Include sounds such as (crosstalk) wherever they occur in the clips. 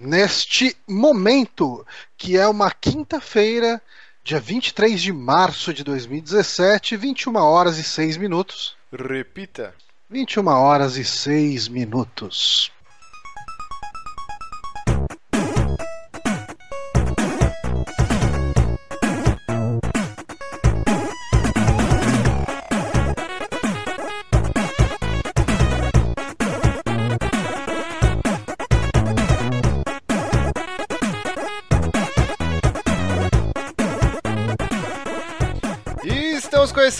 neste momento, que é uma quinta-feira, dia 23 de março de 2017, 21 horas e 6 minutos. Repita. 21 horas e 6 minutos.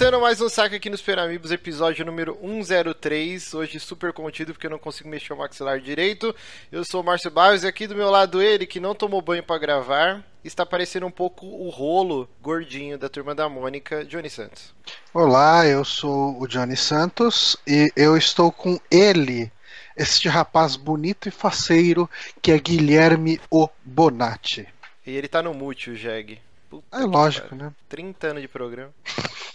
Começando mais um saque aqui nos Peramibos, episódio número 103. Hoje super contido porque eu não consigo mexer o maxilar direito. Eu sou o Márcio Barros e aqui do meu lado ele que não tomou banho para gravar. Está parecendo um pouco o rolo gordinho da turma da Mônica, Johnny Santos. Olá, eu sou o Johnny Santos e eu estou com ele, este rapaz bonito e faceiro que é Guilherme O Bonatti. E ele tá no mute, o Jeg. Puta é lógico, cara. né? 30 anos de programa.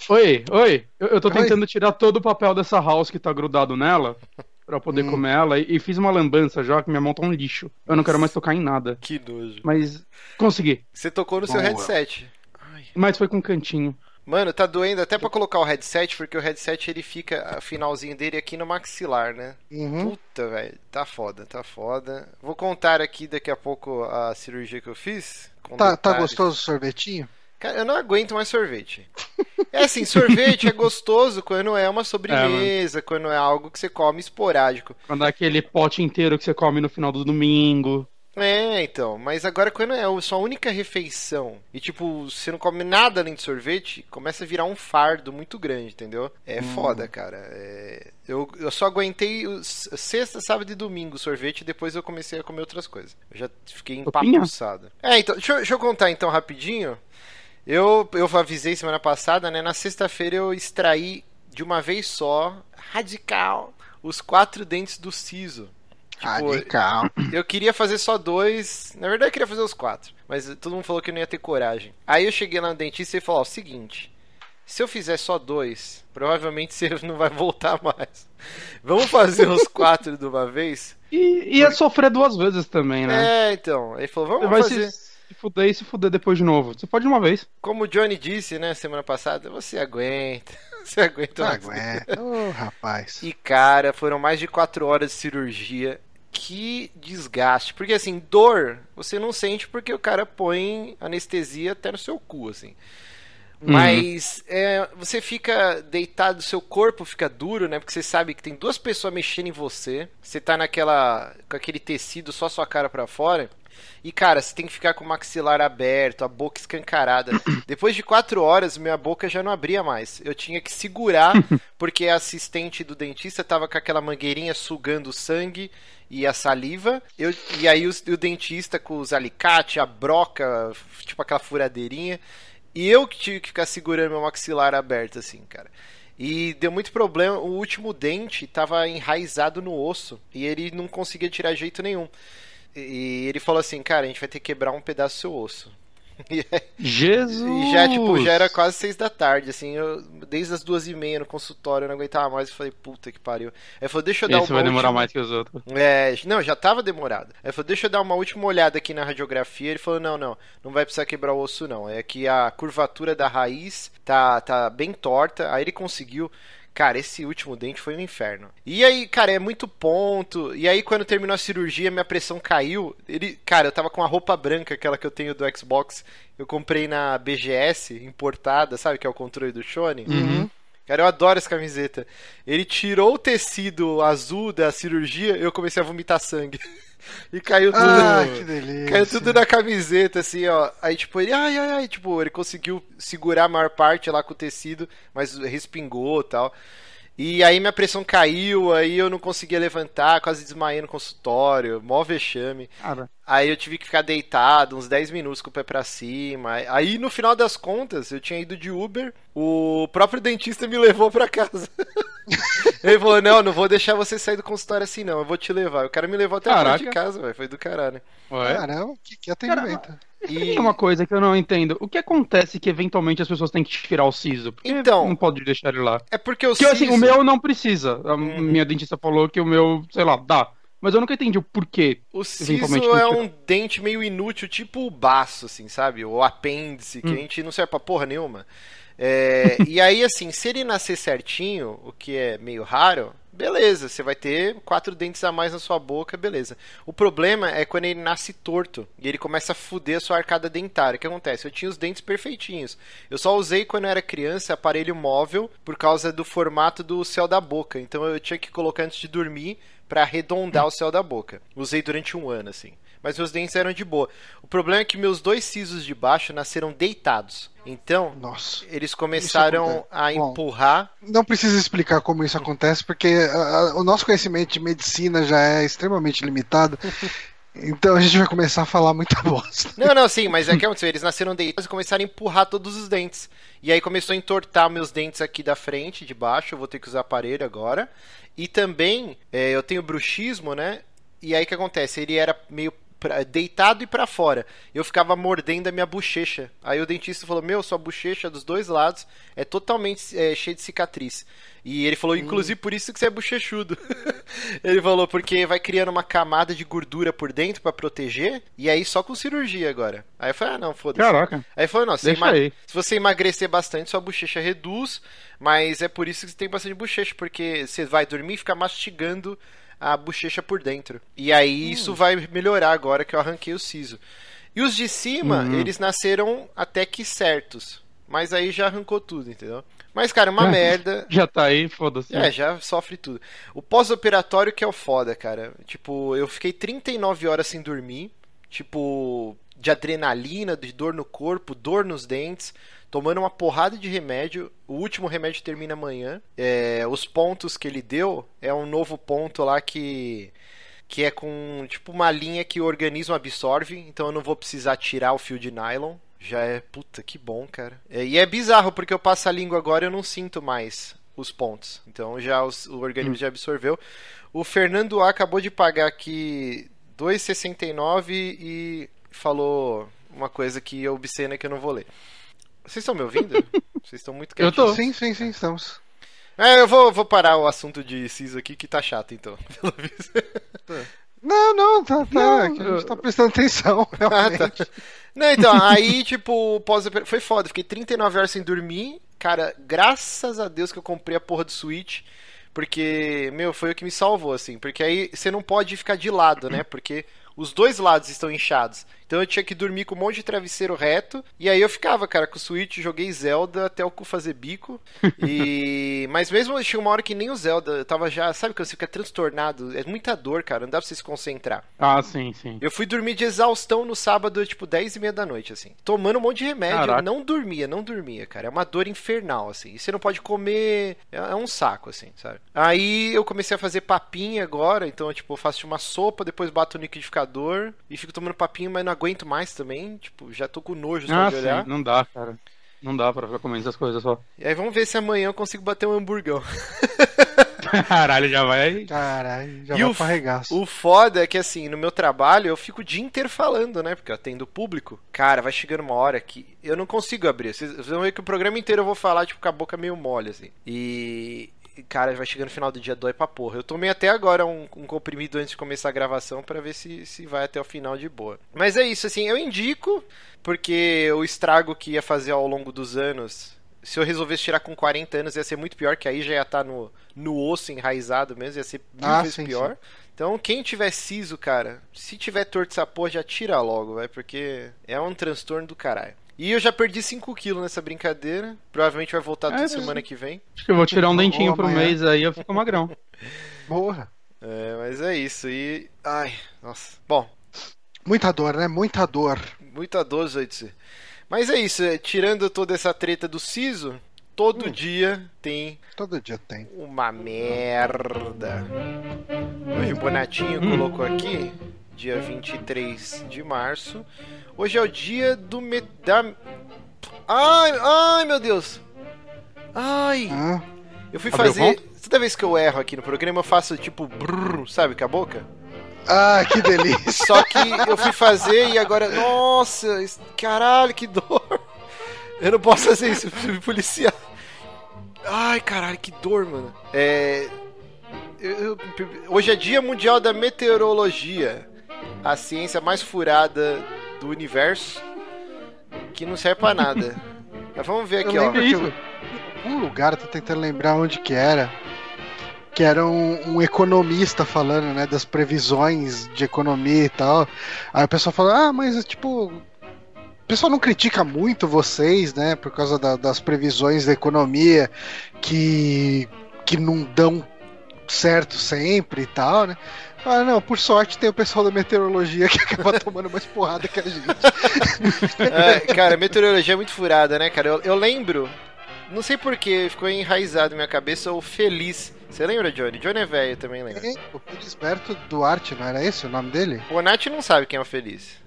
Oi, oi. Eu, eu tô tentando oi. tirar todo o papel dessa house que tá grudado nela. Pra poder hum. comer ela. E, e, fiz uma lambança já, que minha mão tá um lixo. Eu não quero mais tocar em nada. Que nojo. Mas consegui. Você tocou no Boa. seu headset. Ai. Mas foi com um cantinho. Mano, tá doendo até pra colocar o headset, porque o headset ele fica, finalzinho dele aqui no maxilar, né? Uhum. Puta, velho. Tá foda, tá foda. Vou contar aqui daqui a pouco a cirurgia que eu fiz. Tá, tá gostoso o sorvetinho? Cara, eu não aguento mais sorvete. É assim, sorvete é gostoso quando é uma sobremesa, é, quando é algo que você come esporádico. Quando é aquele pote inteiro que você come no final do domingo. É, então. Mas agora quando é a sua única refeição e, tipo, você não come nada além de sorvete, começa a virar um fardo muito grande, entendeu? É hum. foda, cara. É... Eu, eu só aguentei sexta, sábado e domingo sorvete e depois eu comecei a comer outras coisas. Eu já fiquei empapuçado. É, então, deixa, deixa eu contar então rapidinho. Eu, eu avisei semana passada, né? Na sexta-feira eu extraí de uma vez só, radical, os quatro dentes do siso. Tipo, Radical. Eu queria fazer só dois. Na verdade, eu queria fazer os quatro. Mas todo mundo falou que eu não ia ter coragem. Aí eu cheguei lá no dentista e falou: Ó, o seguinte. Se eu fizer só dois, provavelmente (laughs) você não vai voltar mais. Vamos fazer os quatro de uma vez? E ia sofrer duas vezes também, né? É, então. Ele falou: vamos fazer. Se se fuder e se fuder depois de novo. Você pode de uma vez. Como o Johnny disse, né, semana passada, você aguenta. (laughs) Você aguenta. Aguenta. Ô, oh, rapaz. E, cara, foram mais de quatro horas de cirurgia que desgaste. Porque assim, dor você não sente porque o cara põe anestesia até no seu cu, assim. Uhum. Mas é, você fica deitado, seu corpo fica duro, né? Porque você sabe que tem duas pessoas mexendo em você. Você tá naquela. com aquele tecido só sua cara para fora. E, cara, você tem que ficar com o maxilar aberto, a boca escancarada. (clears throat) Depois de quatro horas, minha boca já não abria mais. Eu tinha que segurar, (laughs) porque a assistente do dentista tava com aquela mangueirinha sugando o sangue e a saliva. Eu, e aí o, o dentista com os alicates, a broca, tipo aquela furadeirinha. E eu que tive que ficar segurando meu maxilar aberto, assim, cara. E deu muito problema. O último dente estava enraizado no osso. E ele não conseguia tirar jeito nenhum. E ele falou assim, cara, a gente vai ter que quebrar um pedaço do seu osso. Jesus! (laughs) E já, tipo, já era quase seis da tarde, assim, eu, desde as duas e meia no consultório, eu não aguentava mais, eu falei, puta que pariu. Aí falou, deixa eu dar Esse uma vai demorar mais que os outros. É, não, já tava demorado. Aí falou, deixa eu dar uma última olhada aqui na radiografia, ele falou, não, não, não vai precisar quebrar o osso não, é que a curvatura da raiz tá, tá bem torta, aí ele conseguiu... Cara, esse último dente foi um inferno. E aí, cara, é muito ponto. E aí, quando terminou a cirurgia, minha pressão caiu. Ele, cara, eu tava com a roupa branca, aquela que eu tenho do Xbox. Eu comprei na BGS, importada, sabe? Que é o controle do Shone. Uhum. Cara, eu adoro essa camiseta. Ele tirou o tecido azul da cirurgia eu comecei a vomitar sangue. (laughs) E caiu tudo. Ah, que delícia. Caiu tudo na camiseta, assim, ó. Aí, tipo, ele, ai, ai, ai, tipo, ele conseguiu segurar a maior parte lá com o tecido, mas respingou e tal. E aí minha pressão caiu, aí eu não conseguia levantar, quase desmaiei no consultório, mó vexame. Cara. Aí eu tive que ficar deitado uns 10 minutos com o pé pra cima. Aí no final das contas, eu tinha ido de Uber, o próprio dentista me levou pra casa. (laughs) Ele falou: Não, não vou deixar você sair do consultório assim, não, eu vou te levar. O cara me levou até a de casa, velho. Foi do caralho. Ué? Caramba, que, que atendimento. Cara, e... uma coisa que eu não entendo. O que acontece que eventualmente as pessoas têm que tirar o siso? Porque então, não pode deixar ele lá. É porque o porque, siso... assim, o meu não precisa. A hum. minha dentista falou que o meu, sei lá, dá. mas eu nunca entendi o porquê. O siso é um dente meio inútil, tipo o baço, assim, sabe? O apêndice, que hum. a gente não serve pra porra nenhuma. É, (laughs) e aí, assim, se ele nascer certinho, o que é meio raro, beleza, você vai ter quatro dentes a mais na sua boca, beleza. O problema é quando ele nasce torto e ele começa a fuder a sua arcada dentária. O que acontece? Eu tinha os dentes perfeitinhos. Eu só usei quando eu era criança aparelho móvel por causa do formato do céu da boca. Então eu tinha que colocar antes de dormir para arredondar o céu da boca. Usei durante um ano, assim mas meus dentes eram de boa. O problema é que meus dois sisos de baixo nasceram deitados. Então, Nossa, eles começaram a empurrar. Bom, não precisa explicar como isso acontece, porque a, a, o nosso conhecimento de medicina já é extremamente limitado. (laughs) Então a gente vai começar a falar muita bosta. Não, não, sim, mas é que aconteceu. Eles nasceram deitados e começaram a empurrar todos os dentes. E aí começou a entortar meus dentes aqui da frente, de baixo. Eu vou ter que usar aparelho agora. E também é, eu tenho bruxismo, né? E aí o que acontece? Ele era meio pra, deitado e para fora. Eu ficava mordendo a minha bochecha. Aí o dentista falou: Meu, sua bochecha dos dois lados é totalmente é, cheia de cicatriz. E ele falou: Inclusive por isso que você é bochechudo. (laughs) ele falou: Porque vai criando uma camada de gordura por dentro para proteger. E aí só com cirurgia agora. Aí eu falei: Ah, não, foda-se. Caraca. Aí falou: Não, se, se você emagrecer bastante, sua bochecha reduz. Mas é por isso que você tem bastante bochecha. Porque você vai dormir e fica mastigando a bochecha por dentro. E aí hum. isso vai melhorar agora que eu arranquei o siso. E os de cima, uhum. eles nasceram até que certos. Mas aí já arrancou tudo, entendeu? Mas, cara, uma merda. Já tá aí, foda-se. É, já sofre tudo. O pós-operatório que é o foda, cara. Tipo, eu fiquei 39 horas sem dormir. Tipo, de adrenalina, de dor no corpo, dor nos dentes tomando uma porrada de remédio. O último remédio termina amanhã. É, os pontos que ele deu é um novo ponto lá que que é com tipo uma linha que o organismo absorve, então eu não vou precisar tirar o fio de nylon. Já é puta que bom, cara. É, e é bizarro porque eu passo a língua agora e eu não sinto mais os pontos. Então já os, o organismo hum. já absorveu. O Fernando A acabou de pagar aqui 2,69 e falou uma coisa que obscena que eu não vou ler. Vocês estão me ouvindo? (laughs) Vocês estão muito quietos. Eu tô. Sim, sim, sim, estamos. É, eu vou, vou parar o assunto de CIS aqui que tá chato, então. (laughs) Pelo visto. Não, não, tá, tá. Não, é a gente tá prestando atenção, realmente. (laughs) Ah, tá. Não, então, aí, tipo, pós foi foda. Fiquei 39 horas sem dormir. Cara, graças a Deus que eu comprei a porra do Switch. Porque, meu, foi o que me salvou, assim. Porque aí você não pode ficar de lado, né? Porque os dois lados estão inchados. Então eu tinha que dormir com um monte de travesseiro reto. E aí eu ficava, cara, com o Switch, joguei Zelda até o cu fazer bico. E. (laughs) Mas mesmo tinha uma hora que nem o Zelda, eu tava já. Sabe que você fica transtornado? É muita dor, cara. Não dá pra você se concentrar. Ah, sim, sim. Eu fui dormir de exaustão no sábado, tipo, 10 e meia da noite, assim. Tomando um monte de remédio. Caraca. Não dormia, não dormia, cara. É uma dor infernal, assim. E você não pode comer. É, é um saco, assim, sabe? Aí eu comecei a fazer papinha agora. Então, tipo, eu faço uma sopa, depois bato no liquidificador e fico tomando papinha, mas não aguento mais também. Tipo, já tô com nojo só ah, de olhar. Sim, não dá, cara. Não dá pra ficar comendo essas coisas só. E aí vamos ver se amanhã eu consigo bater um hamburgão. (laughs) Caralho, já vai. Caralho, já e vai o. O foda é que assim, no meu trabalho eu fico o dia inteiro falando, né? Porque eu atendo público. Cara, vai chegando uma hora que eu não consigo abrir. Vocês vão ver que o programa inteiro eu vou falar, tipo, com a boca meio mole, assim. E cara, vai chegando no final do dia, dói pra porra. Eu tomei até agora um, um comprimido antes de começar a gravação para ver se, se vai até o final de boa. Mas é isso, assim, eu indico, porque o estrago que ia fazer ao longo dos anos, se eu resolvesse tirar com 40 anos, ia ser muito pior, que aí já ia estar tá no, no osso enraizado mesmo, ia ser mil ah, vezes sim, pior. Sim. Então, quem tiver siso, cara, se tiver torto essa porra, já tira logo, vai, porque é um transtorno do caralho. E eu já perdi 5 quilos nessa brincadeira. Provavelmente vai voltar é, semana que vem. Acho que eu vou tirar um dentinho pro mês aí eu fico magrão. (laughs) Boa. É, mas é isso. E. Ai, nossa. Bom. Muita dor, né? Muita dor. Muita dor, Zoitse. Mas é isso. É, tirando toda essa treta do siso, todo hum. dia tem. Todo dia tem. Uma merda. Hoje o Bonatinho hum. colocou aqui dia 23 de março. Hoje é o dia do me... da... Ai, ai, meu Deus. Ai. Ah, eu fui fazer. Toda vez que eu erro aqui no programa, eu faço tipo brrr, sabe, com a boca? Ah, que delícia. (laughs) Só que eu fui fazer e agora, nossa, caralho, que dor. Eu não posso fazer isso, eu preciso me policiar. Ai, caralho, que dor, mano. É eu, hoje é Dia Mundial da Meteorologia, a ciência mais furada do universo, que não serve pra nada. (laughs) Mas vamos ver aqui, eu ó. Que um lugar, eu tô tentando lembrar onde que era. Que era um, um, economista falando, né, das previsões de economia e tal. Aí o pessoal fala, ah, mas tipo, o pessoal não critica muito vocês, né, por causa da, das previsões da economia que, que não dão certo sempre e tal, né? Ah, não, por sorte tem o pessoal da meteorologia que (laughs) acaba tomando mais porrada que a gente. (laughs) é, cara, meteorologia é muito furada, né, cara? Eu, eu lembro, não sei porquê, ficou enraizado na minha cabeça o Feliz. Você lembra, Johnny? Johnny é velho, também lembra. É, o Felisberto Duarte, não era esse o nome dele? O Nath não sabe quem é o Feliz.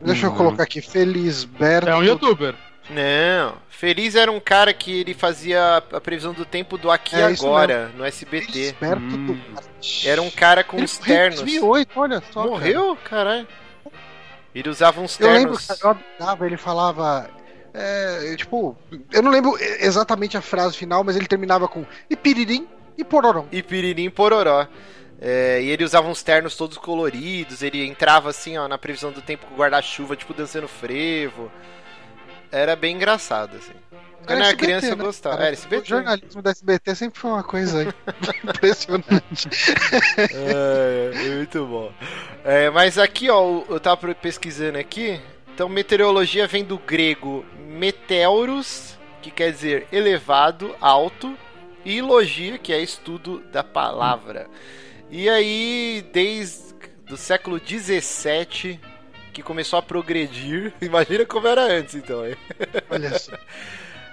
Deixa eu colocar aqui, Felisberto. É um youtuber. Não, Feliz era um cara que ele fazia a previsão do tempo do aqui e é, agora, no SBT. Hum. Era um cara com ele os ternos. 2008, olha só. Morreu? Caralho. Ele usava uns ternos. Eu lembro, eu adorava, ele falava. É, tipo, eu não lembro exatamente a frase final, mas ele terminava com Ipiririm e Pororó. Ipiririm e Pororó. É, e ele usava uns ternos todos coloridos, ele entrava assim, ó, na previsão do tempo com guarda-chuva, tipo, dançando frevo. Era bem engraçado, assim. Quando era, era criança né? eu gostava. Era SBT. O jornalismo da SBT sempre foi uma coisa (laughs) impressionante. é, é, muito bom. É, mas aqui, ó, eu tava pesquisando aqui. Então, meteorologia vem do grego meteoros, que quer dizer elevado, alto, e logia, que é estudo da palavra. E aí, desde do século 17 que começou a progredir. (laughs) Imagina como era antes, então. Olha só. (laughs)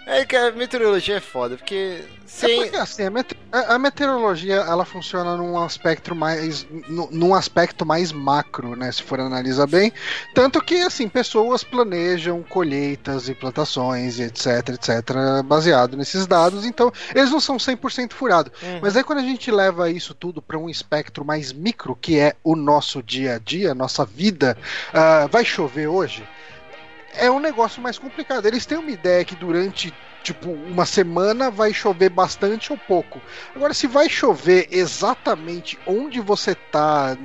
É que a meteorologia é foda, porque sem... É porque, assim, a, a, meteorologia ela funciona num aspecto mais num aspecto mais macro, né, se for analisar bem, tanto que assim, pessoas planejam colheitas e plantações etc, etc, baseado nesses dados, então eles não são 100% furados. Uhum. Mas aí quando a gente leva isso tudo para um espectro mais micro, que é o nosso dia a dia, nossa vida, uh, vai chover hoje? É um negócio mais complicado. Eles têm uma ideia que durante tipo uma semana vai chover bastante ou pouco. Agora, se vai chover exatamente onde você tá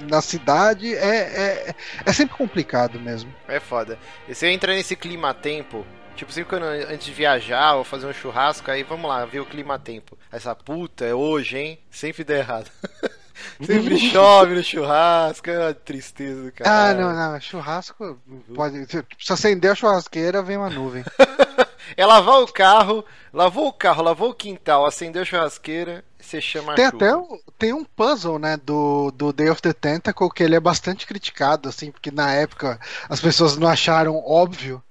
na cidade, é, é, é sempre complicado mesmo. É foda. E você entra nesse clima a tempo. Tipo, sempre quando antes de viajar ou fazer um churrasco, aí vamos lá, ver o clima tempo. Essa puta é hoje, hein? Sempre dá errado. (laughs) Sempre chove no churrasco, é uma tristeza do cara. Ah, não, não. Churrasco pode. Se acender a churrasqueira, vem uma nuvem. (laughs) é lavar o carro, lavou o carro, lavou o quintal, acendeu a churrasqueira, você chama Tem a até um, tem um puzzle, né, do, do Day of the Tentacle que ele é bastante criticado, assim, porque na época as pessoas não acharam óbvio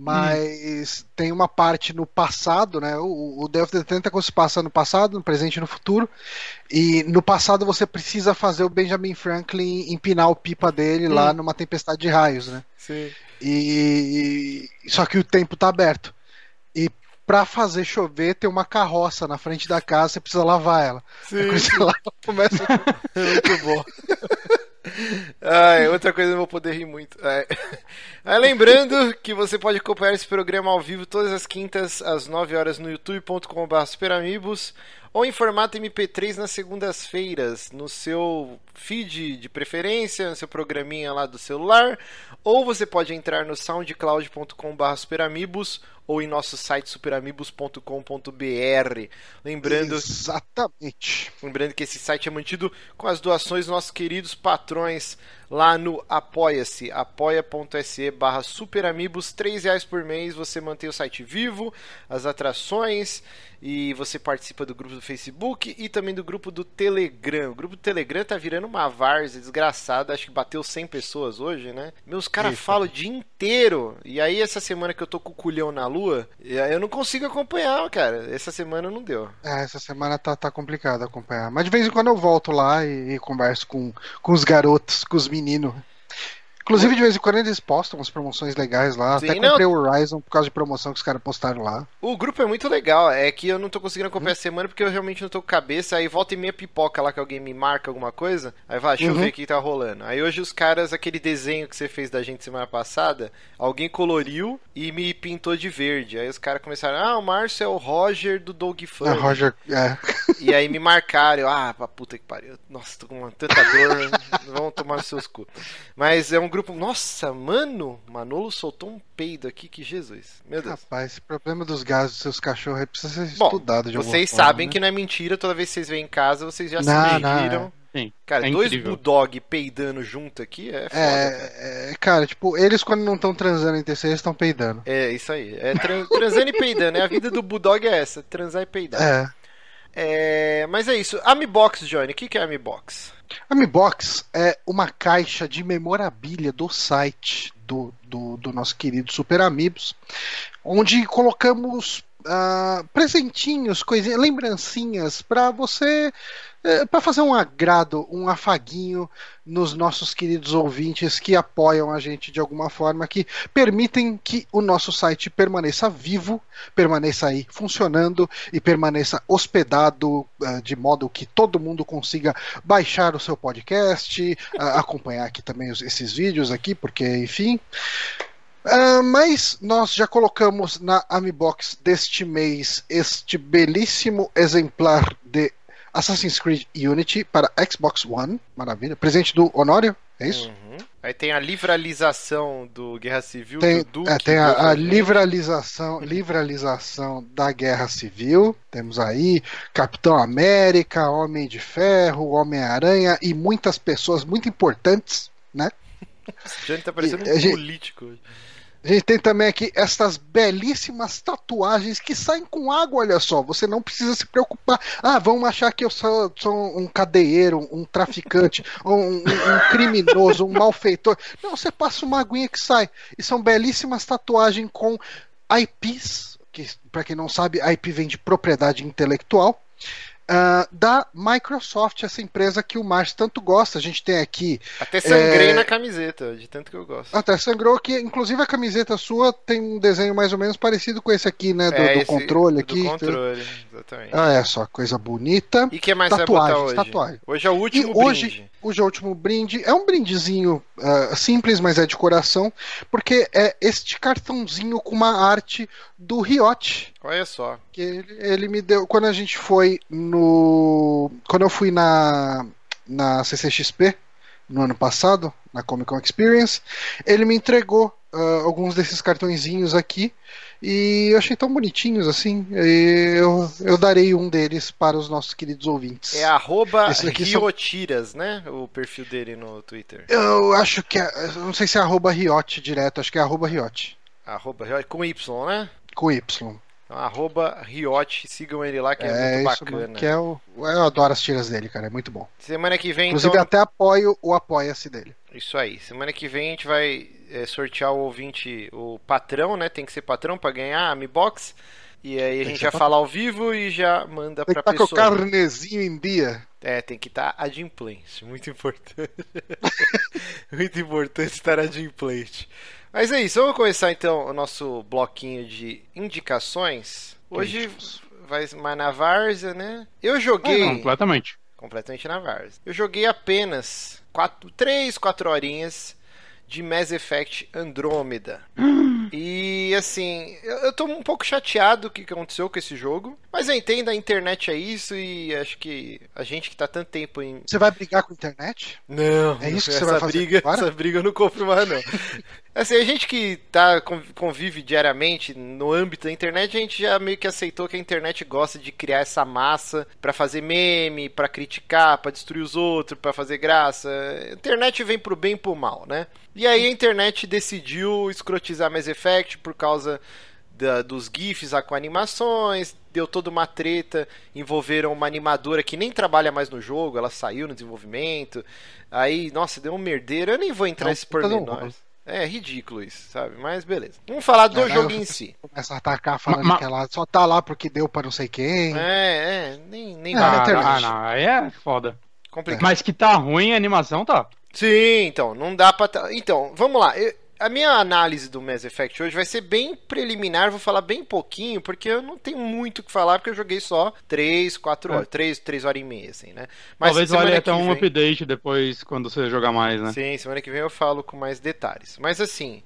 mas hum. tem uma parte no passado, né? O, o Day of the se passa no passado, no presente e no futuro. E no passado você precisa fazer o Benjamin Franklin empinar o pipa dele hum. lá numa tempestade de raios, né? Sim. E só que o tempo tá aberto. E para fazer chover tem uma carroça na frente da casa, você precisa lavar ela. Sim. (laughs) Você lava, começa a... (laughs) Muito bom. (laughs) Ai, outra coisa eu vou poder rir muito. Lembrando que você pode acompanhar esse programa ao vivo todas as quintas às 9 horas no youtube.com.br superamigos ou em formato MP3 nas segundas-feiras no seu feed de preferência, no seu programinha lá do celular, ou você pode entrar no soundcloud.com.br superamigos ou em nosso site superamigos.com.br. Lembrando, exatamente. Lembrando que esse site é mantido com as doações dos nossos queridos patrões lá no Apoia-se, apoia.se barra superamigos, 3 reais por mês, você mantém o site vivo, as atrações e você participa do grupo do Facebook e também do grupo do Telegram. O grupo do Telegram tá virando uma várzea desgraçada, acho que bateu 100 pessoas hoje, né? Meus caras falam o dia inteiro. E aí essa semana que eu tô com o culhão na lua, eu não consigo acompanhar, cara. Essa semana não deu. É, essa semana tá, tá complicado acompanhar. Mas de vez em quando eu volto lá e, e converso com, com os garotos, com os meninos menino. Inclusive, de vez em quando eles postam umas promoções legais lá. Sim, Até comprei não... o Horizon por causa de promoção que os caras postaram lá. O grupo é muito legal. É que eu não tô conseguindo acompanhar hum. a semana porque eu realmente não tô com cabeça. Aí volta e meia pipoca lá que alguém me marca alguma coisa. Aí vai, deixa uhum. eu ver o que tá rolando. Aí hoje os caras, aquele desenho que você fez da gente semana passada, alguém coloriu e me pintou de verde. Aí os caras começaram, ah, o Márcio é o Roger do Dog Fun. É, Roger, é. E aí me marcaram. Eu, ah, pra puta que pariu. Nossa, tô com uma tanta dor. (laughs) Vão tomar nos seus cu. Mas é um grupo. Nossa, mano, Manolo soltou um peido aqui que Jesus. Meu Deus. Rapaz, esse problema dos gases dos seus cachorros precisa ser Bom, estudado de alguma Vocês forma, sabem né? que não é mentira, toda vez que vocês vêm em casa, vocês já não, se mediram. É. Sim, cara, é dois bulldog peidando junto aqui é foda. É, cara. É, cara, tipo, eles quando não estão transando si, eles estão peidando. É, isso aí. É tra transando e peidando. É, a vida do bulldog é essa, transar e peidar. É. é mas é isso. Amibox, Johnny, o que, que é Amibox? Amibox é uma caixa de memorabilia do site do, do, do nosso querido Super Amigos, onde colocamos uh, presentinhos, coisinhas, lembrancinhas para você é, para fazer um agrado, um afaguinho nos nossos queridos ouvintes que apoiam a gente de alguma forma, que permitem que o nosso site permaneça vivo, permaneça aí funcionando e permaneça hospedado uh, de modo que todo mundo consiga baixar o seu podcast, acompanhar aqui também esses vídeos aqui, porque enfim. Uh, mas nós já colocamos na Amibox deste mês este belíssimo exemplar de Assassin's Creed Unity para Xbox One, maravilha. Presente do Honório, é isso? Uhum. Aí tem a livralização do Guerra Civil tem, do. É, tem a, a livralização, (laughs) livralização da Guerra Civil. Temos aí Capitão América, Homem de Ferro, Homem-Aranha e muitas pessoas muito importantes, né? O (laughs) Johnny tá parecendo e, um político hoje. A gente tem também aqui estas belíssimas tatuagens que saem com água, olha só. Você não precisa se preocupar. Ah, vão achar que eu sou, sou um cadeieiro, um traficante, (laughs) um, um, um, criminoso, um malfeitor. Não, você passa uma aguinha que sai. E são belíssimas tatuagens com IPs, que para quem não sabe, IP vem de propriedade intelectual. Uh, da Microsoft, essa empresa que o Márcio tanto gosta. A gente tem aqui. Até sangrei é... na camiseta, de tanto que eu gosto. Até sangrou que, inclusive, a camiseta sua tem um desenho mais ou menos parecido com esse aqui, né? Do, é, do controle aqui. Do controle, exatamente. Ah, é só, coisa bonita. E que mais tatuagem, hoje? Tatuagem. Hoje é o último e hoje, Hoje é o último brinde. É um brindezinho uh, simples, mas é de coração, porque é este cartãozinho com uma arte do Riot. Olha só. Que ele, ele, me deu. Quando a gente foi no. Quando eu fui na, na CCXP no ano passado, na Comic Con Experience, ele me entregou uh, alguns desses cartõezinhos aqui. E eu achei tão bonitinhos assim. Eu, eu darei um deles para os nossos queridos ouvintes. É arroba Riotiras, são... né? O perfil dele no Twitter. Eu acho que é. Não sei se é arroba Riot direto, acho que é arroba Riot. Arroba Riot com Y, né? Com Y. Então, arroba Riot, sigam ele lá que é, é muito bacana. Que é o, eu adoro as tiras dele, cara, é muito bom. Semana que vem, Inclusive, então... até apoio o apoia-se dele. Isso aí. Semana que vem a gente vai é, sortear o ouvinte, o patrão, né? Tem que ser patrão para ganhar a Mi Box. E aí a gente já fala ao vivo e já manda tem pra tá pessoa. com o carnezinho em dia. É, tem que estar tá adimplente. Muito importante. (laughs) muito importante estar adimplente. Mas é isso, vamos começar então o nosso bloquinho de indicações. Hoje vai mais na Várzea, né? Eu joguei. É, completamente. Completamente na Várzea. Eu joguei apenas 3, 4 horinhas de Mass Effect Andromeda. (gasps) e assim, eu, eu tô um pouco chateado o que aconteceu com esse jogo. Mas eu entendo, a internet é isso e acho que a gente que tá tanto tempo em. Você vai brigar com a internet? Não, é isso que você vai fazer briga, agora? Essa briga eu não compro mais, não. (laughs) assim, a gente que tá, convive diariamente no âmbito da internet, a gente já meio que aceitou que a internet gosta de criar essa massa para fazer meme, para criticar, para destruir os outros, para fazer graça. A internet vem pro bem e pro mal, né? E aí a internet decidiu escrotizar Mass Effect por causa da, dos GIFs com animações, deu toda uma treta, envolveram uma animadora que nem trabalha mais no jogo, ela saiu no desenvolvimento. Aí, nossa, deu um merdeiro. Eu nem vou entrar nesse pormenor. É ridículo isso, sabe? Mas beleza. Vamos falar do é, jogo em si. Começa a atacar falando ma, que ela só tá lá porque deu para não sei quem. É, é, nem, nem ah, ah, não, aí é foda. Complicado. Mas que tá ruim a animação, tá. Sim, então, não dá pra. Então, vamos lá. Eu, a minha análise do Mass Effect hoje vai ser bem preliminar, vou falar bem pouquinho, porque eu não tenho muito o que falar, porque eu joguei só 3, 4 horas, é. 3, 3 horas e meia, assim, né? Mas Talvez valha até um vem... update depois, quando você jogar mais, né? Sim, semana que vem eu falo com mais detalhes. Mas assim,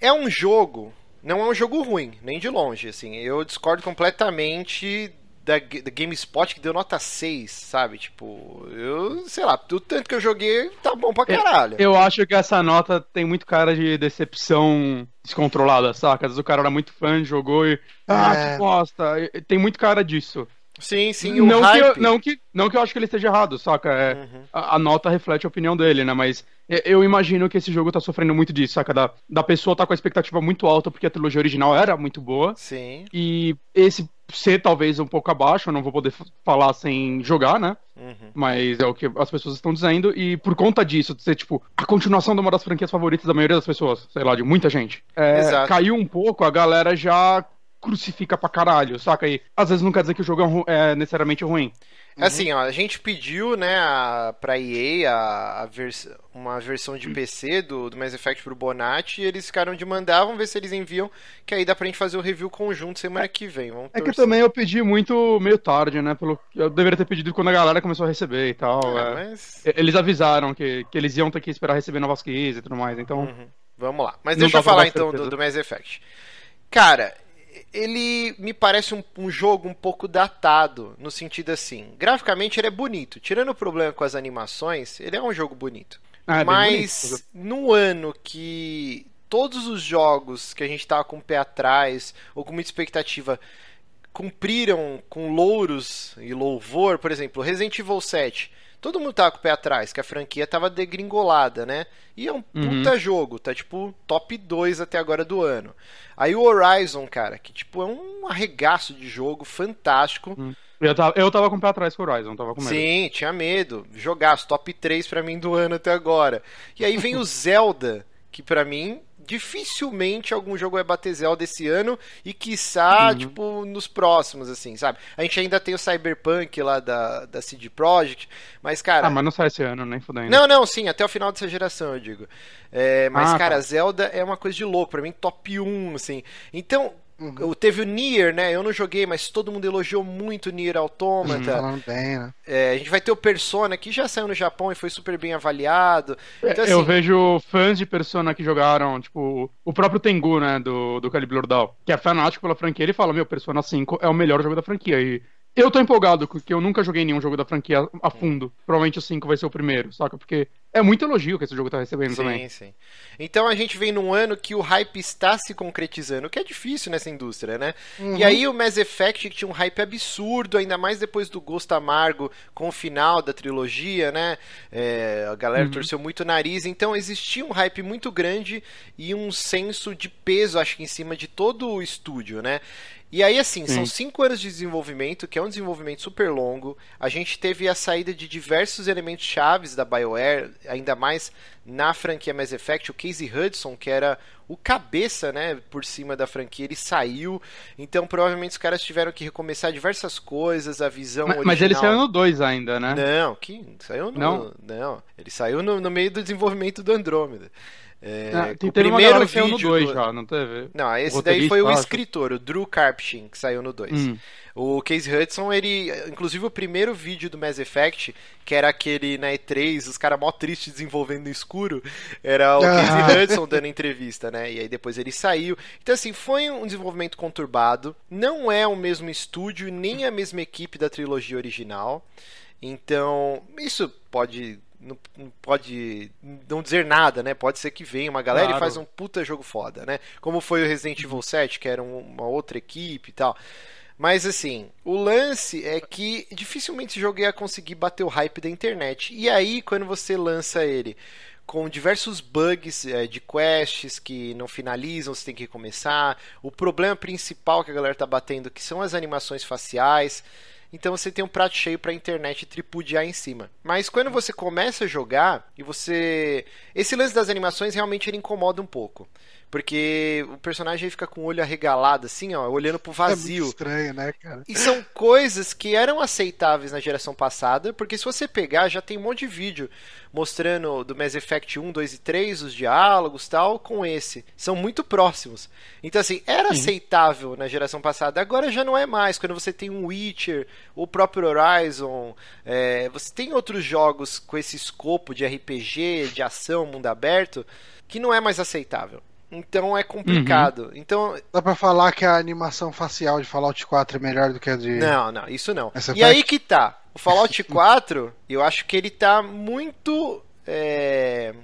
é um jogo, não é um jogo ruim, nem de longe, assim, eu discordo completamente da, da GameSpot que deu nota 6, sabe? Tipo, eu, sei lá, do tanto que eu joguei, tá bom pra é, caralho. Eu, eu acho que essa nota tem muito cara de decepção descontrolada, saca? Às vezes o cara era muito fã, jogou e. Ah, é... que bosta! Tem muito cara disso. Sim, sim, não que, eu, não, que, não que eu acho que ele esteja errado, saca? É, uhum. a, a, nota reflete a opinião dele, né? Mas eu imagino que esse jogo tá sofrendo muito disso, saca? Da, da pessoa tá com a expectativa muito alta porque a trilogia original era muito boa. Sim. E esse ser talvez um pouco abaixo, eu não vou poder falar sem jogar, né? Uhum. Mas é o que as pessoas estão dizendo. E por conta disso, de ser tipo a continuação de uma das franquias favoritas da maioria das pessoas, sei lá, de muita gente, é, caiu um pouco, a galera já crucifica pra caralho, saca? E às vezes não quer dizer que o jogo é, é necessariamente ruim. Uhum. Assim, ó, a gente pediu, né, a, pra EA a, a vers uma versão de PC do, do Mass Effect pro Bonatti e eles ficaram de mandar, vamos ver se eles enviam, que aí dá pra gente fazer o review conjunto semana que vem. Vamos é torcer. que também eu pedi muito meio tarde, né, pelo eu deveria ter pedido quando a galera começou a receber e tal. É, é. Mas... Eles avisaram que, que eles iam ter que esperar receber novas keys e tudo mais, então... Uhum. Vamos lá. Mas deixa eu falar então do, do Mass Effect. Cara, ele me parece um, um, jogo um pouco datado, no sentido assim, graficamente ele é bonito, tirando o problema com as animações, ele é um jogo bonito. Ah, é Mas no ano que todos os jogos que a gente tava com o pé atrás, ou com muita expectativa, cumpriram com louros e louvor, por exemplo, Resident Evil 7 todo mundo tava com o pé atrás, que a franquia tava degringolada, né? E é um uhum. puta jogo, tá tipo top 2 até agora do ano. Aí o Horizon, cara, que tipo é um arregaço de jogo fantástico. Uhum. Eu tava, eu tava com o pé atrás com o Horizon, tava com medo. Sim, tinha medo. Jogaço, top 3 pra mim do ano até agora. E aí vem o (laughs) Zelda, que pra mim dificilmente algum jogo vai bater Zelda esse ano e quiçá, uhum. tipo, nos próximos, assim, sabe? A gente ainda tem o Cyberpunk lá da, da CD Projekt, mas, cara... Ah, mas não sai esse ano, nem fudendo. Não, não, sim, até o final dessa geração, eu digo. É, mas, ah, cara, tá. Zelda é uma coisa de louco, pra mim, top 1, assim. Então, Uhum. Teve o Nier, né? Eu não joguei, mas todo mundo elogiou muito o Nier Automata. Uhum, bem, né? É, a gente vai ter o Persona, que já saiu no Japão e foi super bem avaliado. Então, assim... Eu vejo fãs de Persona que jogaram, tipo, o próprio Tengu, né? Do, do Calibur Lordal, que é fanático pela franquia, ele fala: Meu, Persona 5 é o melhor jogo da franquia. E eu tô empolgado, porque eu nunca joguei nenhum jogo da franquia a fundo. Provavelmente o 5 vai ser o primeiro, saca? Porque é muito elogio que esse jogo tá recebendo sim, também. Sim, sim. Então a gente vem num ano que o hype está se concretizando, o que é difícil nessa indústria, né? Uhum. E aí o Mass Effect que tinha um hype absurdo, ainda mais depois do Gosto Amargo com o final da trilogia, né? É, a galera uhum. torceu muito o nariz, então existia um hype muito grande e um senso de peso, acho que em cima de todo o estúdio, né? E aí, assim, Sim. são cinco anos de desenvolvimento, que é um desenvolvimento super longo. A gente teve a saída de diversos elementos chaves da BioWare, ainda mais na franquia Mass Effect. O Casey Hudson, que era o cabeça, né, por cima da franquia, ele saiu. Então, provavelmente os caras tiveram que recomeçar diversas coisas, a visão mas, original. Mas ele saiu no 2 ainda, né? Não, que saiu no não. Não, ele saiu no, no meio do desenvolvimento do Andromeda. É, ah, o primeiro vídeo no 2 do... já, não teve? Não, esse daí foi o escritor, o Drew Karpyshyn, que saiu no 2. Hum. O Case Hudson, ele, inclusive o primeiro vídeo do Mass Effect, que era aquele na E3, os caras mó tristes desenvolvendo no escuro, era o Case Hudson dando entrevista, né? E aí depois ele saiu. Então assim, foi um desenvolvimento conturbado, não é o mesmo estúdio nem a mesma equipe da trilogia original. Então, isso pode não, não, pode não dizer nada, né? Pode ser que venha uma galera claro. e faz um puta jogo foda, né? Como foi o Resident Evil 7, que era uma outra equipe e tal. Mas assim, o lance é que dificilmente esse jogo ia conseguir bater o hype da internet. E aí, quando você lança ele com diversos bugs é, de quests que não finalizam, você tem que recomeçar. O problema principal que a galera tá batendo que são as animações faciais. Então você tem um prato cheio pra internet tripudiar em cima. Mas quando você começa a jogar e você. Esse lance das animações realmente ele incomoda um pouco. Porque o personagem fica com o olho arregalado, assim, ó, olhando pro vazio. É muito estranho, né, cara? E são coisas que eram aceitáveis na geração passada, porque se você pegar, já tem um monte de vídeo mostrando do Mass Effect 1, 2 e 3, os diálogos tal, com esse. São muito próximos. Então, assim, era Sim. aceitável na geração passada, agora já não é mais. Quando você tem um Witcher, o próprio Horizon, é, você tem outros jogos com esse escopo de RPG, de ação, mundo aberto, que não é mais aceitável. Então é complicado. Uhum. Então dá para falar que a animação facial de Fallout 4 é melhor do que a de Não, não, isso não. Essa e aí que tá. O Fallout (laughs) 4, eu acho que ele tá muito é...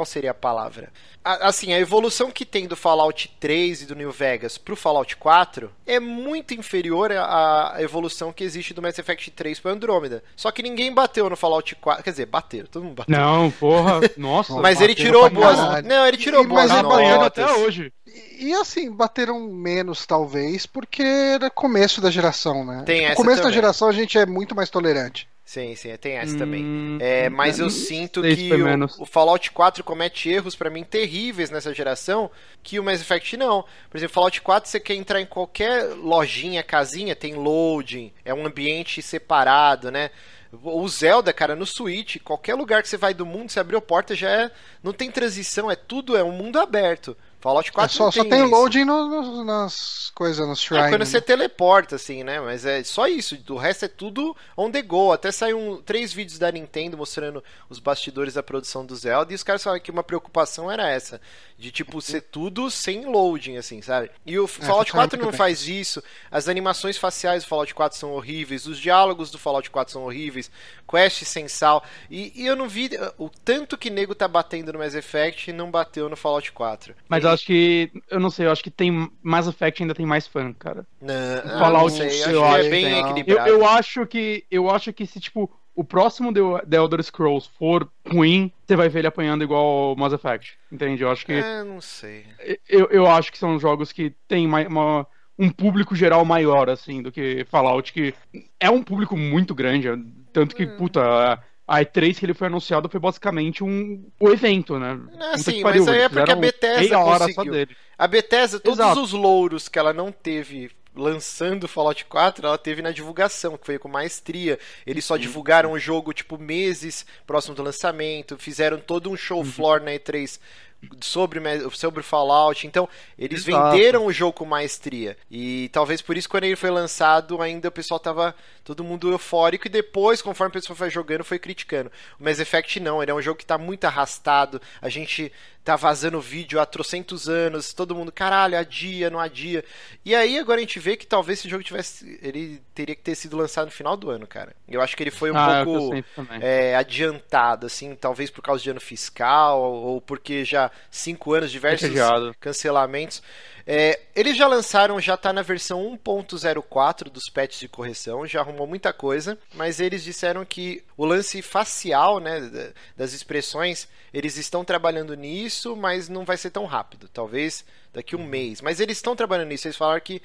qual seria a palavra? assim, a evolução que tem do Fallout 3 e do New Vegas pro Fallout 4 é muito inferior à evolução que existe do Mass Effect 3 pro Andromeda. Só que ninguém bateu no Fallout 4. Quer dizer, bateram, todo mundo bateu. Não, porra, (laughs) nossa. mas ele tirou boas. Não, ele tirou e, boas mas notas. até hoje. E, assim, bateram menos, talvez, porque era começo da geração, né? Tem tipo, essa começo também. da geração a gente é muito mais tolerante. Sim, sim, tem essa hum, também. É, mas eu sinto que o, o, Fallout 4 comete erros para mim terríveis nessa geração que o Mass Effect não. Por exemplo, Fallout 4 você quer entrar em qualquer lojinha, casinha, tem loading, é um ambiente separado, né? O Zelda, cara, no Switch, qualquer lugar que você vai do mundo, você abriu a porta já é. Não tem transição, é tudo, é um mundo aberto. Fallout 4 é só, tem só tem loading no, no, nas coisas, nos shrines. É quando você teleporta, assim, né? Mas é só isso. O resto é tudo on the go. Até saiu um, três vídeos da Nintendo mostrando os bastidores da produção do Zelda. E os caras falaram que uma preocupação era essa. De, tipo, ser tudo sem loading, assim, sabe? E o é, Fallout 4 não bem. faz isso. As animações faciais do Fallout 4 são horríveis. Os diálogos do Fallout 4 são horríveis. Quest sem sal. E, e eu não vi o tanto que nego tá batendo no Mass Effect e não bateu no Fallout 4. Mas eu acho que. Eu não sei, eu acho que tem. Mass Effect ainda tem mais fã, cara. Não, Fallout, não sei, eu acho que é bem tem, equilibrado. Eu, eu, acho que. Eu acho que se, tipo, o próximo The Elder Scrolls for ruim, você vai ver ele apanhando igual Mass Effect. Entende? Eu acho que. É, não sei. Eu, eu acho que são jogos que tem uma, uma um público geral maior, assim, do que Fallout, que é um público muito grande. Tanto que, hum. puta, a E3 que ele foi anunciado foi basicamente um o evento, né? Não, sim, mas aí é porque a Bethesda conseguiu. A Bethesda, todos Exato. os louros que ela não teve lançando Fallout 4, ela teve na divulgação, que foi com maestria. Eles só divulgaram o jogo, tipo, meses próximo do lançamento, fizeram todo um show uhum. floor na E3 sobre, sobre Fallout. Então, eles Exato. venderam o jogo com maestria. E talvez por isso, quando ele foi lançado, ainda o pessoal tava todo mundo eufórico. E depois, conforme o pessoal foi jogando, foi criticando. O Mass Effect não, ele é um jogo que tá muito arrastado. A gente tá vazando vídeo há trocentos anos, todo mundo, caralho, adia, não adia. E aí agora a gente vê que talvez esse jogo tivesse. Ele teria que ter sido lançado no final do ano, cara. Eu acho que ele foi um ah, pouco é, adiantado, assim, talvez por causa de ano fiscal, ou porque já cinco anos, diversos cancelamentos. É, eles já lançaram, já está na versão 1.04 dos patches de correção, já arrumou muita coisa, mas eles disseram que o lance facial, né, das expressões, eles estão trabalhando nisso, mas não vai ser tão rápido, talvez daqui um mês. Mas eles estão trabalhando nisso, eles falaram que?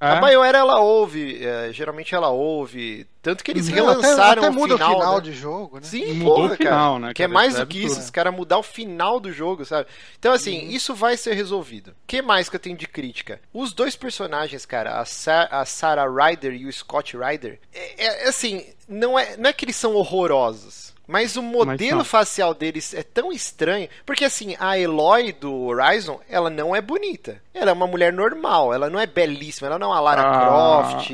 A BioWare ela ouve, é, geralmente ela ouve. Tanto que eles relançaram até, até muda o final, o final né? de jogo, né? Sim, porra, o final, cara, né? Que é mais do que isso, os caras mudar o final do jogo, sabe? Então, assim, uhum. isso vai ser resolvido. O que mais que eu tenho de crítica? Os dois personagens, cara, a, Sa a Sarah Ryder e o Scott Ryder, é, é, assim, não é, não é que eles são horrorosos. Mas o modelo Mas facial deles é tão estranho. Porque assim, a Eloy do Horizon, ela não é bonita. Ela é uma mulher normal. Ela não é belíssima. Ela não é a Lara ah. Croft.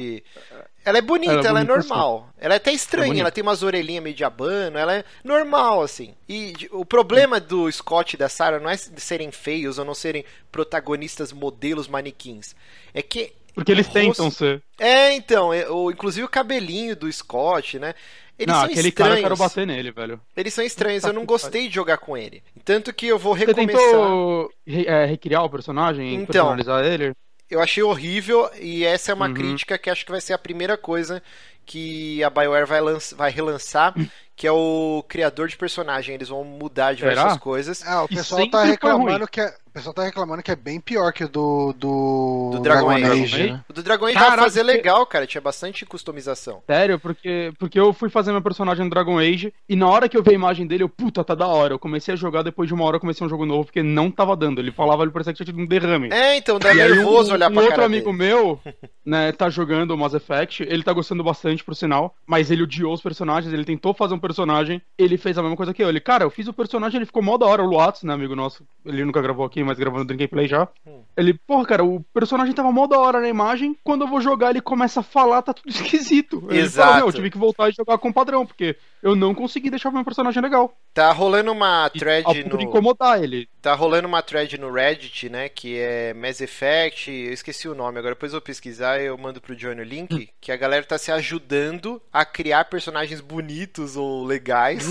Ela é bonita, ela é, ela é normal. Sim. Ela é até estranha, é ela tem umas orelhinhas meio de abano, ela é normal, assim. E o problema do Scott e da Sarah não é serem feios ou não serem protagonistas modelos manequins. É que. Porque eles rosto... tentam ser. É, então. É, o, inclusive o cabelinho do Scott, né? Eles não, são aquele estranhos. cara eu quero bater nele, velho. Eles são estranhos, eu não gostei de jogar com ele. Tanto que eu vou recomeçar. Você tentou é, recriar o personagem então, personalizar ele? Eu achei horrível e essa é uma uhum. crítica que acho que vai ser a primeira coisa que a BioWare vai, vai relançar, que é o criador de personagem. Eles vão mudar diversas Será? coisas. Ah, o pessoal tá reclamando que a, o pessoal tá reclamando que é bem pior que o do, do, do Dragon, Dragon Age. Age né? O do Dragon Age dá pra fazer legal, cara. Tinha bastante customização. Sério, porque, porque eu fui fazer meu personagem no Dragon Age e na hora que eu vi a imagem dele, eu, puta, tá da hora. Eu comecei a jogar, depois de uma hora eu comecei um jogo novo, porque não tava dando. Ele falava, ele parecia que tinha tido um derrame. É, então dá nervoso um, olhar um pra outro cara amigo dele. meu, (laughs) né, tá jogando o Mass Effect, ele tá gostando bastante, por sinal, mas ele odiou os personagens, ele tentou fazer um personagem, ele fez a mesma coisa que eu. Ele, cara, eu fiz o personagem, ele ficou mó da hora, o Luatz, né, amigo nosso, ele nunca gravou aqui, mas gravando Drink Play já. Hum. Ele, porra, cara, o personagem tava mó da hora na imagem, quando eu vou jogar ele começa a falar, tá tudo (laughs) esquisito. Ele Exato. Eu tive que voltar e jogar com padrão, porque eu não consegui deixar o meu personagem legal. Tá rolando uma thread e, no... incomodar ele. Tá rolando uma thread no Reddit, né, que é Mass Effect, eu esqueci o nome, agora depois eu vou pesquisar e eu mando pro Johnny o link, hum. que a galera tá se ajudando a criar personagens bonitos ou legais.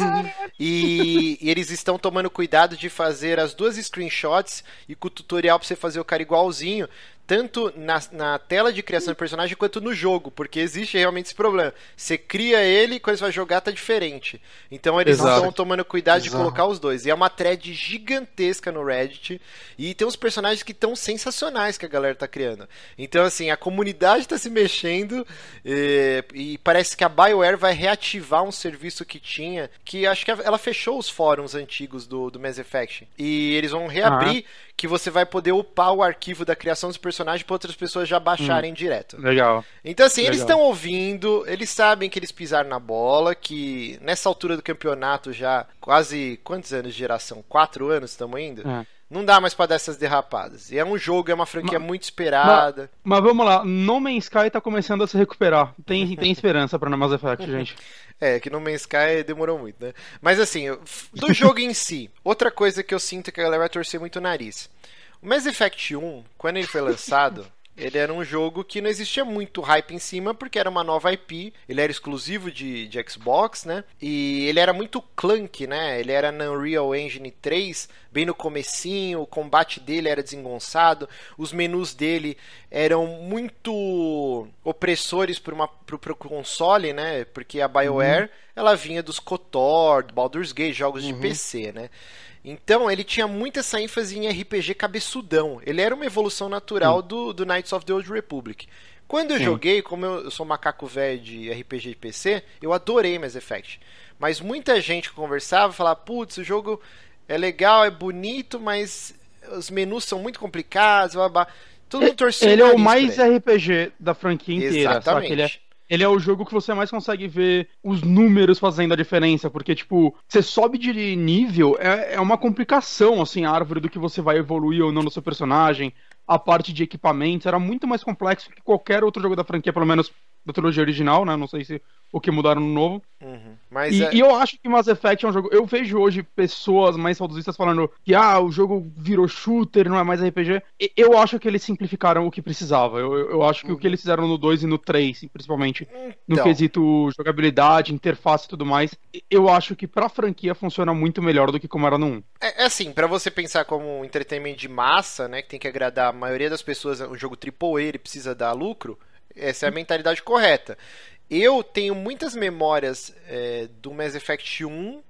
e, e, eles estão tomando cuidado de fazer as duas screenshots e com o tutorial pra você fazer o cara igualzinho tanto na, na, tela de criação de personagem quanto no jogo, porque existe realmente esse problema. Você cria ele e quando você vai jogar tá diferente. Então eles Exato. estão tomando cuidado Exato. de colocar os dois. E é uma thread gigantesca no Reddit e tem uns personagens que estão sensacionais que a galera tá criando. Então assim, a comunidade tá se mexendo e, e, parece que a BioWare vai reativar um serviço que tinha, que acho que ela fechou os fóruns antigos do, do Mass Effect. E eles vão reabrir ah. Que você vai poder upar o arquivo da criação dos personagens para outras pessoas já baixarem hum, direto. Legal. Então, assim, legal. eles estão ouvindo, eles sabem que eles pisaram na bola, que nessa altura do campeonato já quase quantos anos de geração? Quatro anos estamos indo? É. Não dá mais para dar essas derrapadas. E é um jogo, é uma franquia mas, muito esperada. Mas, mas, vamos lá, No Man's Sky tá começando a se recuperar. Tem, (laughs) tem esperança pra No Mass Effect, gente. (laughs) É, que No Man's Sky demorou muito, né? Mas assim, do (laughs) jogo em si, outra coisa que eu sinto que a galera vai torcer muito o nariz. O Mass Effect 1, quando ele foi lançado, ele era um jogo que não existia muito hype em cima, porque era uma nova IP, ele era exclusivo de, de Xbox, né? E ele era muito clunky, né? Ele era na Unreal Engine 3, bem no comecinho, o combate dele era desengonçado, os menus dele eram muito opressores para o console, né? Porque a BioWare, uhum. ela vinha dos KOTOR, do Baldur's Gate, jogos uhum. de PC, né? Então ele tinha muito essa ênfase em RPG cabeçudão. Ele era uma evolução natural do, do Knights of the Old Republic. Quando eu Sim. joguei, como eu, sou macaco velho de RPG de PC, eu adorei Mass Effect. Mas muita gente que conversava falava, putz, o jogo é legal, é bonito, mas os menus são muito complicados, blá, blá. Todo mundo torceu Ele é o mais RPG da franquia inteira, Exatamente. Ele é, ele é o jogo que você mais consegue ver os números fazendo a diferença, porque, tipo, você sobe de nível, é, é uma complicação, assim, a árvore do que você vai evoluir ou não no seu personagem, a parte de equipamentos, era muito mais complexo que qualquer outro jogo da franquia, pelo menos da trilogia original, né? Não sei se o que mudaram no novo. Uhum. Mas e, é... e, eu acho que Mass Effect é um jogo. Eu vejo hoje pessoas mais saudosistas falando que ah, o jogo virou shooter, não é mais RPG. Eu acho que eles simplificaram o que precisava. Eu, eu acho que uhum. o que eles fizeram no 2 e no 3, principalmente, então... no quesito jogabilidade, interface e tudo mais, eu acho que pra franquia funciona muito melhor do que como era no 1. É, é assim, para você pensar como um entretenimento de massa, né, que tem que agradar a maioria das pessoas, um jogo AAA, ele precisa dar lucro. Essa é a mentalidade correta. Eu tenho muitas memórias é, do Mass Effect 1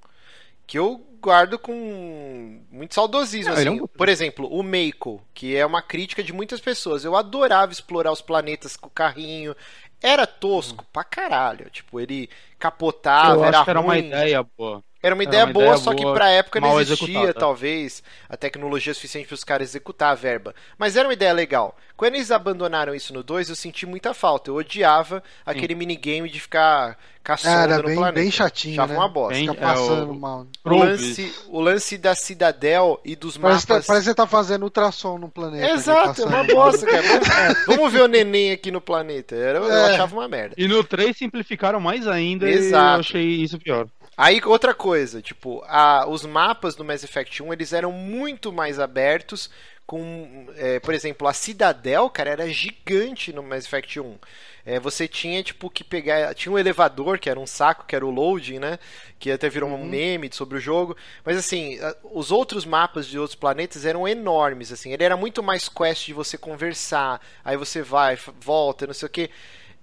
que eu guardo com muito saudosismo. assim. é um... Por exemplo, o Meiko, que é uma crítica de muitas pessoas. Eu adorava explorar os planetas com o carrinho. Era tosco hum. pra caralho. Tipo, ele capotava, eu era, era uma ideia boa. Era uma ideia uma boa, ideia só boa, que pra época não existia, talvez, a tecnologia suficiente para os caras executar a verba. Mas era uma ideia legal. Quando eles abandonaram isso no 2, eu senti muita falta. Eu odiava aquele Sim. minigame de ficar caçando no bem, planeta. bem chatinho, Achava né? uma bosta. Bem, Fica passando é, o... mal. O lance, o lance da Cidadel e dos parece mapas... Tá, parece que você tá fazendo ultrassom no planeta. Exato, é uma bosta, cara. (laughs) Vamos ver o neném aqui no planeta. Eu, é. eu achava uma merda. E no 3 simplificaram mais ainda Exato. e eu achei isso pior. Aí, outra coisa, tipo, a, os mapas do Mass Effect 1, eles eram muito mais abertos, com, é, por exemplo, a Cidadel, cara, era gigante no Mass Effect 1. É, você tinha, tipo, que pegar... Tinha um elevador, que era um saco, que era o loading, né? Que até virou uhum. um meme sobre o jogo. Mas, assim, os outros mapas de outros planetas eram enormes, assim. Ele era muito mais quest de você conversar, aí você vai, volta, não sei o que.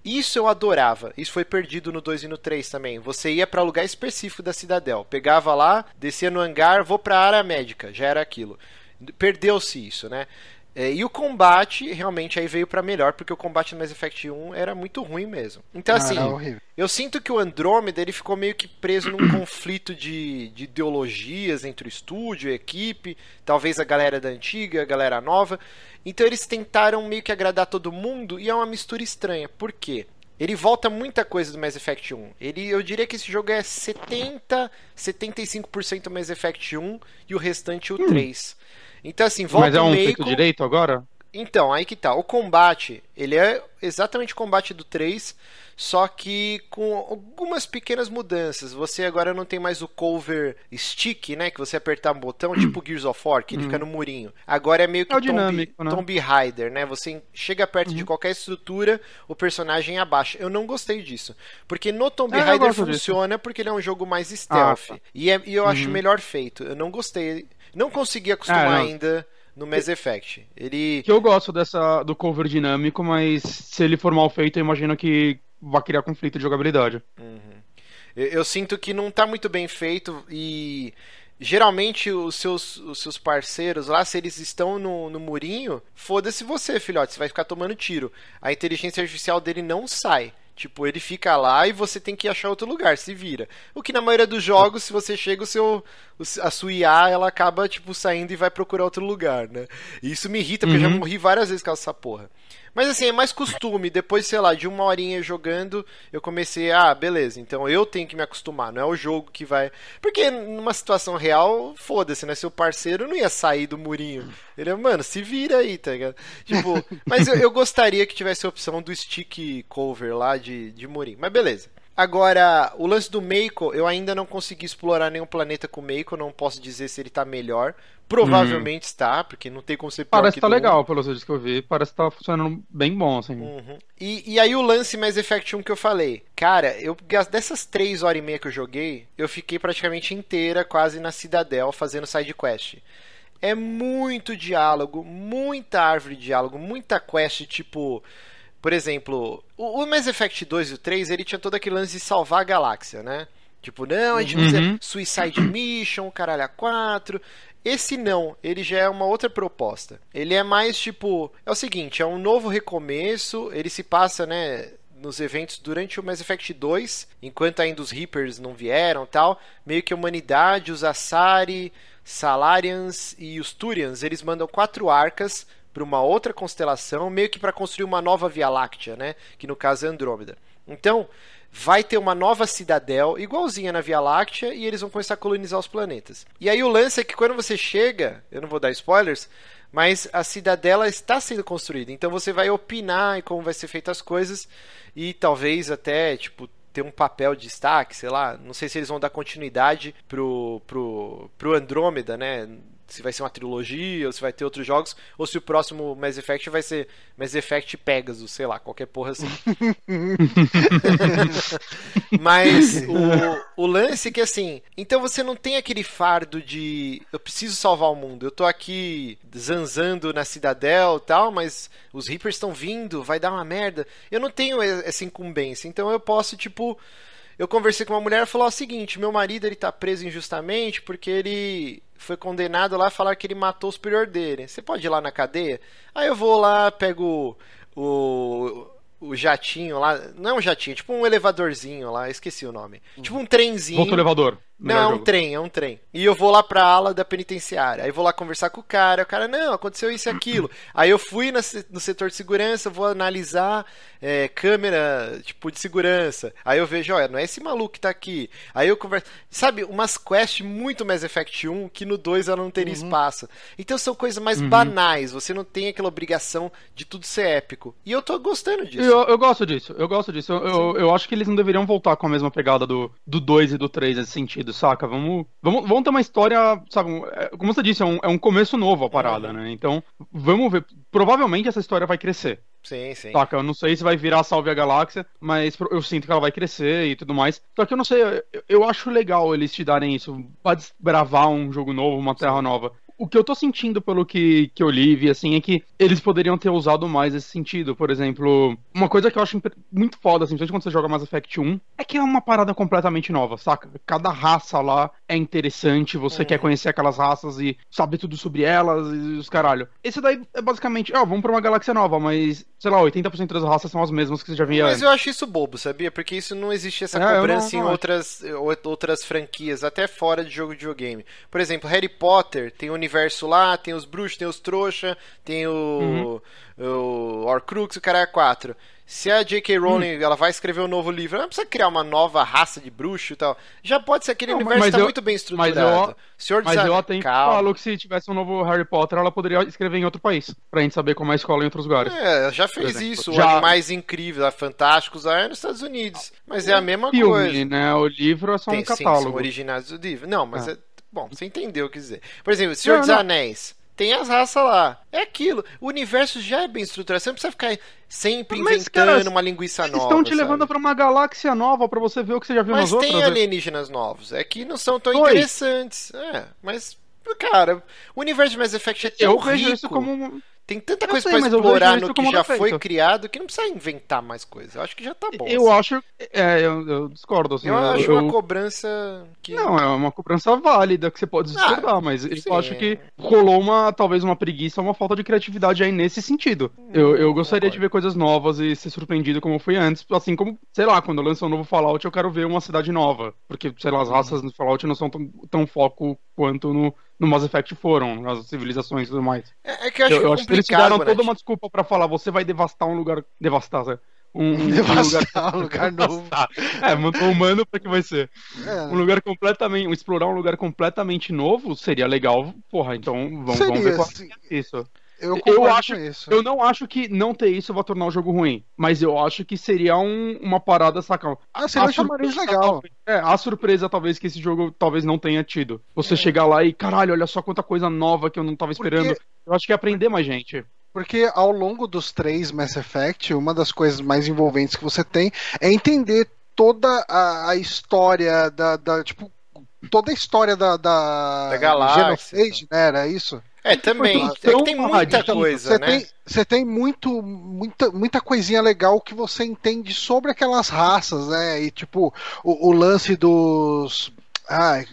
Isso eu adorava. Isso foi perdido no 2 e no 3 também. Você ia para lugar específico da Cidadel. Pegava lá, descia no hangar, vou para a área médica. Já era aquilo. Perdeu-se isso, né? É, e o combate realmente aí veio para melhor, porque o combate no Mass Effect 1 era muito ruim mesmo. Então, ah, assim, eu sinto que o Andromeda ele ficou meio que preso num (clears throat) conflito de, de ideologias entre o estúdio, a equipe, talvez a galera da antiga, a galera nova. Então, eles tentaram meio que agradar todo mundo e é uma mistura estranha. Por quê? Ele volta muita coisa do Mass Effect 1. Ele, eu diria que esse jogo é 70, 75% Mass Effect 1 e o restante o hum. 3. Então, assim, volta Mas é um feito direito agora? Então, aí que tá. O combate, ele é exatamente o combate do 3, só que com algumas pequenas mudanças. Você agora não tem mais o cover stick, né? Que você apertar um botão, (clears throat) tipo Gears of War, que ele fica no murinho. Agora é meio que é Tomb, né? Tomb Raider, né? Você chega perto uhum. de qualquer estrutura, o personagem abaixa. Eu não gostei disso. Porque no Tomb é, Raider funciona disso. porque ele é um jogo mais stealth. Ah, tá. e, é, e, eu uhum. acho melhor feito. Eu não gostei não consegui acostumar ah, ainda no Mass Effect. Ele. Que eu gosto dessa do cover dinâmico, mas se ele for mal feito, eu imagino que vai criar conflito de jogabilidade. Uhum. Eu, eu, sinto que não está muito bem feito e geralmente os seus, os seus parceiros lá, se eles estão no, no murinho, foda-se você, filhote, você vai ficar tomando tiro. A inteligência artificial dele não sai. Tipo, ele fica lá e você tem que achar outro lugar, se vira. O que na maioria dos jogos, se você chega, o seu. A sua IA, ela acaba, tipo, saindo e vai procurar outro lugar, né? E isso me irrita, porque uhum. eu já uhum. morri várias vezes com essa porra. Mas assim, é mais costume. Depois, sei lá, de uma horinha jogando, eu comecei, ah, beleza, então eu tenho que me acostumar, não é o jogo que vai. Porque numa situação real, foda-se, né? Seu parceiro não ia sair do murinho. Ele é, mano, se vira aí, tá ligado? Tipo, (laughs) mas eu, eu gostaria que tivesse a opção do stick cover lá de, de murinho. Mas beleza. Agora, o lance do Meiko, eu ainda não consegui explorar nenhum planeta com o Meiko, não posso dizer se ele tá melhor. Provavelmente está, porque não tem como ser pior Parece que tá legal, pelos vídeos que eu vi. Parece que tá funcionando bem bom, assim. Uhum. E, e aí o lance Mass Effect 1 que eu falei. Cara, eu dessas três horas e meia que eu joguei, eu fiquei praticamente inteira quase na Cidadel fazendo side quest. É muito diálogo, muita árvore de diálogo, muita quest, tipo... Por exemplo, o, o Mass Effect 2 e o 3, ele tinha todo aquele lance de salvar a galáxia, né? Tipo, não, a gente uhum. Suicide Mission, caralho, a 4. Esse não, ele já é uma outra proposta. Ele é mais tipo. É o seguinte, é um novo recomeço, ele se passa, né? Nos eventos durante o Mass Effect 2, enquanto ainda os Reapers não vieram tal, meio que a humanidade, os Asari, Salarians e os Turians, eles mandam quatro arcas para uma outra constelação, meio que para construir uma nova Via Láctea, né? Que no caso é Andrômeda. Então, vai ter uma nova cidadel, igualzinha na Via Láctea, e eles vão começar a colonizar os planetas. E aí o lance é que quando você chega, eu não vou dar spoilers, mas a cidadela está sendo construída. Então você vai opinar em como vai ser feitas as coisas e talvez até, tipo, ter um papel de destaque, sei lá. Não sei se eles vão dar continuidade pro, pro, pro Andrômeda, né? Se vai ser uma trilogia, ou se vai ter outros jogos, ou se o próximo Mass Effect vai ser Mass Effect Pegasus, sei lá, qualquer porra assim. (laughs) Mas o, o lance é que assim, então você não tem aquele fardo de eu preciso salvar o mundo, eu tô aqui zanzando na cidadel tal, mas os Reapers estão vindo, vai dar uma merda. Eu não tenho essa incumbência, então eu posso, tipo, eu conversei com uma mulher e falou o seguinte: meu marido ele tá preso injustamente porque ele foi condenado lá falar que ele matou o superior dele. Você pode ir lá na cadeia? Aí eu vou lá, pego o, o jatinho lá. Não é um jatinho, é tipo um elevadorzinho lá, esqueci o nome. Tipo um trenzinho. Outro elevador. Não, é um trem, é um trem. E eu vou lá pra ala da penitenciária. Aí vou lá conversar com o cara. O cara, não, aconteceu isso e aquilo. (clears throat) Aí eu fui no setor de segurança, vou analisar é, câmera, tipo, de segurança. Aí eu vejo, olha, não é esse maluco que tá aqui. Aí eu converso. Sabe, umas quests muito Mass Effect 1 que no 2 ela não teria uhum. espaço. Então são coisas mais uhum. banais. Você não tem aquela obrigação de tudo ser épico. E eu tô gostando disso. Eu, eu gosto disso, eu gosto disso. Eu, eu, eu, acho que eles não deveriam voltar com a mesma pegada do, do 2 e do 3 nesse sentido sentido, saca? Vamos, vamos, vamos ter uma história, sabe? É, como você disse, é um, é um começo novo a parada, né? Então, vamos ver. Provavelmente essa história vai crescer. Sim, sim. Saca? Eu não sei se vai virar Salve a Galáxia, mas eu sinto que ela vai crescer e tudo mais. Só que eu não sei, eu, eu acho legal eles te darem isso. Pode desbravar um jogo novo, uma terra nova o que eu tô sentindo pelo que, que eu li, vi, assim, é que eles poderiam ter usado mais esse sentido. Por exemplo, uma coisa que eu acho muito foda, assim, principalmente quando você joga Mass Effect 1, é que é uma parada completamente nova, saca? Cada raça lá é interessante, você quer conhecer aquelas raças e saber tudo sobre elas e os caralho. Esse daí é basicamente, ó, vamos pra uma galáxia nova, mas, sei lá, 80% das raças são as mesmas que você já via Mas antes. eu acho isso bobo, sabia? Porque isso não existe essa É, cobrança não- em não outras, ou- outras franquias, até fora de jogo de videogame. Por exemplo, Harry Potter tem o universo lá, tem os bruxos, tem os trouxa, tem o, o Horcrux e o cara 4. Se a J.K. Rowling ela vai escrever um novo livro, ela não precisa criar uma nova raça de bruxo e tal. Já pode ser aquele Não, universo mas que tá eu- muito bem mas estruturado. eu- Senhor dos Mas eu Anéis- até falo que se tivesse um novo Harry Potter, ela poderia escrever em outro país, pra gente saber como é a escola em outros lugares. É, já fez isso. Já- Animais Incríveis, Fantásticos, lá é nos Estados Unidos. Mas é a mesma Filme, coisa. né? O livro é só Tem, um sim, catálogo. são originais do livro. Não, mas Ah. é. Bom, você entendeu o que dizer. Por exemplo, Senhor Não, dos não. Anéis. Tem as raças lá. É aquilo. O universo já é bem estruturado. Você não precisa ficar sempre Mas, inventando cara, uma linguiça Eles nova. estão te sabe? levando pra uma galáxia nova pra você ver o que você já viu Mas nas tem outras. alienígenas novos. É que não são tão interessantes. É, mas. Cara, o universo de Mass Effect é tão Eu vejo rico. isso como. Tem tanta coisa eu explorar no que já foi criado que não precisa inventar mais coisa. Eu acho que já tá bom. Eu assim. acho. É, eu, eu discordo, assim. Eu acho eu- uma cobrança que. Não, é uma cobrança válida que você pode discordar, mas sim. eu acho que rolou uma, talvez uma preguiça, uma falta de criatividade aí nesse sentido. Eu, eu gostaria de ver coisas novas e ser surpreendido como foi antes, assim como, sei lá, quando lança um novo Fallout, eu quero ver uma cidade nova, porque, sei lá, as raças no Fallout não são tão, tão foco quanto no, no Mass Effect foram, as civilizações e tudo mais. É, é que eu acho Eu, eu que acho que eles tiveram complicado, toda né? uma desculpa pra falar, você vai devastar um lugar, devastar, sabe? Um, um Devastar um lugar (laughs) novo. Devastar. É, mandou humano pra que vai ser É. um lugar completamente. Explorar um lugar completamente novo seria legal. Porra, então vamos, vamos ver Seria, qual é isso. Eu Eu acho- com isso. Eu não acho que não ter isso vai tornar o jogo ruim, mas eu acho que seria um- uma parada saca. Ah, seria a um chamariz legal. talvez- É, a surpresa talvez que esse jogo talvez não tenha tido. Você É. chegar lá e, caralho, olha só quanta coisa nova que eu não tava Porque- esperando. Eu acho que ia aprender mais gente. Porque ao longo dos três Mass Effect, uma das coisas mais envolventes que você tem é entender toda a, a história da, da, Tipo, toda a história da. Da, Da galáxia, Genocide, né? Era isso? É, também. É tão que tem muita radical. coisa, Você né? tem, você tem muito, muita, muita coisinha legal que você entende sobre aquelas raças, né? E tipo, o, o lance dos. Ai,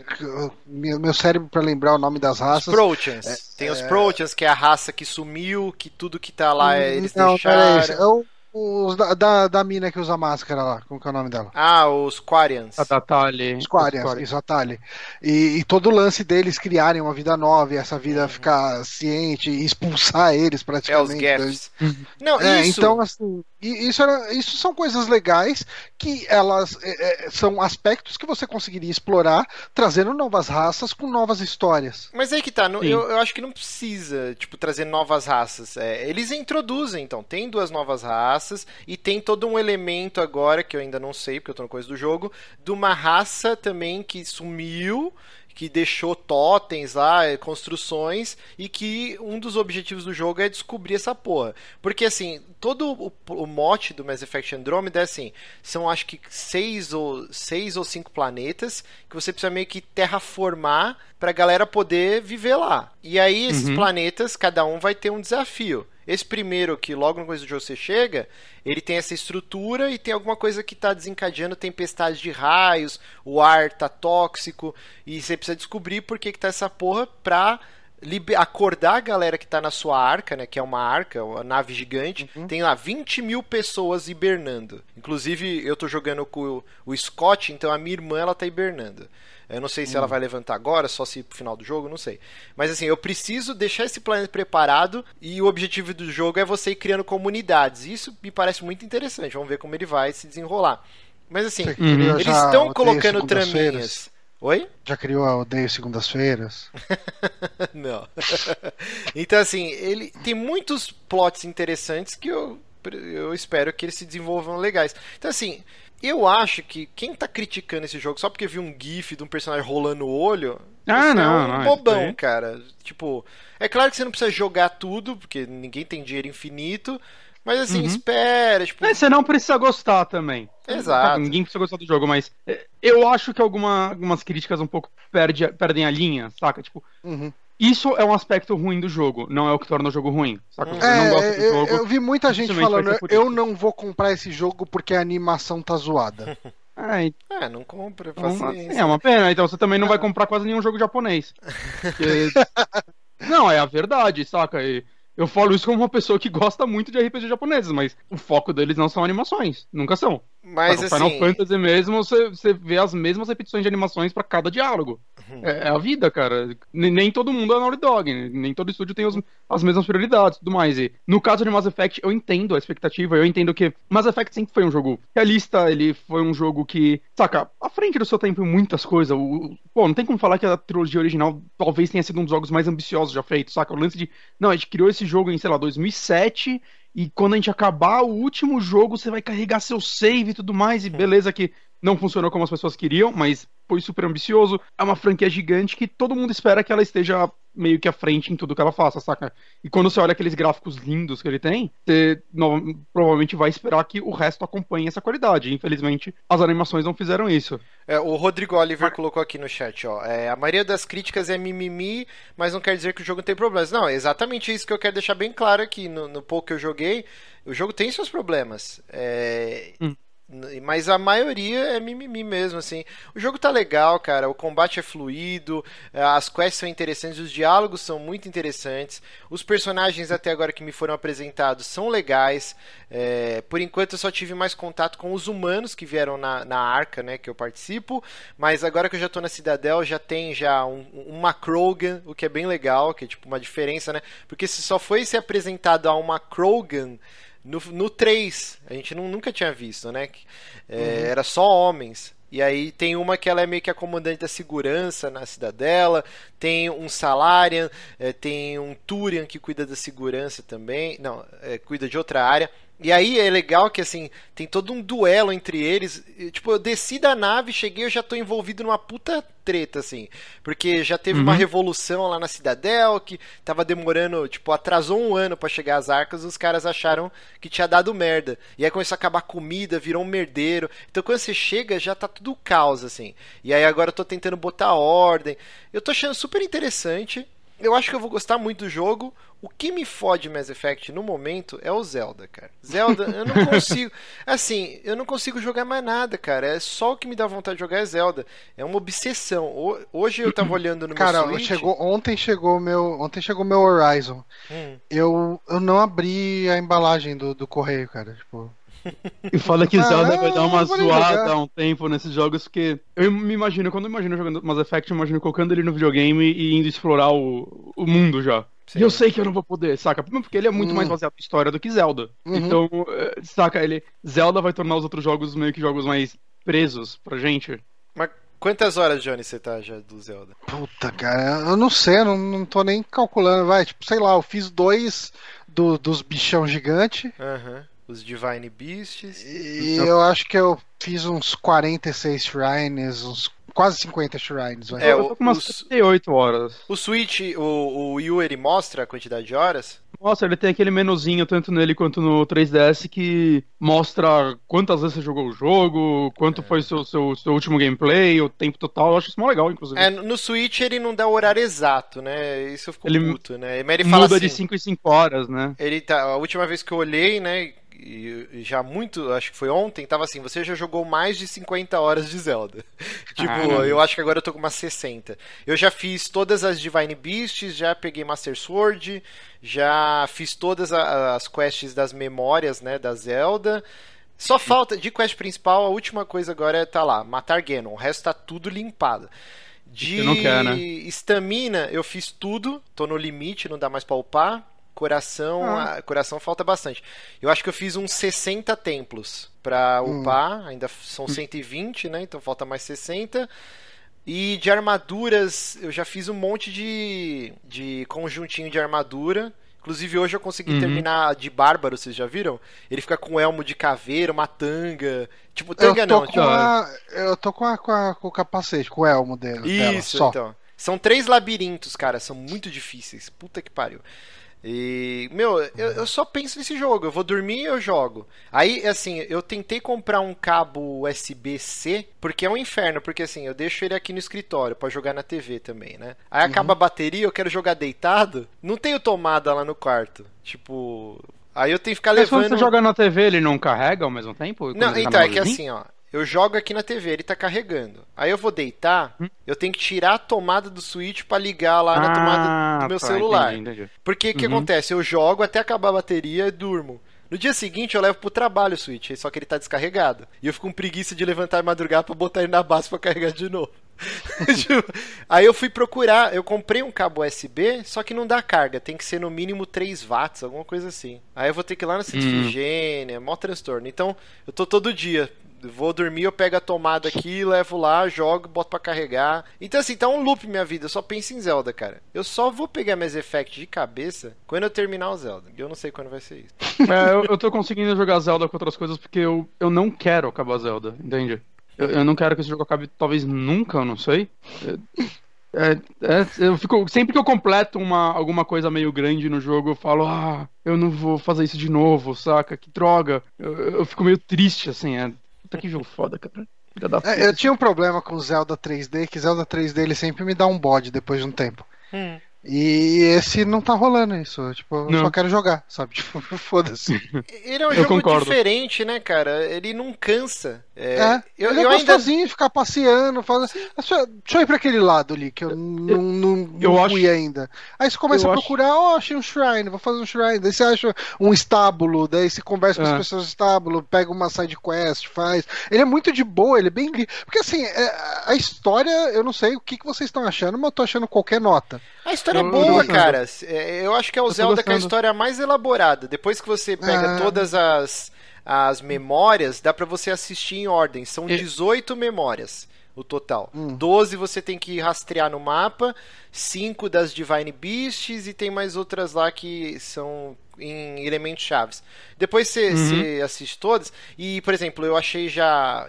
meu, meu cérebro pra lembrar o nome das Os raças. Proteans. tem os Proteans, que é a raça que sumiu, que tudo que tá lá é, eles não, deixaram. É o, os da, da, da mina que usa máscara lá. Como que é o nome dela? Ah, os Quarians. A Datali. Os Quarians, isso, a Tali. E, e todo o lance deles criarem uma vida nova e essa vida ficar ciente e expulsar eles É, os praticamente. Gaffs. Não, É, isso. então, assim, isso, era, isso são coisas legais que elas é, é, são aspectos que você conseguiria explorar trazendo novas raças com novas histórias. Mas aí que tá, eu, eu acho que não precisa, tipo, trazer novas raças. É, eles introduzem, então, tem duas novas raças e tem todo um elemento agora, que eu ainda não sei, porque eu tô na coisa do jogo, de uma raça também que sumiu, que deixou totens lá, eh, construções, e que um dos objetivos do jogo é descobrir essa porra. Porque, assim, todo o, o mote do Mass Effect Andromeda é assim, são acho que seis ou, seis ou cinco planetas que você precisa meio que terraformar pra galera poder viver lá. E aí, esses Uhum. planetas, cada um vai ter um desafio. Esse primeiro, que logo no começo do jogo você chega, ele tem essa estrutura e tem alguma coisa que tá desencadeando tempestade de raios, o ar tá tóxico, e você precisa descobrir por que, que tá essa porra pra acordar a galera que tá na sua arca, né? Que é uma arca, uma nave gigante. Tem lá 20 mil pessoas hibernando. Inclusive, eu tô jogando com o, o Scott, então a minha irmã ela tá hibernando. Eu não sei se ela vai levantar agora, só se pro final do jogo, não sei. Mas assim, eu preciso deixar esse planeta preparado e o objetivo do jogo é você ir criando comunidades. Isso me parece muito interessante. Vamos ver como ele vai se desenrolar. Mas assim, criou eles estão colocando traminhas. Oi? Já criou a Odeio Segundas-Feiras? (laughs) Não. (laughs) então, assim, ele tem muitos plots interessantes que eu, eu espero que eles se desenvolvam legais. Então, assim, eu acho que quem tá criticando esse jogo só porque viu um GIF de um personagem rolando o olho. Ah, você não, é um não, bobão, aí- cara. Tipo, é claro que você não precisa jogar tudo, porque ninguém tem dinheiro infinito. Mas assim, Uhum. espera, tipo. É, você não precisa gostar também. Exato. Ninguém precisa gostar do jogo, mas é, eu acho que alguma- algumas críticas um pouco perde, perdem a linha, saca? Tipo, Uhum. Isso é um aspecto ruim do jogo, não é o que torna o jogo ruim, saca? Você É, não gosta do eu, jogo. eu vi muita gente falando, eu isso." não vou comprar esse jogo porque a animação tá zoada. (laughs) É, é não compra, Então, paciência. assim, é uma pena. Então você também não vai comprar quase nenhum jogo japonês. (laughs) Porque- não, é a verdade, saca? E eu falo isso como uma pessoa que gosta muito de RPG japoneses, mas o foco deles não são animações. Nunca são. Mas assim, Final Fantasy mesmo, você, você vê as mesmas repetições de animações pra cada diálogo. Uhum. É, é a vida, cara. Nem, nem todo mundo é Naughty Dog, né? nem todo estúdio tem os- as mesmas prioridades e tudo mais. E no caso de Mass Effect, eu entendo a expectativa, eu entendo que Mass Effect sempre foi um jogo realista, ele foi um jogo que, saca, à frente do seu tempo em muitas coisas. O, o- pô, não tem como falar que a trilogia original talvez tenha sido um dos jogos mais ambiciosos já feitos, saca? O lance de, não, a gente criou esse jogo em, sei lá, 2007 e quando a gente acabar o último jogo, você vai carregar seu save e tudo mais, e beleza que não funcionou como as pessoas queriam, mas foi super ambicioso. É uma franquia gigante que todo mundo espera que ela esteja meio que à frente em tudo que ela faça, saca? E quando você olha aqueles gráficos lindos que ele tem, você no- provavelmente vai esperar que o resto acompanhe essa qualidade. Infelizmente, as animações não fizeram isso. é, o Rodrigo Oliver colocou aqui no chat, ó. é, a maioria das críticas é mimimi, mas não quer dizer que o jogo tem problemas. Não, é exatamente isso que eu quero deixar bem claro aqui. No, no pouco que eu joguei, o jogo tem seus problemas. É, Hum. Mas a maioria é mimimi mesmo, assim. O jogo tá legal, cara. O combate é fluido, é, as quests são interessantes, os diálogos são muito interessantes. Os personagens até agora que me foram apresentados são legais. É, por enquanto eu só tive mais contato com os humanos que vieram na, na arca, né, que eu participo. Mas agora que eu já tô na Cidadel, já tem já um, uma Krogan, o que é bem legal, que é tipo uma diferença, né? Porque se só foi ser apresentado a uma Krogan no, no 3, a gente não- nunca tinha visto, né? Que, é, Era só homens. E aí tem uma que ela é meio que a comandante da segurança na cidadela, tem um Salarian, é, tem um Turian que cuida da segurança também, não, é, cuida de outra área. E aí é legal que assim, tem todo um duelo entre eles. Tipo, eu desci da nave, cheguei, eu já tô envolvido numa puta treta, assim. Porque já teve uma Uhum. revolução lá na Cidadel que tava demorando, tipo, atrasou um ano pra chegar às arcas, os caras acharam que tinha dado merda. E aí começou a acabar a comida, virou um merdeiro. Então quando você chega, já tá tudo caos, assim. E aí agora eu tô tentando botar ordem. Eu tô achando super interessante. Eu acho que eu vou gostar muito do jogo. O que me fode Mass Effect no momento é o Zelda, cara. Zelda, eu não (laughs) consigo. Assim, eu não consigo jogar mais nada, cara. É só o que me dá vontade de jogar é Zelda. É uma obsessão. Ho- Hoje eu tava olhando no Cara, meu Switch. chegou, ontem chegou meu, ontem chegou meu Horizon. Hum. Eu, eu não abri a embalagem do, do correio, cara. Tipo, E fala que Ah, Zelda vai dar uma nem zoada jogar. há um tempo nesses jogos, porque eu me imagino, quando eu imagino jogando Mass Effect, eu imagino colocando ele no videogame e indo explorar o, o mundo já. Sim. E eu sei que eu não vou poder, saca? Primeiro Porque ele é muito Hum. mais baseado em história do que Zelda. Uhum. Então, eh, saca, ele. Zelda vai tornar os outros jogos meio que jogos mais presos pra gente. Mas quantas horas, Johnny, você tá já do Zelda? puta, cara, eu não sei, eu não, não tô nem calculando, vai. Tipo, sei lá, eu fiz dois do- dos bichão gigante Aham. Os Divine Beasts. e eu acho que eu fiz uns 46 shrines, uns quase 50 shrines, vai. É, eu tô com umas os- 38 horas. O Switch, o, o Wii U, ele mostra a quantidade de horas? Nossa, ele tem aquele menuzinho tanto nele quanto no 3DS que mostra quantas vezes você jogou o jogo, quanto É. foi seu, seu, seu último gameplay, o tempo total. Eu acho isso mó legal, inclusive. É, no Switch ele não dá o horário exato, né? Isso eu fico Ele puto, né? Mas ele fala Muda assim, de 5 em 5 horas, né? ele tá, a última vez que eu olhei, né, e e já muito, acho que foi ontem, tava assim, você já jogou mais de 50 horas de Zelda. (laughs) tipo, Caramba. eu acho que agora eu tô com umas 60. Eu já fiz todas as Divine Beasts, já peguei Master Sword, já fiz todas as quests das memórias, né, da Zelda. Só falta, de quest principal, a última coisa agora é tá lá, matar Ganon. O resto tá tudo limpado. De né? estamina, eu fiz tudo, tô no limite, não dá mais pra upar. Coração, Ah. ah, coração falta bastante. Eu acho que eu fiz uns 60 templos pra Hum. upar, ainda são 120, né? Então falta mais 60. E de armaduras, eu já fiz um monte de, de conjuntinho de armadura. Inclusive hoje eu consegui Uhum. terminar de bárbaro, vocês já viram? Ele fica com um elmo de caveira, uma tanga. Tipo, Eu tanga tô não, com, tipo, a, eu tô com, a, com, a- com o capacete, com o elmo dele, dela, Isso, só. então. São três labirintos, cara, são muito difíceis. Puta que pariu. E, meu, eu, eu só penso nesse jogo. Eu vou dormir e eu jogo. Aí, assim, eu tentei comprar um cabo USB-C, porque é um inferno, porque assim, eu deixo ele aqui no escritório pra jogar na TV também, né? Aí acaba a bateria, eu quero jogar deitado, não tenho tomada lá no quarto. Tipo, aí eu tenho que ficar Mas quando levando. você joga na TV, ele não carrega ao mesmo tempo? Não, Quando tá então, no é que assim, ó. Eu jogo aqui na TV, ele tá carregando. Aí eu vou deitar, hum? eu tenho que tirar a tomada do Switch para ligar lá na ah, tomada do meu tá, celular. Entendi, entendi. Porque o uhum. que acontece? Eu jogo até acabar a bateria e durmo. No dia seguinte eu levo pro trabalho o Switch, só que ele tá descarregado. E eu fico com preguiça de levantar e madrugar pra botar ele na base pra carregar de novo. (laughs) Aí eu fui procurar, eu comprei um cabo USB, só que não dá carga, tem que ser no mínimo 3 watts, alguma coisa assim. Aí eu vou ter que ir lá na Centrifugênia, hum. é mó transtorno. Então, eu tô todo dia vou dormir, eu pego a tomada aqui, levo lá, jogo, boto pra carregar. Então, assim, tá um loop minha vida. Eu só penso em Zelda, cara. Eu só vou pegar Mass Effect de cabeça quando eu terminar o Zelda. Eu não sei quando vai ser isso. (laughs) É, eu, eu tô conseguindo jogar Zelda com outras coisas porque eu, eu não quero acabar Zelda, entende? Eu, eu não quero que esse jogo acabe, talvez nunca, eu não sei. É, é, eu fico, sempre que eu completo uma, alguma coisa meio grande no jogo, eu falo, ah, eu não vou fazer isso de novo, saca? Que droga. Eu, eu fico meio triste, assim, é, Puta que jogo foda, cara. É, eu tinha um problema com Zelda 3D, que Zelda 3D ele sempre me dá um bode depois de um tempo. Hum. E esse não tá rolando isso. Tipo, eu não. só quero jogar, sabe? (laughs) Tipo, foda-se. Ele é um eu jogo concordo. diferente, né, cara? Ele não cansa. É, é eu, ele é eu gostosinho ainda... ficar passeando, fazendo. Deixa eu ir pra aquele lado ali, que eu, não, não, eu não fui acho... ainda. Aí você começa eu a procurar, ó, oh, achei um shrine, vou fazer um shrine. Daí você acha um estábulo, daí você conversa com as é. pessoas do estábulo, pega uma side quest, faz. Ele é muito de boa, ele é bem. Porque assim, é, a história, eu não sei o que, que vocês estão achando, mas eu tô achando qualquer nota. A história é boa, cara. É, eu acho que é o Zelda com a história mais elaborada. Depois que você pega todas as as memórias, dá para você assistir em ordem. São 18 memórias o total. Hum. 12 você tem que rastrear no mapa, 5 das Divine Beasts e tem mais outras lá que são em elementos chaves. Depois você, uhum. assiste todas e, por exemplo, eu achei já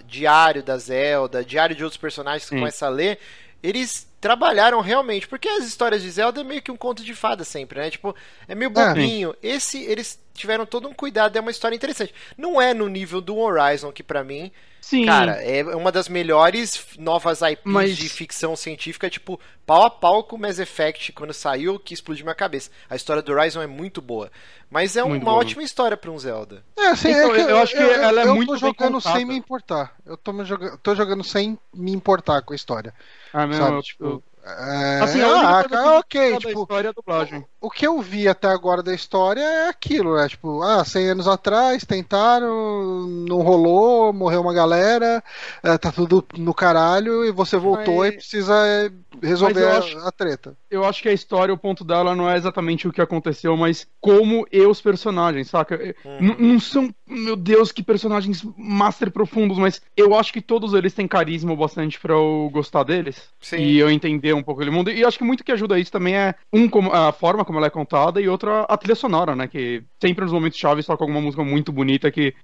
Tiveram todo um cuidado, é uma história interessante. Não é no nível do Horizon, que para mim, Sim. cara, é uma das melhores novas IPs Mas... de ficção científica, tipo, pau a pau com Mass Effect, quando saiu, que explodiu minha cabeça. A história do Horizon é muito boa. Mas é muito uma bom. ótima história para um Zelda. É, assim, então, é eu, eu, acho que eu, ela é eu muito tô jogando sem me importar. Eu tô, jogando, tô jogando sem me importar com a história. Ah, meu, sabe? tipo, é... Assim, ah, ah ok, tipo, história é dublagem. O, o que eu vi até agora da história é aquilo, né? Tipo, ah, 100 anos atrás tentaram, não rolou, morreu uma galera, é, tá tudo no caralho e você voltou Mas... e precisa resolver a, acho, a, treta. Eu acho que a história, o ponto dela não é exatamente o que aconteceu, mas como e os personagens, saca? Hum. Não são, meu Deus, que personagens master profundos, mas eu acho que todos eles têm carisma bastante para eu gostar deles. Sim. E eu entender um pouco aquele mundo. E acho que muito que ajuda isso também é, um, a forma como ela é contada e outra, a trilha sonora, né? Que sempre nos momentos chaves toca alguma música muito bonita que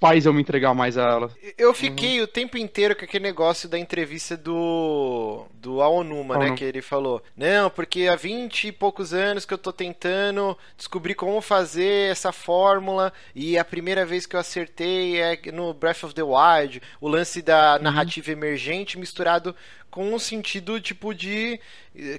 faz eu me entregar mais a ela. Eu fiquei uhum. o tempo inteiro com aquele negócio da entrevista do do Aonuma, né, que ele falou: "Não, porque há 20 e poucos anos que eu tô tentando descobrir como fazer essa fórmula e a primeira vez que eu acertei é no Breath of the Wild, o lance da uhum. narrativa uhum. emergente misturado com um sentido tipo de.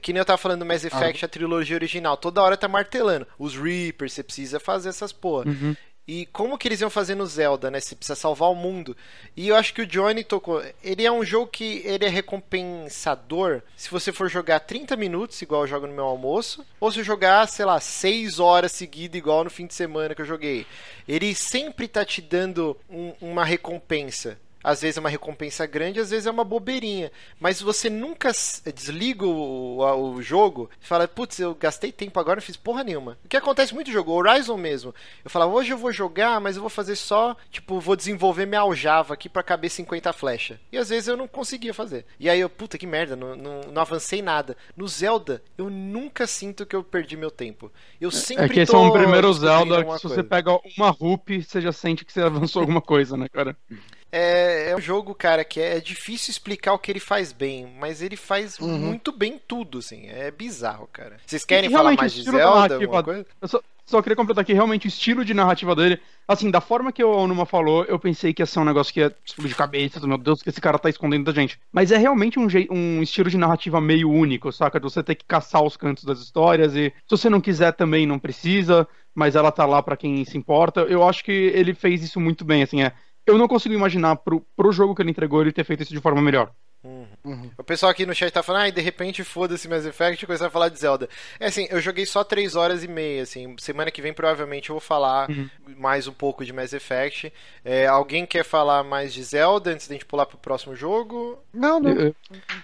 Que nem eu tava falando do Mass Effect, ah. a trilogia original. Toda hora tá martelando. Os Reapers, você precisa fazer essas porra. Uhum. E como que eles iam fazer no Zelda, né? Você precisa salvar o mundo. E eu acho que o Johnny tocou. Ele é um jogo que ele é recompensador se você for jogar 30 minutos, igual eu jogo no meu almoço, ou se jogar, sei lá, 6 horas seguidas, igual no fim de semana que eu joguei. Ele sempre tá te dando um, uma recompensa. Às vezes é uma recompensa grande, às vezes é uma bobeirinha. Mas você nunca desliga o, o jogo e fala, putz, eu gastei tempo agora e não fiz porra nenhuma. O que acontece muito no jogo, Horizon mesmo. Eu falava, hoje eu vou jogar, mas eu vou fazer só, tipo, vou desenvolver minha aljava aqui para caber 50 flechas. E às vezes eu não conseguia fazer. E aí eu, puta que merda, não, não, não avancei nada. No Zelda, eu nunca sinto que eu perdi meu tempo. Eu sempre É que esse é um primeiro Zelda que se coisa. você pega uma rup, você já sente que você avançou alguma coisa, né, cara? (laughs) É, é um jogo, cara, que é, é, difícil explicar o que ele faz bem, mas ele faz uhum. muito bem tudo, assim. É bizarro, cara. Vocês querem falar mais de Zelda? Alguma coisa? Eu só, só queria completar aqui, realmente, o estilo de narrativa dele. Assim, da forma que o Onuma falou, eu pensei que ia ser um negócio que ia explodir cabeça, meu Deus, que esse cara tá escondendo da gente. Mas é realmente um, um estilo de narrativa meio único, saca? De você ter que caçar os cantos das histórias e se você não quiser também não precisa, mas ela tá lá para quem se importa. Eu acho que ele fez isso muito bem, assim, é eu não consigo imaginar pro, pro jogo que ele entregou ele ter feito isso de forma melhor. Uhum. Uhum. O pessoal aqui no chat tá falando, ah, de repente foda-se Mass Effect e começar a falar de Zelda. É assim, eu joguei só 3 horas e meia, assim. Semana que vem provavelmente eu vou falar uhum. mais um pouco de Mass Effect. É, alguém quer falar mais de Zelda antes da gente pular pro próximo jogo? Não, não. Eu,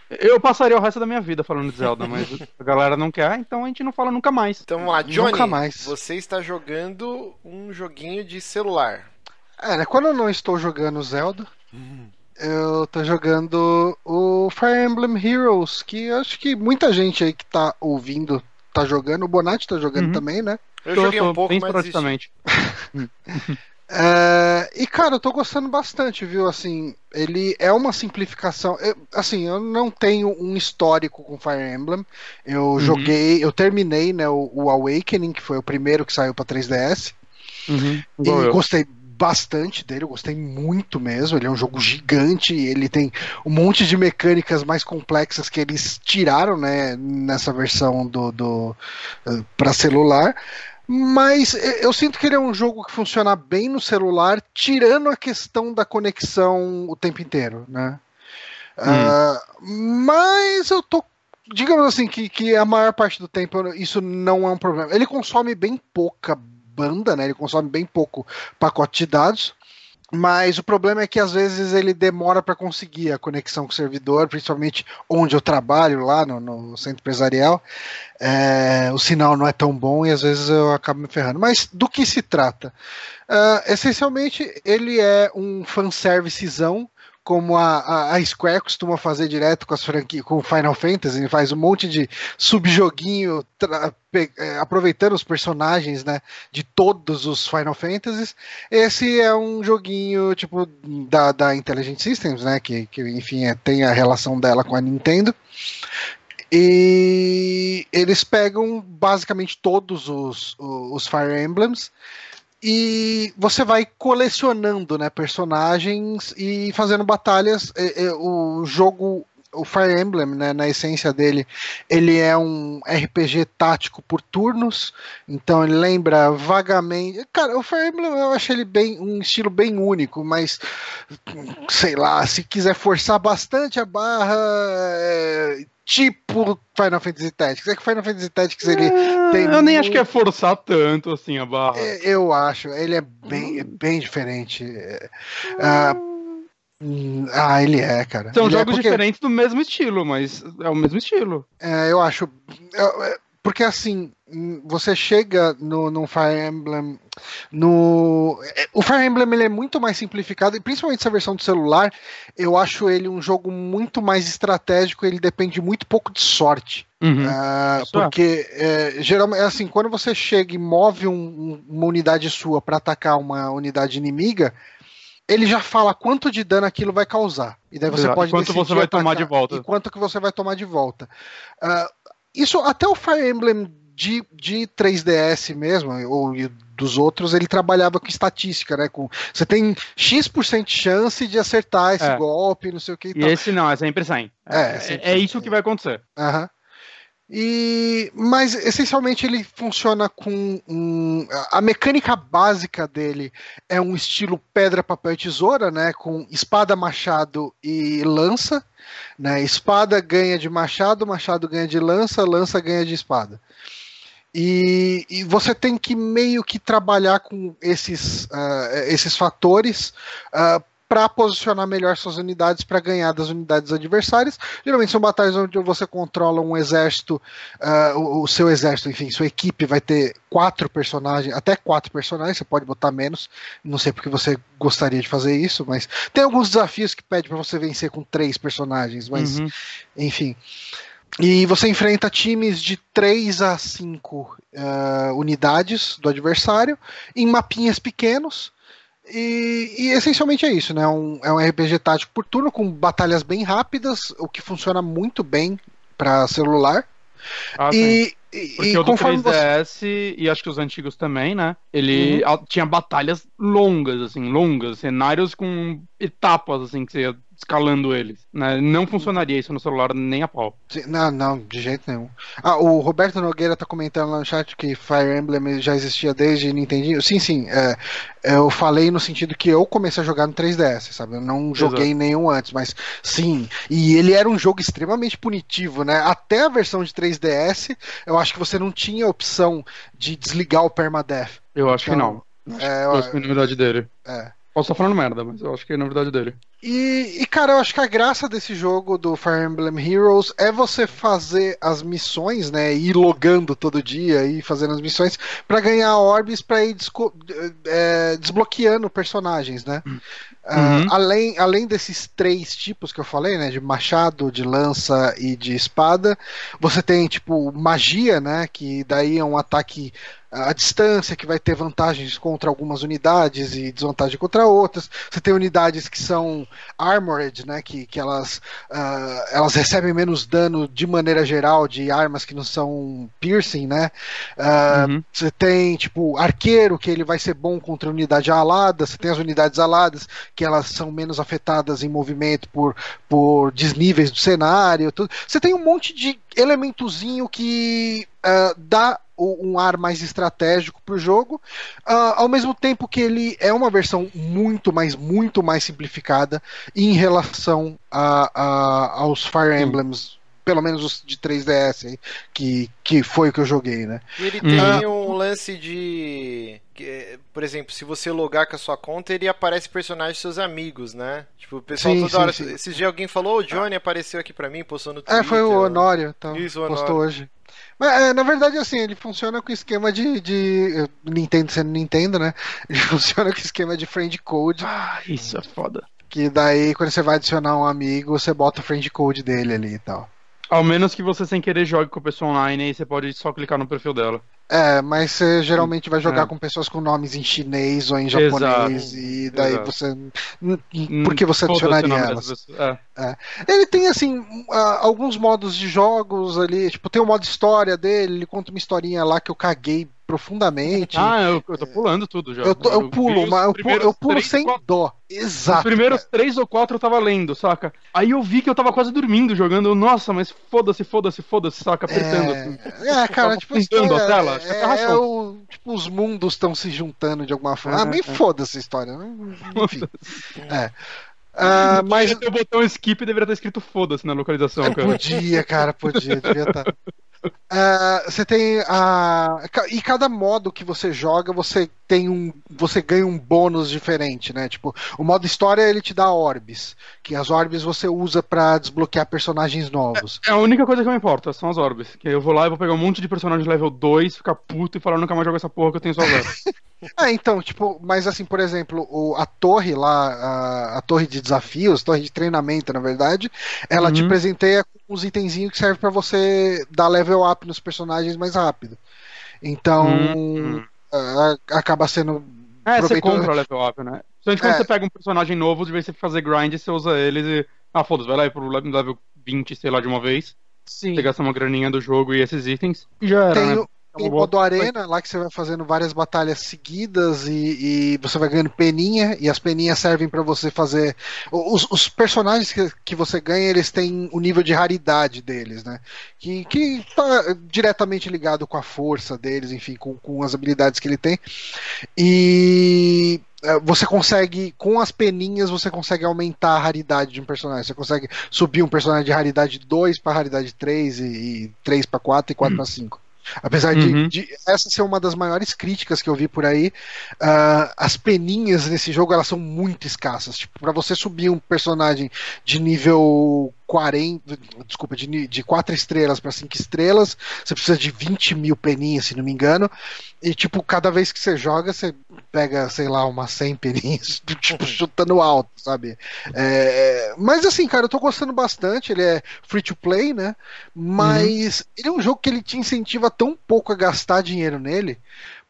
eu passaria o resto da minha vida falando de Zelda, mas (laughs) a galera não quer, então a gente não fala nunca mais. Então vamos lá, Johnny. Nunca mais. Você está jogando um joguinho de celular. É, né, quando eu não estou jogando Zelda. Uhum eu tô jogando o Fire Emblem Heroes, que acho que muita gente aí que tá ouvindo tá jogando. O Bonatti tá jogando uhum. também, né? Eu tô, joguei um pouco, mas praticamente. (laughs) é, e cara, eu tô gostando bastante, viu? Assim, ele é uma simplificação. Eu, assim, eu não tenho um histórico com Fire Emblem. Eu uhum. joguei, eu terminei, né, o, o, Awakening, que foi o primeiro que saiu para 3DS. Uhum. E gostei bastante dele, eu gostei muito mesmo. Ele é um jogo gigante, ele tem um monte de mecânicas mais complexas que eles tiraram, né, nessa versão do, do eh, para celular. Mas eu sinto que ele é um jogo que funciona bem no celular, tirando a questão da conexão o tempo inteiro, né? Hum. Uh, mas eu tô digamos assim, que, que a maior parte do tempo isso não é um problema. Ele consome bem pouca banda, né? Ele consome bem pouco pacote de dados. Mas o problema é que às vezes ele demora para conseguir a conexão com o servidor, principalmente onde eu trabalho, lá no, no centro empresarial. É, o sinal não é tão bom e às vezes eu acabo me ferrando. Mas do que se trata? Uh, essencialmente, ele é um fanservicezão como a, a, Square costuma fazer direto com as franquias, com Final Fantasy, faz um monte de subjoguinho é, aproveitando os personagens, né, de todos os Final Fantasies. Esse é um joguinho tipo da, da Intelligent Systems, né, que, que enfim é, tem a relação dela com a Nintendo. E eles pegam basicamente todos os, os Fire Emblems e você vai colecionando né, personagens e fazendo batalhas. O jogo, o Fire Emblem, né, na essência dele, ele é um RPG tático por turnos, então ele lembra vagamente. Cara, o Fire Emblem eu acho ele bem um estilo bem único, mas sei lá, se quiser forçar bastante a barra. É, tipo Final Fantasy Tactics. É que Final Fantasy Tactics ele é, tem. Eu nem muito... acho que é forçar tanto assim a barra. É, eu acho. Ele é bem, é bem diferente. Uh, ah, ele é, cara. São ele é jogos é porque... diferentes do mesmo estilo, mas é o mesmo estilo. É, eu acho. Porque assim, você chega no, no Fire Emblem. No, o Fire Emblem ele é muito mais simplificado, e principalmente essa versão do celular, eu acho ele um jogo muito mais estratégico, ele depende muito pouco de sorte. Uhum. Uh, porque é, geralmente assim, quando você chega e move um, uma unidade sua para atacar uma unidade inimiga, ele já fala quanto de dano aquilo vai causar. E daí você Exato. pode quanto você vai tomar de volta. E quanto que você vai tomar de volta. Uh, isso até o Fire Emblem de, de 3DS mesmo, ou dos outros, ele trabalhava com estatística, né? Com, você tem X% de chance de acertar esse é. golpe, não sei o que. E, e esse não, é sempre 100. É, é, é, é isso que vai acontecer. Aham. E, mas essencialmente ele funciona com um, a mecânica básica dele é um estilo pedra, papel e tesoura, né? Com espada, machado e lança. Né? Espada ganha de machado, machado ganha de lança, lança ganha de espada. E, e, você tem que meio que trabalhar com esses, uh, esses fatores uh, para posicionar melhor suas unidades para ganhar das unidades adversárias. Geralmente são batalhas onde você controla um exército, uh, o, o, seu exército, enfim, sua equipe vai ter quatro personagens, até quatro personagens, você pode botar menos. Não sei porque você gostaria de fazer isso, mas tem alguns desafios que pede para você vencer com três personagens, mas uhum. enfim. E você enfrenta times de 3 a 5 uh, unidades do adversário em mapinhas pequenos. E, e, essencialmente é isso, né? Um, é um RPG tático por turno com batalhas bem rápidas, o que funciona muito bem para celular. Ah, e, Porque e, o do 3DS você... e acho que os antigos também, né? Ele uhum. tinha batalhas longas, assim, longas, cenários com etapas, assim, que você ia escalando eles. Né? Não funcionaria isso no celular nem a pau. Não, não, de jeito nenhum. Ah, o Roberto Nogueira tá comentando lá no chat que Fire Emblem já existia desde Nintendinho. Sim, sim. É, eu falei no sentido que eu comecei a jogar no 3DS, sabe? Eu não joguei Exato. nenhum antes, mas sim. E ele era um jogo extremamente punitivo, né? Até a versão de 3DS, eu acho que você não tinha opção de desligar o permadeath. Eu acho então, que não. É, eu acho que é novidade dele. É. Posso estar falando merda, mas eu acho que é novidade dele. E, e, cara, eu acho que a graça desse jogo do Fire Emblem Heroes é você fazer as missões, né? Ir logando todo dia e fazendo as missões para ganhar orbes para ir é, desbloqueando personagens, né? Ah, uhum. Uh, além, além desses três tipos que eu falei, né? De machado, de lança e de espada, você tem, tipo, magia, né? Que daí é um ataque à distância, que vai ter vantagens contra algumas unidades e desvantagem contra outras. Você tem unidades que são armored, né? Que, que elas, uh, elas recebem menos dano de maneira geral de armas que não são piercing, né? Uh, uhum. Você tem, tipo, arqueiro, que ele vai ser bom contra unidade alada. Você tem as unidades aladas, que elas são menos afetadas em movimento por, por desníveis do cenário. Tudo. Você tem um monte de elementozinho que uh, dá um ar mais estratégico para o jogo, uh, ao mesmo tempo que ele é uma versão muito mais, muito mais simplificada em relação a, a aos Fire Emblems pelo menos os de 3DS que, que foi o que eu joguei, né? E ele tem uhum. um lance de. Por exemplo, se você logar com a sua conta, ele aparece personagens dos seus amigos, né? Tipo, o pessoal sim, toda sim, hora. Sim. Esses dias alguém falou, o Johnny apareceu aqui pra mim, postou no Twitter. É, foi o Honório, então, Isso, o postou hoje. Mas, é, na verdade, assim, ele funciona com esquema de, de. Nintendo sendo Nintendo, né? (laughs) Ele funciona com esquema de friend code. Ah, isso é foda. Que daí, quando você vai adicionar um amigo, você bota o friend code dele ali e tal. Ao menos que você sem querer jogue com a pessoa online e você pode só clicar no perfil dela. É, mas você geralmente vai jogar é. com pessoas com nomes em chinês ou em japonês Exato. e daí Exato. você. Por que você adicionaria elas? É. É. Ele tem assim alguns modos de jogos ali, tipo, tem o modo história dele, ele conta uma historinha lá que eu caguei profundamente. Ah, eu, eu tô pulando tudo já. Eu, tô, eu, pulo, mas eu pulo, eu pulo sem quatro, dó. Exato. Os primeiros cara. três ou quatro eu tava lendo, saca? Aí eu vi que eu tava quase dormindo jogando. Nossa, mas foda-se, foda-se, foda-se, saca? Apertando. É, assim. é cara, tipo, a tela. É, é o, tipo, os mundos estão se juntando de alguma forma. É, ah, meio é. foda-se a história. Né? Enfim. é. Uh, mas o botão skip deveria estar escrito foda-se na localização, cara. Podia, cara, podia, devia estar. (laughs) Uh, você tem a. E cada modo que você joga, você tem um. Você ganha um bônus diferente, né? Tipo, o modo história ele te dá orbes. Que as orbes você usa para desbloquear personagens novos. É, é, a única coisa que me importa, são as orbes. Que eu vou lá e vou pegar um monte de personagens level 2, ficar puto e falar nunca mais jogo essa porra que eu tenho só. (laughs) é, então, tipo, mas assim, por exemplo, o, a torre lá, a, a torre de desafios, torre de treinamento, na verdade, ela uhum. te presenteia com uns itenzinhos que servem para você dar level up nos personagens mais rápido. Então, uhum. acaba sendo. É, você compra o level up, né? Principalmente quando é. você pega um personagem novo, de vez você fazer grind, você usa eles e. Ah, foda-se, vai lá pro level 20, sei lá, de uma vez. Sim. Você gasta uma graninha do jogo e esses itens. E já era, Tem né? Tem modo arena, lá que você vai fazendo várias batalhas seguidas e, e você vai ganhando peninha, e as peninhas servem para você fazer. Os, os personagens que, que, você ganha, eles têm o nível de raridade deles, né? Que, que tá diretamente ligado com a força deles, enfim, com, com as habilidades que ele tem. E é, você consegue, com as peninhas, você consegue aumentar a raridade de um personagem. Você consegue subir um personagem de raridade 2 para raridade 3, e, e 3 para 4 e 4 hum. para 5. Apesar uhum. de, de, essa ser uma das maiores críticas que eu vi por aí, uh, as peninhas nesse jogo elas são muito escassas. Tipo, para você subir um personagem de nível 40, desculpa, de, de 4 estrelas para 5 estrelas, você precisa de 20 mil peninhas, se não me engano. E, tipo, cada vez que você joga, você pega, sei lá, umas 100 peninhas, (laughs) tipo, chutando alto, sabe? É, mas, assim, cara, eu tô gostando bastante. Ele é free to play, né? Mas uhum. ele é um jogo que ele te incentiva tão pouco a gastar dinheiro nele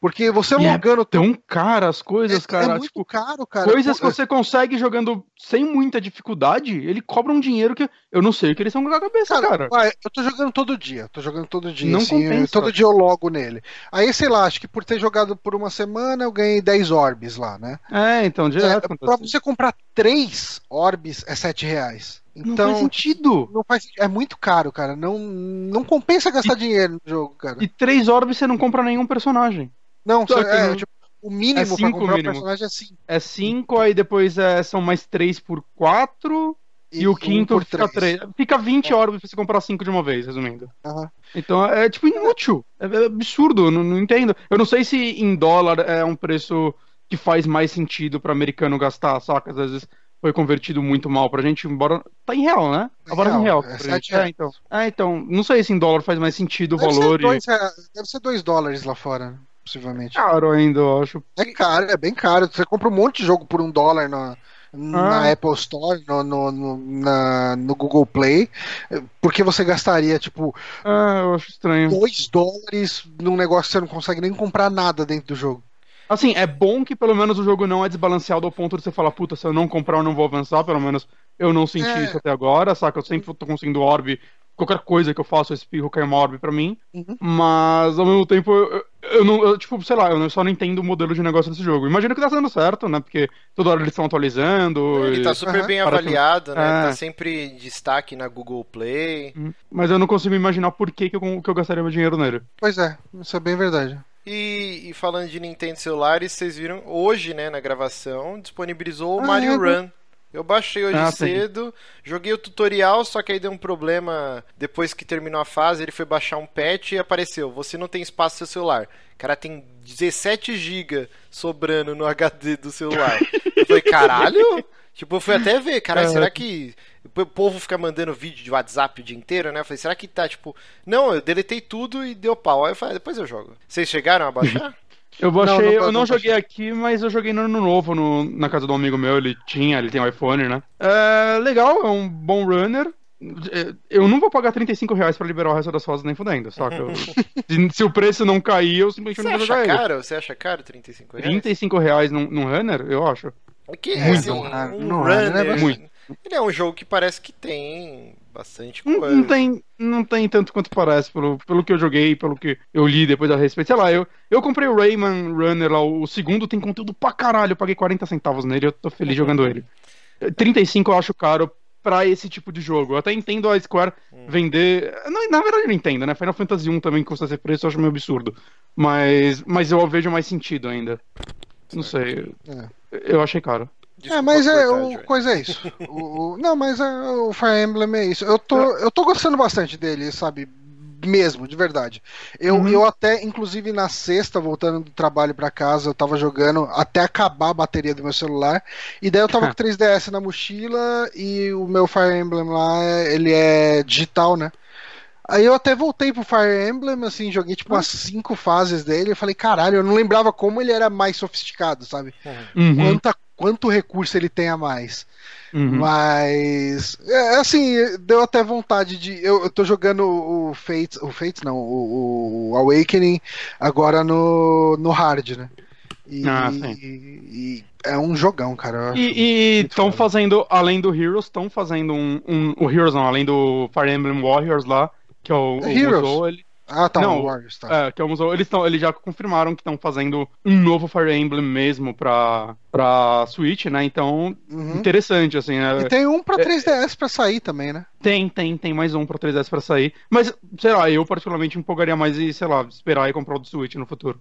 Porque você E é Tão caras as coisas, é, cara. é muito tipo, caro, cara. coisas que Pô, você consegue jogando sem muita dificuldade, ele cobra um dinheiro que eu não sei o que eles estão com a cabeça, Cara, cara. eu tô jogando todo dia, tô jogando todo dia, Não assim, compensa. todo dia eu logo nele. Aí, sei lá, acho que por ter jogado por uma semana eu ganhei 10 orbes lá, né? É, então, É, direto. pra acontece. você comprar 3 orbes é 7 reais. Não Então, faz sentido. não faz é muito caro, cara. Não, não compensa gastar dinheiro no jogo, cara. E três orbes você não compra nenhum personagem. Não, Só cê- que é, não- tipo, o mínimo é pra cinco comprar mínimo. um personagem é 5. É cinco, aí depois é, são mais três por quatro, e, o quinto fica três. Fica 20 orbes pra você comprar cinco de uma vez, resumindo. Aham. Então é tipo inútil. É, é absurdo, não, não entendo. Eu não sei se em dólar é um preço que faz mais sentido pra americano gastar, saca? Às vezes foi convertido muito mal pra gente, embora. Tá em real, né? Tá em Agora em real, é pra gente. É, então. É, então. Não sei se em dólar faz mais sentido o Deve valor. ser e... dois, é, deve ser 2 dólares lá fora, possivelmente. Caro ainda, eu acho. É caro, é bem caro. Você compra um monte de jogo por um dólar na, na Ah. Apple Store, no, no, no, na- no Google Play. Porque você gastaria, tipo, Ah, eu acho estranho. 2 dólares num negócio que você não consegue nem comprar nada dentro do jogo. Assim, é bom que pelo menos o jogo não é desbalanceado ao ponto de você falar, puta, se eu não comprar eu não vou avançar, pelo menos eu não senti É. isso até agora, saca? Eu sempre tô conseguindo orb, qualquer coisa que eu faço, eu espirro, cai uma orb pra mim. Uhum. Mas ao mesmo tempo, eu, eu- não, eu, tipo, sei lá, eu não- só não entendo o modelo de negócio desse jogo. Imagino que tá dando certo, né? Porque toda hora eles estão atualizando. Ele e- tá super Aham. bem Parece- avaliado, né? É. Tá sempre em destaque na Google Play. Mas eu não consigo imaginar por que, que, eu, que eu gastaria meu dinheiro nele. Pois é, isso é bem verdade. E, e falando de Nintendo celulares, vocês viram hoje, né, na gravação, disponibilizou o Ah, Mario é, Run. Eu baixei hoje Ah, sim. cedo, joguei o tutorial, só que aí deu um problema depois que terminou a fase, ele foi baixar um patch e apareceu, você não tem espaço no seu celular. Cara, tem 17 GB sobrando no (laughs) HD do celular. Eu falei, caralho? Tipo, eu fui até ver, caralho, É. será que o povo fica mandando vídeo de WhatsApp o dia inteiro, né? Eu falei, será que tá, tipo... Não, eu deletei tudo e deu pau. Aí eu falei, "Ah, depois eu jogo. Vocês chegaram a baixar? (laughs) Eu baixei, Não, não, eu não não joguei aqui, mas eu joguei no ano novo no- na casa de um amigo meu, ele tinha, ele tem um iPhone, né? É legal, é um bom runner. É, Eu não vou pagar 35 reais pra liberar o resto das fases nem fudendo, saca? Eu- (laughs) se, se o preço não cair, eu simplesmente Você não vou acha jogar ele. caro? Você acha caro 35 reais? 35 reais num, num runner, eu acho. É que, Muito assim, raro. um Não, runner, não é bastante. muito. Ele é um jogo que parece que tem bastante Não, coisa. não tem, não tem tanto quanto parece, pelo, pelo que eu joguei, pelo que eu li depois a respeito. Sei lá, eu, eu comprei o Rayman Runner lá, o segundo tem conteúdo pra caralho, eu paguei 40 centavos nele, eu tô feliz jogando ele. 35 eu acho caro pra esse tipo de jogo. Eu até entendo a Square Hum. vender. Não, na verdade eu não entendo, né? Final Fantasy 1 também custa esse preço, eu acho meio absurdo. Mas, mas eu vejo mais sentido ainda. Não sei. Eu achei caro. Desculpa é, mas é, o coisa é isso. (laughs) O, o- não, mas é, o Fire Emblem é isso. Eu tô, eu tô gostando bastante dele, sabe? Mesmo, de verdade. Eu, Uhum. eu até, inclusive na sexta, voltando do trabalho pra casa, eu tava jogando até acabar a bateria do meu celular. E daí eu tava com (laughs) o 3DS na mochila e o meu Fire Emblem lá, ele é digital, né? Aí eu até voltei pro Fire Emblem, assim, joguei tipo umas cinco fases dele. Eu falei, caralho, eu não lembrava como ele era mais sofisticado, sabe? Uhum, Quanta, quanto recurso ele tem a mais. uhum. Mas, é, assim, deu até vontade de. Eu, eu tô jogando o Fates, o Fates não, o, o Awakening agora no, no Hard, né? E, Ah, sim. e- e é um jogão, cara. E estão fazendo, além do Heroes, estão fazendo um, um- O Heroes não, além do Fire Emblem Warriors lá, que é o, o Heroes? Musou, ele, Ah, tá, não, Warriors, tá. é, que é o eles, tão, eles já confirmaram que estão fazendo um novo Fire Emblem mesmo pra, pra Switch, né? Então, Uhum. interessante, assim. é- E tem um pra é- 3DS pra sair também, né? Tem, tem, tem mais um pra 3DS pra sair. Mas, sei lá, eu particularmente empolgaria mais e, sei lá, esperar e comprar o do Switch no futuro.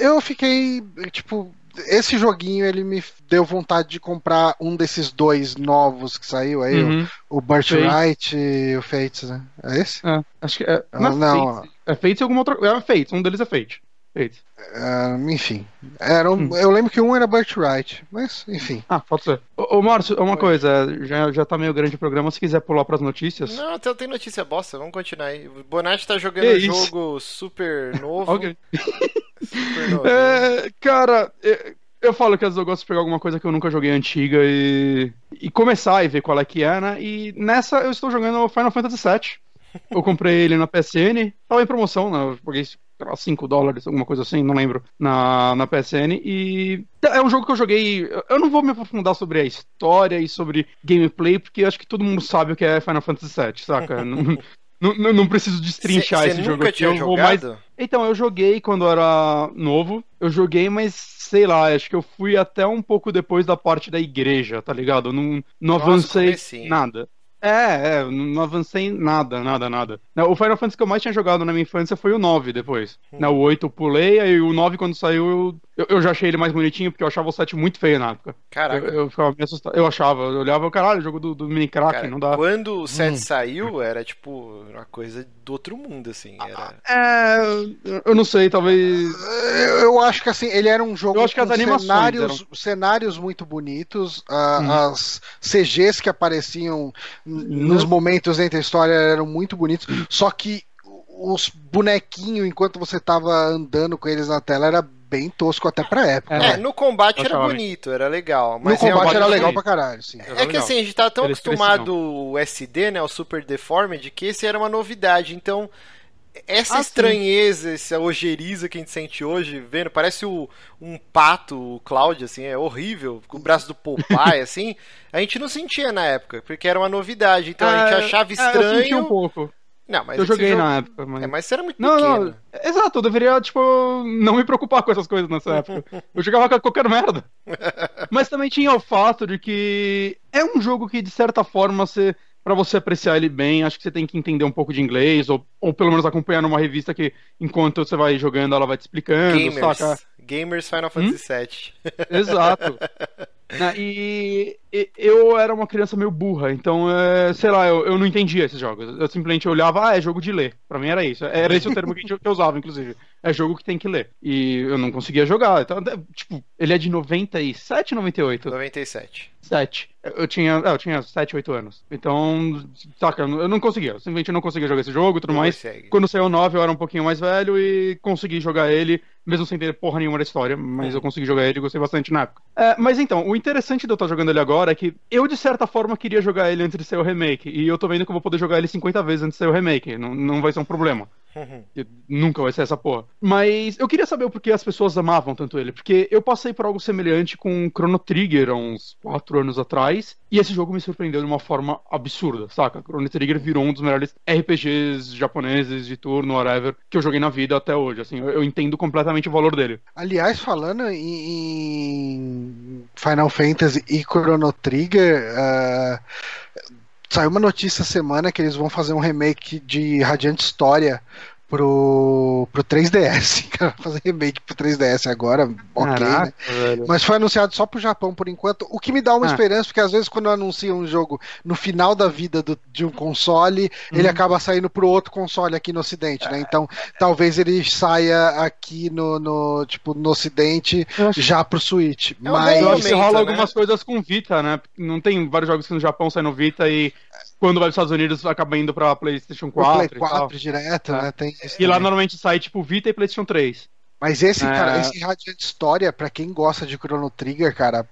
Eu fiquei, tipo, esse joguinho ele me deu vontade de comprar um desses dois novos que saiu aí, Uhum. o, o Birthright e o Fates, né? É esse? É, acho que é. Não, é não. É Fates e alguma outra. É Fates, um deles é Fate. Fates. Ah, enfim. Era um- Hum. Eu lembro que um era Birthright, mas enfim. Ah, pode ser. Ô, ô Márcio, uma Oi. coisa, já, já tá meio grande o programa, se quiser pular pras notícias. Não, até tem notícia bosta, vamos continuar aí. O Bonatti tá jogando um jogo super (laughs) novo. Ok. Super (laughs) novo. É, cara, é, eu falo que às vezes eu gosto de pegar alguma coisa que eu nunca joguei antiga e, e começar e ver qual é que é, né? E nessa eu estou jogando Final Fantasy VII. Eu comprei ele na PSN, tava em promoção, né? Eu paguei 5 dólares, alguma coisa assim, não lembro, na, na PSN. E é um jogo que eu joguei. Eu não vou me aprofundar sobre a história e sobre gameplay, porque acho que todo mundo sabe o que é Final Fantasy VII, saca? (laughs) não, não, não, preciso destrinchar cê, esse cê jogo nunca aqui. Tinha eu jogado? mais... Então, eu joguei quando era novo. Eu joguei, mas sei lá, acho que eu fui até um pouco depois da parte da igreja, tá ligado? Não, não Nossa, avancei nada. É, é, não avancei nada, nada, nada. O Final Fantasy que eu mais tinha jogado na minha infância foi o 9 depois. Né, O 8 eu pulei, aí o 9 quando saiu eu, eu, eu já achei ele mais bonitinho, porque eu achava o 7 muito feio na época. Eu, Caraca. eu ficava meio assustado. Eu achava, eu olhava, caralho, jogo do, do mini crack, Cara, não dá. Quando o Hum. 7 saiu, era tipo uma coisa do outro mundo, assim. Era... É, eu não sei, talvez. Eu, eu acho que assim, ele era um jogo Eu acho que as com animações cenários, cenários muito bonitos, a- Uhum. as CGs que apareciam n- nos Uhum. momentos entre a história eram muito bonitos, só que os bonequinhos, enquanto você tava andando com eles na tela, era bem tosco até pra época. É, né? no combate era bonito, era legal. No combate era sim. legal pra caralho, sim. É que legal. assim, a gente tá tão Era acostumado o SD, né, o Super Deformed, que esse era uma novidade. Então, essa Ah, sim. estranheza, essa ojeriza que a gente sente hoje, vendo, parece o, um pato, o Cloud, assim, é horrível, com o braço do Popeye, (laughs) assim, a gente não sentia na época, porque era uma novidade. Então a gente É, achava é, eu senti estranho. um pouco. Não, mas eu joguei jogou- na época, mas. É, mas você era muito Não, pequeno. não. Exato, eu deveria, tipo, não me preocupar com essas coisas nessa época. (laughs) Eu jogava com qualquer merda. Mas também tinha o fato de que é um jogo que, de certa forma, você. Pra você apreciar ele bem, acho que você tem que entender um pouco de inglês, ou, ou pelo menos acompanhar numa revista que, enquanto você vai jogando, ela vai te explicando, Gamers. saca? Gamers Final Hum? Fantasy VII. Exato. (laughs) Né, e, e eu era uma criança meio burra, então, é, sei lá, eu, eu não entendia esses jogos. Eu simplesmente olhava, ah, é jogo de ler. Pra mim era isso. Era esse o termo que a gente- que eu usava, inclusive. É jogo que tem que ler. E eu não conseguia jogar. Então, é, tipo, ele é de 97, 98? 97. 7. Eu tinha, é, eu tinha 7, 8 anos. Então, saca, eu não- eu conseguia. Eu simplesmente não conseguia jogar esse jogo e tudo Não mais. consegue. Quando saiu o 9, eu era um pouquinho mais velho e consegui jogar ele, mesmo sem ter porra nenhuma da história, mas eu consegui jogar ele e gostei bastante na época. É, mas então, o interessante de eu estar jogando ele agora é que eu, de certa forma, queria jogar ele antes de sair o remake. E eu tô vendo que eu vou poder jogar ele 50 vezes antes de sair o remake. Não, não vai ser um problema. (laughs) Nunca vai ser essa porra. Mas eu queria saber o porquê as pessoas amavam tanto ele. Porque eu passei por algo semelhante com Chrono Trigger há uns 4 anos atrás. E esse jogo me surpreendeu de uma forma absurda, saca? Chrono Trigger virou um dos melhores RPGs japoneses de turno, whatever, que eu joguei na vida até hoje. Assim, eu, entendo completamente o valor dele. Aliás, falando em, Final Fantasy e Chrono Trigger, ah, saiu uma notícia semana que eles vão fazer um remake de Radiant História pro, pro 3DS. Cara, (laughs) fazer remake pro 3DS agora, ok, né? Mas foi anunciado só pro Japão por enquanto, o que me dá uma Ah. esperança, porque às vezes quando anunciam um jogo no final da vida do- de um console, ele acaba saindo pro outro console aqui no ocidente, né? Então, talvez ele saia aqui no, no tipo no ocidente acho- já pro Switch. É um mas momento, rola né? algumas coisas com Vita, né? Não tem vários jogos que no Japão saem no Vita e quando vai pros Estados Unidos acaba indo pra PlayStation pro 4. Play e, tal. 4 direto, É. né? Tem E lá normalmente sai tipo Vita e PlayStation 3. Mas esse, É. cara, esse Radiant História, pra quem gosta de Chrono Trigger, cara,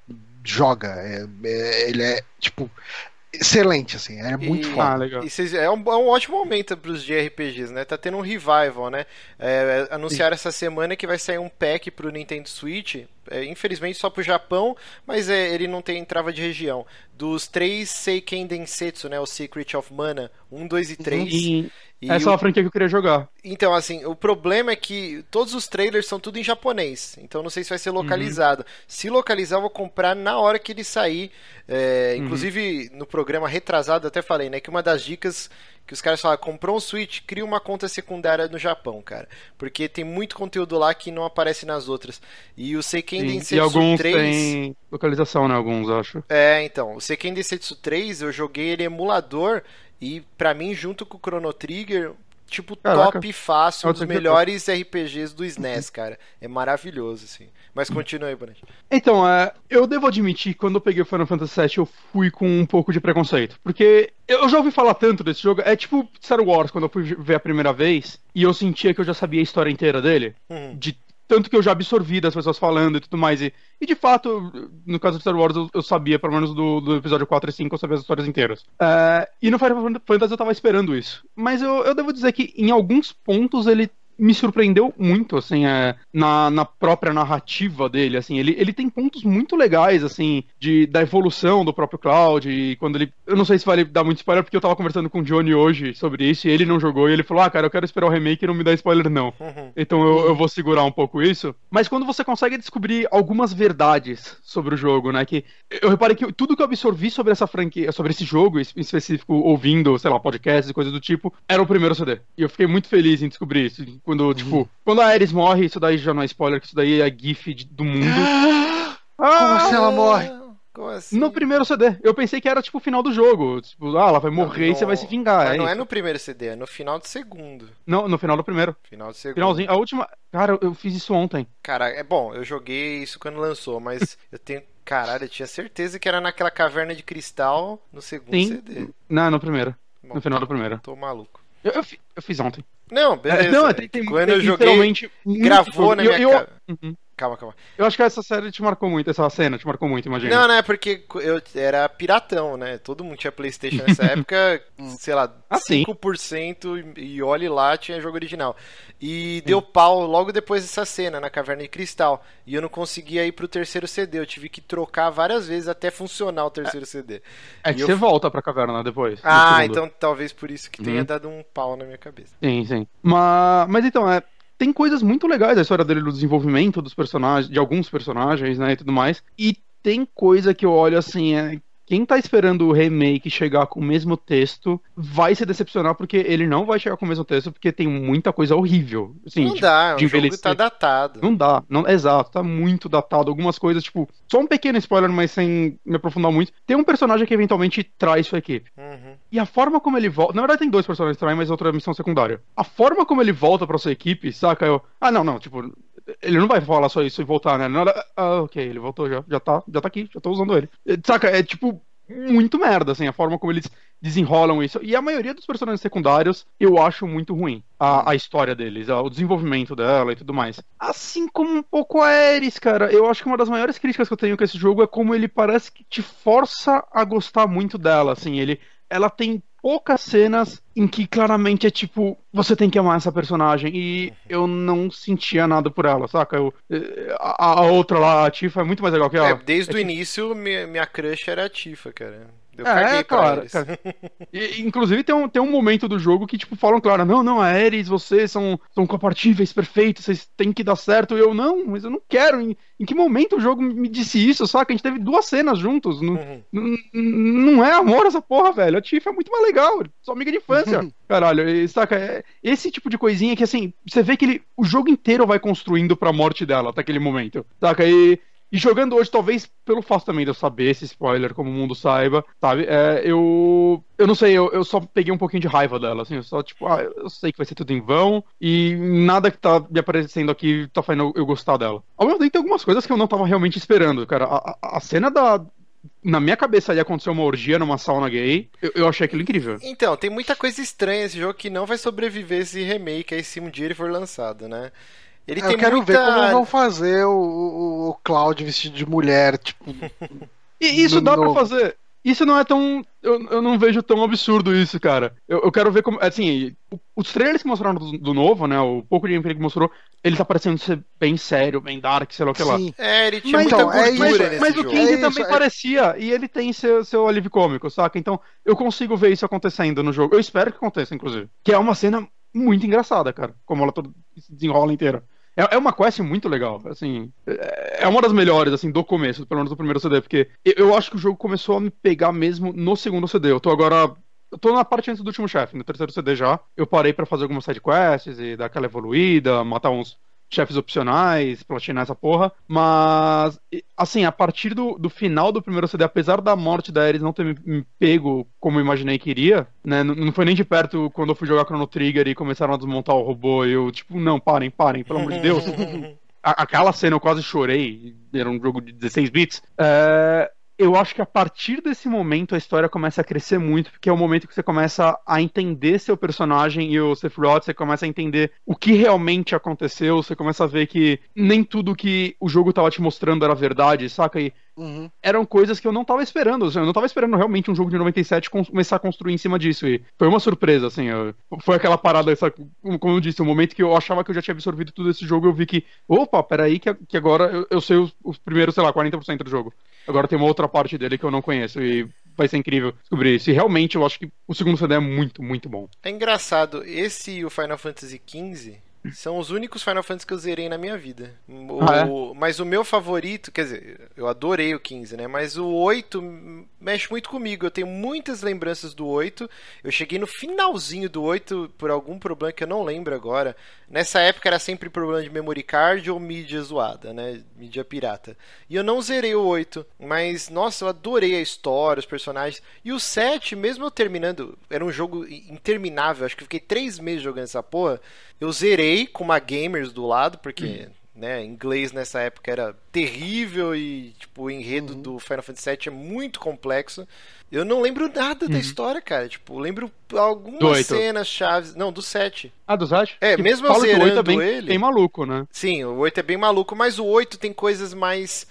joga. É- é- ele é, tipo, excelente, assim. É muito E- foda. Ah, legal. E vocês- é, um, é um ótimo momento pros JRPGs, né? Tá tendo um revival, né? É, é, anunciaram essa semana que vai sair um pack pro Nintendo Switch. é, infelizmente só pro Japão, mas é, ele não tem trava de região. Dos três Seiken Densetsu, né? O Secret of Mana, 1, 2 e 3. E E essa é o- uma franquia que eu queria jogar. Então, assim, o problema é que todos os trailers são tudo em japonês. Então não sei se vai ser localizado. Se localizar, eu vou comprar na hora que ele sair. É, Inclusive, no programa retrasado, eu até falei, né? Que uma das dicas que os caras falam, comprou um Switch, cria uma conta secundária no Japão, cara. Porque tem muito conteúdo lá que não aparece nas outras. E o Seiken Densetsu E alguns 3... têm localização, né? Alguns, acho. É, então, o Seiken Densetsu 3 eu joguei ele emulador e pra mim junto com o Chrono Trigger, tipo Caraca. top fácil, um dos melhores RPGs do SNES, cara. É maravilhoso assim. Mas continua aí, Bonete. Então, é, eu devo admitir que quando eu peguei o Final Fantasy VII, eu fui com um pouco de preconceito. Porque eu já ouvi falar tanto desse jogo. É tipo Star Wars, quando eu fui ver a primeira vez, e eu sentia que eu já sabia a história inteira dele. Uhum. De tanto que eu já absorvi das pessoas falando e tudo mais. E, e de fato, no caso de Star Wars, eu, eu sabia, pelo menos do, do, episódio 4 e 5, eu sabia as histórias inteiras. Uh, e no Final Fantasy eu tava esperando isso. Mas eu, eu devo dizer que em alguns pontos ele me surpreendeu muito, assim, é, na, na própria narrativa dele, assim, ele, ele tem pontos muito legais, assim, de, da evolução do próprio Cloud, e quando ele, eu não sei se vale dar muito spoiler, porque eu tava conversando com o Johnny hoje sobre isso, e ele não jogou, e ele falou, ah, cara, eu quero esperar o remake e não me dá spoiler não. Uhum. Então eu, eu vou segurar um pouco isso, mas quando você consegue descobrir algumas verdades sobre o jogo, né, que eu reparei que tudo que eu absorvi sobre essa franquia, sobre esse jogo em específico, ouvindo, sei lá, podcasts e coisas do tipo, era o primeiro CD. E eu fiquei muito feliz em descobrir isso, quando, uhum. tipo, quando a Ares morre, isso daí já não é spoiler, que isso daí é GIF de, do mundo. (gasps) Ah, Como assim ela morre? Assim? No primeiro CD. Eu pensei que era tipo o final do jogo. Tipo, ah, ela vai morrer não, e você vai se vingar. Mas é não isso. é no primeiro CD, é no final do segundo. Não, no final do primeiro. Final do segundo. Finalzinho. A última. Cara, eu fiz isso ontem. Cara, é bom, eu joguei isso quando lançou, mas (laughs) eu tenho. Caralho, eu tinha certeza que era naquela caverna de cristal no segundo Sim. CD. Não, no primeiro. Bom, no final do primeiro. Tô maluco. Eu, eu, eu fiz ontem. Não, beleza. É, não, tem, tem, Quando tem, eu joguei, gravou na minha eu, cara. Uhum. Calma, calma. Eu acho que essa série te marcou muito, essa cena te marcou muito, imagina. Não, né? Porque eu era piratão, né? Todo mundo tinha Playstation nessa (laughs) época, sei lá, ah, 5% e, e olhe lá, tinha jogo original. E deu pau logo depois dessa cena, na Caverna de Cristal. E eu não conseguia ir pro terceiro CD, eu tive que trocar várias vezes até funcionar o terceiro é, CD. É que eu... você volta pra caverna depois. Ah, então talvez por isso que tenha uhum. dado um pau na minha cabeça. Sim, sim. Mas, mas então, é, tem coisas muito legais a história dele, do desenvolvimento dos personagens, de alguns personagens, né, e tudo mais. E tem coisa que eu olho assim, é, quem tá esperando o remake chegar com o mesmo texto vai se decepcionar porque ele não vai chegar com o mesmo texto porque tem muita coisa horrível. Assim, não de, dá, de o jogo tá datado. Não dá, não, exato, tá muito datado. Algumas coisas, tipo, só um pequeno spoiler, mas sem me aprofundar muito. Tem um personagem que eventualmente traz sua equipe. Uhum. E a forma como ele volta. Na verdade, tem dois personagens que traem, mas outra missão secundária. A forma como ele volta pra sua equipe, saca? Eu. Ah, não, não, tipo, ele não vai falar só isso e voltar, né? Nada, ah, ok, ele voltou já. Já tá, já tá aqui, já tô usando ele. Saca? É tipo muito merda, assim, a forma como eles desenrolam isso. E a maioria dos personagens secundários eu acho muito ruim. A, a história deles, o desenvolvimento dela e tudo mais. Assim como um pouco a Ares, cara. Eu acho que uma das maiores críticas que eu tenho com esse jogo é como ele parece que te força a gostar muito dela, assim. Ele, ela tem poucas cenas em que claramente é tipo, você tem que amar essa personagem. E eu não sentia nada por ela, saca? Eu, eh, a, a outra lá, a Tifa, é muito mais legal que ela. É, desde é, o tipo... início, minha, minha crush era a Tifa, cara. Eu é, claro. (laughs) E, inclusive tem um, tem um momento do jogo que, tipo, falam, claro, não, não, a Ares, vocês são, são compatíveis, perfeitos, vocês têm que dar certo. E eu, não, mas eu não quero. Em, em que momento o jogo me disse isso, saca? A gente teve duas cenas juntos. Não, uhum. não é amor essa porra, velho. A Tifa é muito mais legal. Sua amiga de infância. Uhum. Caralho, e, saca? É, esse tipo de coisinha que, assim, você vê que ele, o jogo inteiro vai construindo pra morte dela até aquele momento. Saca? E e jogando hoje, talvez pelo fato também de eu saber esse spoiler, como o mundo saiba, sabe? É, eu. Eu não sei, eu, eu só peguei um pouquinho de raiva dela, assim, eu só, tipo, ah, eu sei que vai ser tudo em vão, e nada que tá me aparecendo aqui tá fazendo eu gostar dela. Ao mesmo tempo, tem algumas coisas que eu não tava realmente esperando, cara. A, a, a cena da, na minha cabeça ali aconteceu uma orgia numa sauna gay. Eu, eu, achei aquilo incrível. Então, tem muita coisa estranha esse jogo que não vai sobreviver esse remake aí se um dia ele for lançado, né? Ele eu quero muita... ver como vão fazer o, o, o Cloud vestido de mulher, tipo. e isso dá novo. pra fazer. Isso não é tão. Eu, eu não vejo tão absurdo isso, cara. Eu, eu quero ver como. Assim, os trailers que mostraram do, do, novo, né? O pouco de gameplay que mostrou, ele tá parecendo ser bem sério, bem dark, sei lá o que lá. É, ele tinha mas, muita então, é mas, nesse mas o King é também é... parecia, e ele tem seu, seu alívio cômico, saca? Então eu consigo ver isso acontecendo no jogo. Eu espero que aconteça, inclusive. Que é uma cena muito engraçada, cara. Como ela toda se desenrola inteira. É, é uma quest muito legal, assim. É uma das melhores, assim, do começo, pelo menos do primeiro CD, porque eu acho que o jogo começou a me pegar mesmo no segundo CD. Eu tô agora eu tô na parte antes do último chefe, no terceiro CD já. Eu parei para fazer algumas sidequests e dar aquela evoluída, matar uns chefes opcionais, platinar essa porra. Mas, assim, a partir do, do final do primeiro CD, apesar da morte da Ares não ter me, me pego como eu imaginei que iria, né? Não, não, foi nem de perto quando eu fui jogar Chrono Trigger e começaram a desmontar o robô. E eu, tipo, não, parem, parem, pelo amor de Deus. (laughs) a, aquela cena eu quase chorei. Era um jogo de 16 bits. É, eu acho que a partir desse momento a história começa a crescer muito, porque é o momento que você começa a entender seu personagem e o Sephiroth, você começa a entender o que realmente aconteceu, você começa a ver que nem tudo que o jogo tava te mostrando era verdade, saca? E Uhum. Eram coisas que eu não tava esperando. Eu não tava esperando realmente um jogo de 97 começar a construir em cima disso. E foi uma surpresa, assim. Eu, foi aquela parada, essa, como eu disse, o um momento que eu achava que eu já tinha absorvido tudo esse jogo, eu vi que, opa, peraí, que, que agora eu, eu sei os, os primeiros, sei lá, 40% do jogo. Agora tem uma outra parte dele que eu não conheço. E vai ser incrível descobrir isso. E realmente eu acho que o segundo CD é muito, muito bom. É engraçado, esse e o Final Fantasy XV são os únicos Final Fantasy que eu zerei na minha vida. O, ah, é? Mas o meu favorito, quer dizer, eu adorei o 15, né? Mas o 8 mexe muito comigo. Eu tenho muitas lembranças do 8. Eu cheguei no finalzinho do 8 por algum problema que eu não lembro agora. Nessa época era sempre problema de memory card ou mídia zoada, né? Mídia pirata. E eu não zerei o 8, mas nossa, eu adorei a história, os personagens. E o 7, mesmo eu terminando, era um jogo interminável, acho que eu fiquei 3 meses jogando essa porra. Eu zerei com uma gamers do lado, porque. Hum. Né, inglês nessa época era terrível e tipo, o enredo uhum. do Final Fantasy VII é muito complexo. Eu não lembro nada uhum. da história, cara. Tipo, lembro algumas cenas chaves. Não, do 7. Ah, do 7? É, que mesmo eu zerando o 8 é bem, ele. Tem maluco, né? Sim, o 8 é bem maluco, mas o 8 tem coisas mais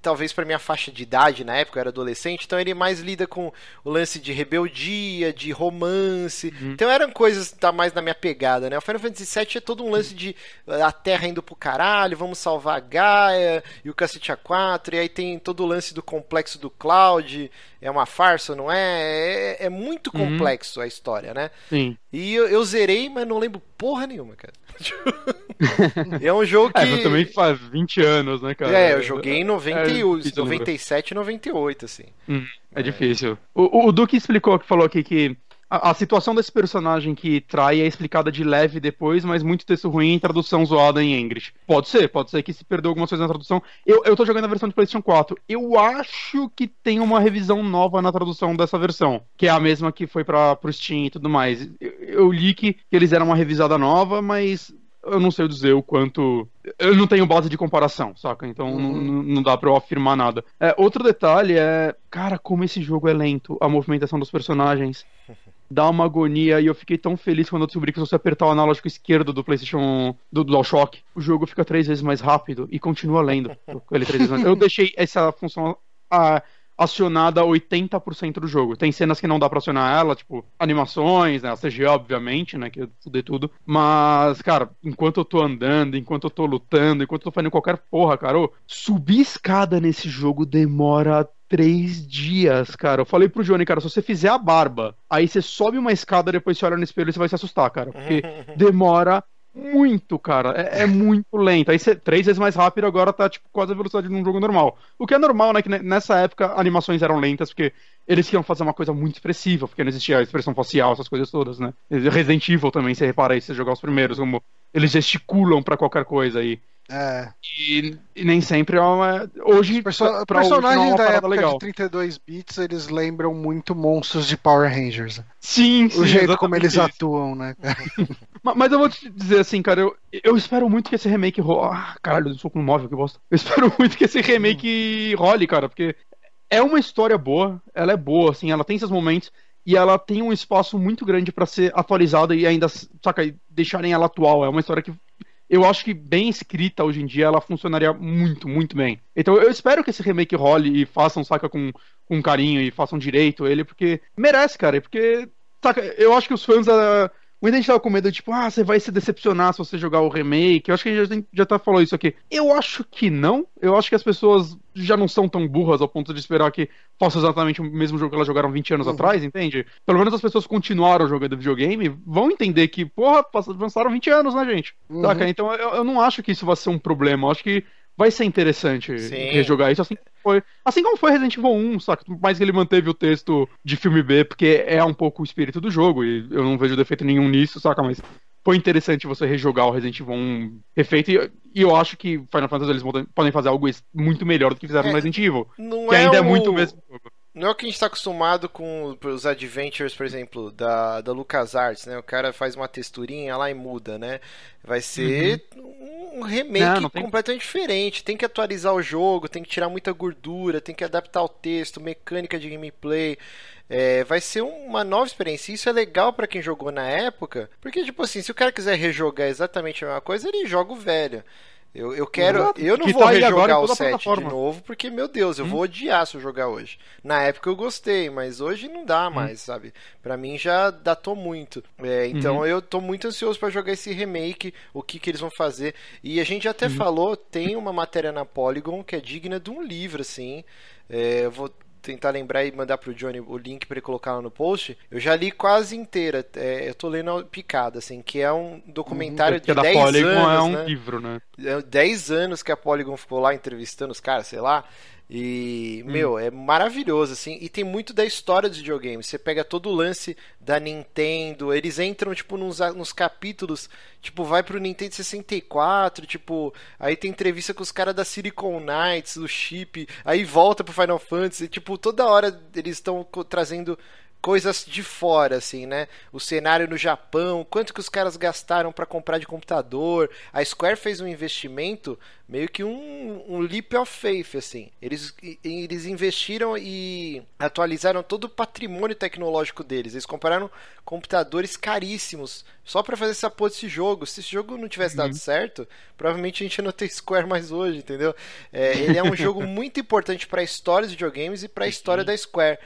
talvez para minha faixa de idade na época eu era adolescente, então ele mais lida com o lance de rebeldia, de romance. Uhum. Então eram coisas que tá mais na minha pegada, né? O Final Fantasy VII é todo um lance de a Terra indo pro caralho, vamos salvar a Gaia e o cacete A4, e aí tem todo o lance do complexo do Cloud, é uma farsa, não é? É, é muito uhum. complexo uhum. a história, né? Sim. E eu, eu zerei, mas não lembro porra nenhuma, cara. (laughs) é um jogo é, que. É, também faz 20 anos, né, cara? É, eu joguei em 98, é 97 e 98, assim. Hum, é, é, difícil. O, o Duque explicou, que falou aqui que a, a, situação desse personagem que trai é explicada de leve depois, mas muito texto ruim em tradução zoada em English. Pode ser, pode ser que se perdeu algumas coisas na tradução. Eu, eu tô jogando a versão de PlayStation 4. Eu acho que tem uma revisão nova na tradução dessa versão, que é a mesma que foi para pro Steam e tudo mais. Eu, eu li que, que eles eram uma revisada nova, mas eu não sei dizer o quanto. Eu não tenho base de comparação, saca? Então uhum. não, dá pra eu afirmar nada. É, outro detalhe é. Cara, como esse jogo é lento, a movimentação dos personagens (laughs) dá uma agonia e eu fiquei tão feliz quando eu descobri que se você apertar o analógico esquerdo do PlayStation do DualShock, o jogo fica três vezes mais rápido e continua lendo. (laughs) Ele três vezes mais... Eu deixei essa função a, acionada 80% do jogo. Tem cenas que não dá pra acionar ela, tipo animações, né, a CG obviamente, né, que eu fudei tudo. Mas, cara, enquanto eu tô andando, enquanto eu tô lutando, enquanto eu tô fazendo qualquer porra, cara, ô, subir escada nesse jogo demora três dias, cara. Eu falei pro Johnny, cara, se você fizer a barba, aí você sobe uma escada, depois você olha no espelho e você vai se assustar, cara. Porque (laughs) demora muito, cara. É, é, muito lento. Aí você, três vezes mais rápido, agora tá tipo quase a velocidade de um jogo normal. O que é normal, né? Que nessa época animações eram lentas, porque eles queriam fazer uma coisa muito expressiva, porque não existia expressão facial, essas coisas todas, né? Resident Evil também, você repara aí, se você jogar os primeiros, como eles gesticulam para qualquer coisa aí. É. E, e, nem sempre é uma. Hoje, Perso pra, pra personagens é da época legal. de 32 bits, eles lembram muito monstros de Power Rangers. Sim, sim O jeito como eles isso. atuam, né? (laughs) mas, eu vou te dizer assim, cara, eu, eu espero muito que esse remake role. Ah, caralho, eu sou com um móvel, que bosta. Eu espero (laughs) muito que esse remake role, cara, porque é uma história boa, ela é boa, assim, ela tem seus momentos e ela tem um espaço muito grande para ser atualizada e ainda, saca, deixarem ela atual. É uma história que eu acho que bem escrita hoje em dia ela funcionaria muito, muito bem. Então eu espero que esse remake role e façam, saca, com, com carinho e façam direito ele, porque merece, cara. Porque, saca, eu acho que os fãs. Uh, Muita gente tava com medo, tipo, ah, você vai se decepcionar se você jogar o remake. Eu acho que a gente já, já tá falando isso aqui. Eu acho que não. Eu acho que as pessoas já não são tão burras ao ponto de esperar que faça exatamente o mesmo jogo que elas jogaram 20 anos uhum. atrás, entende? Pelo menos as pessoas continuaram jogando videogame, vão entender que, porra, passaram 20 anos, né, gente? Uhum. Saca? Então eu, eu não acho que isso vai ser um problema. Eu acho que vai ser interessante Sim. rejogar isso assim foi. Assim como foi Resident Evil 1, saca? Mais que ele manteve o texto de filme B, porque é um pouco o espírito do jogo, e eu não vejo defeito nenhum nisso, saca? Mas foi interessante você rejogar o Resident Evil 1 refeito, e, e eu acho que Final Fantasy eles podem fazer algo muito melhor do que fizeram é, no Resident Evil. Não que é ainda o... é muito o mesmo jogo não é o que a gente está acostumado com os adventures, por exemplo, da, da LucasArts, né? O cara faz uma texturinha lá e muda, né? Vai ser uhum. um remake não, não tem... completamente diferente. Tem que atualizar o jogo, tem que tirar muita gordura, tem que adaptar o texto, mecânica de gameplay. É, vai ser uma nova experiência. Isso é legal para quem jogou na época, porque, tipo assim, se o cara quiser rejogar exatamente a mesma coisa, ele joga o velho. Eu, eu quero. Exato. Eu não que vou rejogar o 7 de novo, porque, meu Deus, eu hum. vou odiar se eu jogar hoje. Na época eu gostei, mas hoje não dá hum. mais, hum. sabe? Pra mim já datou muito. É, então uhum. eu tô muito ansioso para jogar esse remake, o que, que eles vão fazer. E a gente até uhum. falou, tem uma matéria na Polygon que é digna de um livro, assim. É, eu vou tentar lembrar e mandar pro Johnny o link para ele colocar lá no post. Eu já li quase inteira. É, eu tô lendo picada, assim, que é um documentário uhum, de 10 anos. É um né? livro, né? É 10 anos que a Polygon ficou lá entrevistando os caras, sei lá. E, hum. meu, é maravilhoso, assim. E tem muito da história dos videogames. Você pega todo o lance da Nintendo, eles entram, tipo, nos, nos capítulos, tipo, vai pro Nintendo 64, tipo, aí tem entrevista com os caras da Silicon Knights, do chip, aí volta pro Final Fantasy, tipo, toda hora eles estão trazendo coisas de fora, assim, né? O cenário no Japão, quanto que os caras gastaram para comprar de computador. A Square fez um investimento meio que um, um leap of faith, assim. Eles, eles investiram e atualizaram todo o patrimônio tecnológico deles. Eles compraram computadores caríssimos só para fazer essa porra desse jogo. Se esse jogo não tivesse dado uhum. certo, provavelmente a gente não tem Square mais hoje, entendeu? É, ele é um (laughs) jogo muito importante para a história dos videogames e para a história da Square.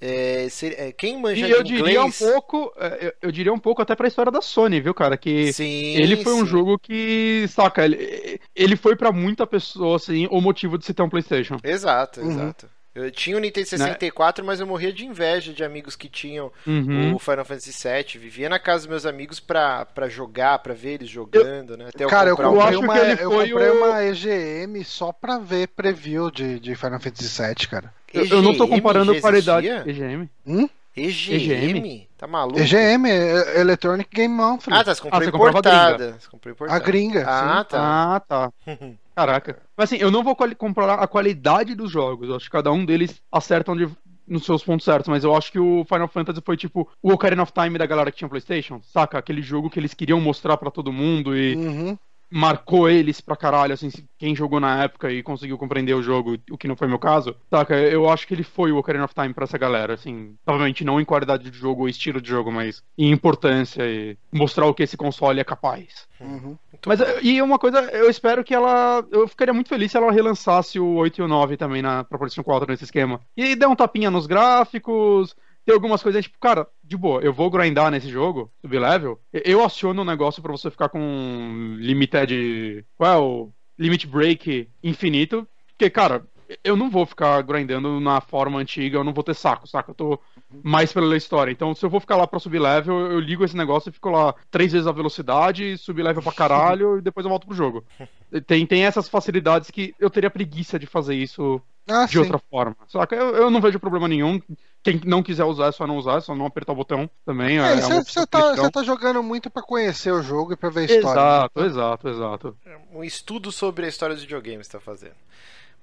É, é, quem manja e eu diria inglês... um pouco, é, eu, eu, diria um pouco até pra história da Sony, viu, cara? Que sim, ele foi sim. um jogo que, saca, ele, ele foi para muita pessoa, assim, o motivo de se ter um PlayStation. Exato, uhum. Eu tinha o Nintendo 64, né? mas eu morria de inveja de amigos que tinham uhum. o Final Fantasy VII. Vivia na casa dos meus amigos pra, pra jogar, pra ver eles jogando, eu, né? Até cara, eu, eu, acho uma, que ele foi eu comprei o... uma EGM só pra ver preview de, de Final Fantasy VII, cara. EGM, eu não tô comparando qualidade. EGM? Hum? EGM? EGM? Tá maluco? EGM, é Electronic Game Monthly. Ah, tá, você comprou ah, você importada. Você comprou importada. A gringa. Ah, sim. tá. Ah, tá. (laughs) Caraca. Mas assim, eu não vou comparar a qualidade dos jogos. Eu acho que cada um deles acerta onde nos seus pontos certos, mas eu acho que o Final Fantasy foi tipo o Ocarina of Time da galera que tinha PlayStation, saca? Aquele jogo que eles queriam mostrar para todo mundo e uhum marcou eles pra caralho, assim, quem jogou na época e conseguiu compreender o jogo, o que não foi meu caso, saca? Eu acho que ele foi o Ocarina of Time pra essa galera, assim, provavelmente não em qualidade de jogo ou estilo de jogo, mas em importância e mostrar o que esse console é capaz. Uhum. Mas, e uma coisa, eu espero que ela. Eu ficaria muito feliz se ela relançasse o 8 e o 9 também na pra PlayStation 4 nesse esquema. E der um tapinha nos gráficos, tem algumas coisas, tipo, cara, de boa, eu vou grindar nesse jogo, subir level, eu aciono um negócio para você ficar com limited. Qual é o limit break infinito? Porque, cara, eu não vou ficar grindando na forma antiga, eu não vou ter saco, saca? Eu tô mais pela história. Então, se eu vou ficar lá pra subir level, eu ligo esse negócio e fico lá três vezes a velocidade, subir level pra caralho e depois eu volto pro jogo. (laughs) Tem, tem essas facilidades que eu teria preguiça de fazer isso ah, de sim. outra forma. Saca? Eu, eu não vejo problema nenhum. Quem não quiser usar é só não usar, é só não apertar o botão também. É, você, é tá, tá, jogando muito para conhecer o jogo e pra ver a história. Exato, né? exato, exato. É um estudo sobre a história dos videogames tá fazendo.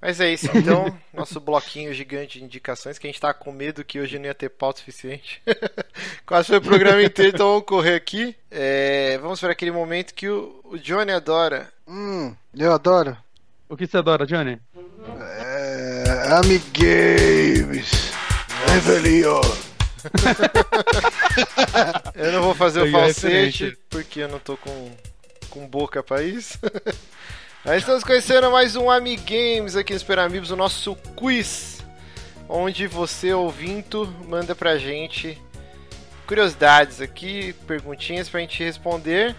Mas é isso, então, (laughs) nosso bloquinho gigante de indicações, que a gente tá com medo que hoje não ia ter pauta suficiente. (laughs) Quase foi o programa inteiro, então vamos correr aqui. É, vamos para aquele momento que o, o Johnny adora. Hum, eu adoro. O que você adora, Johnny? É, Amigames. Rebelião. (laughs) eu não vou fazer o falsete, porque eu não tô com, com boca pra isso. Nós estamos conhecendo mais um Amigames aqui no Super Amigos, o nosso quiz, onde você, ouvinto, manda pra gente curiosidades aqui, perguntinhas pra gente responder.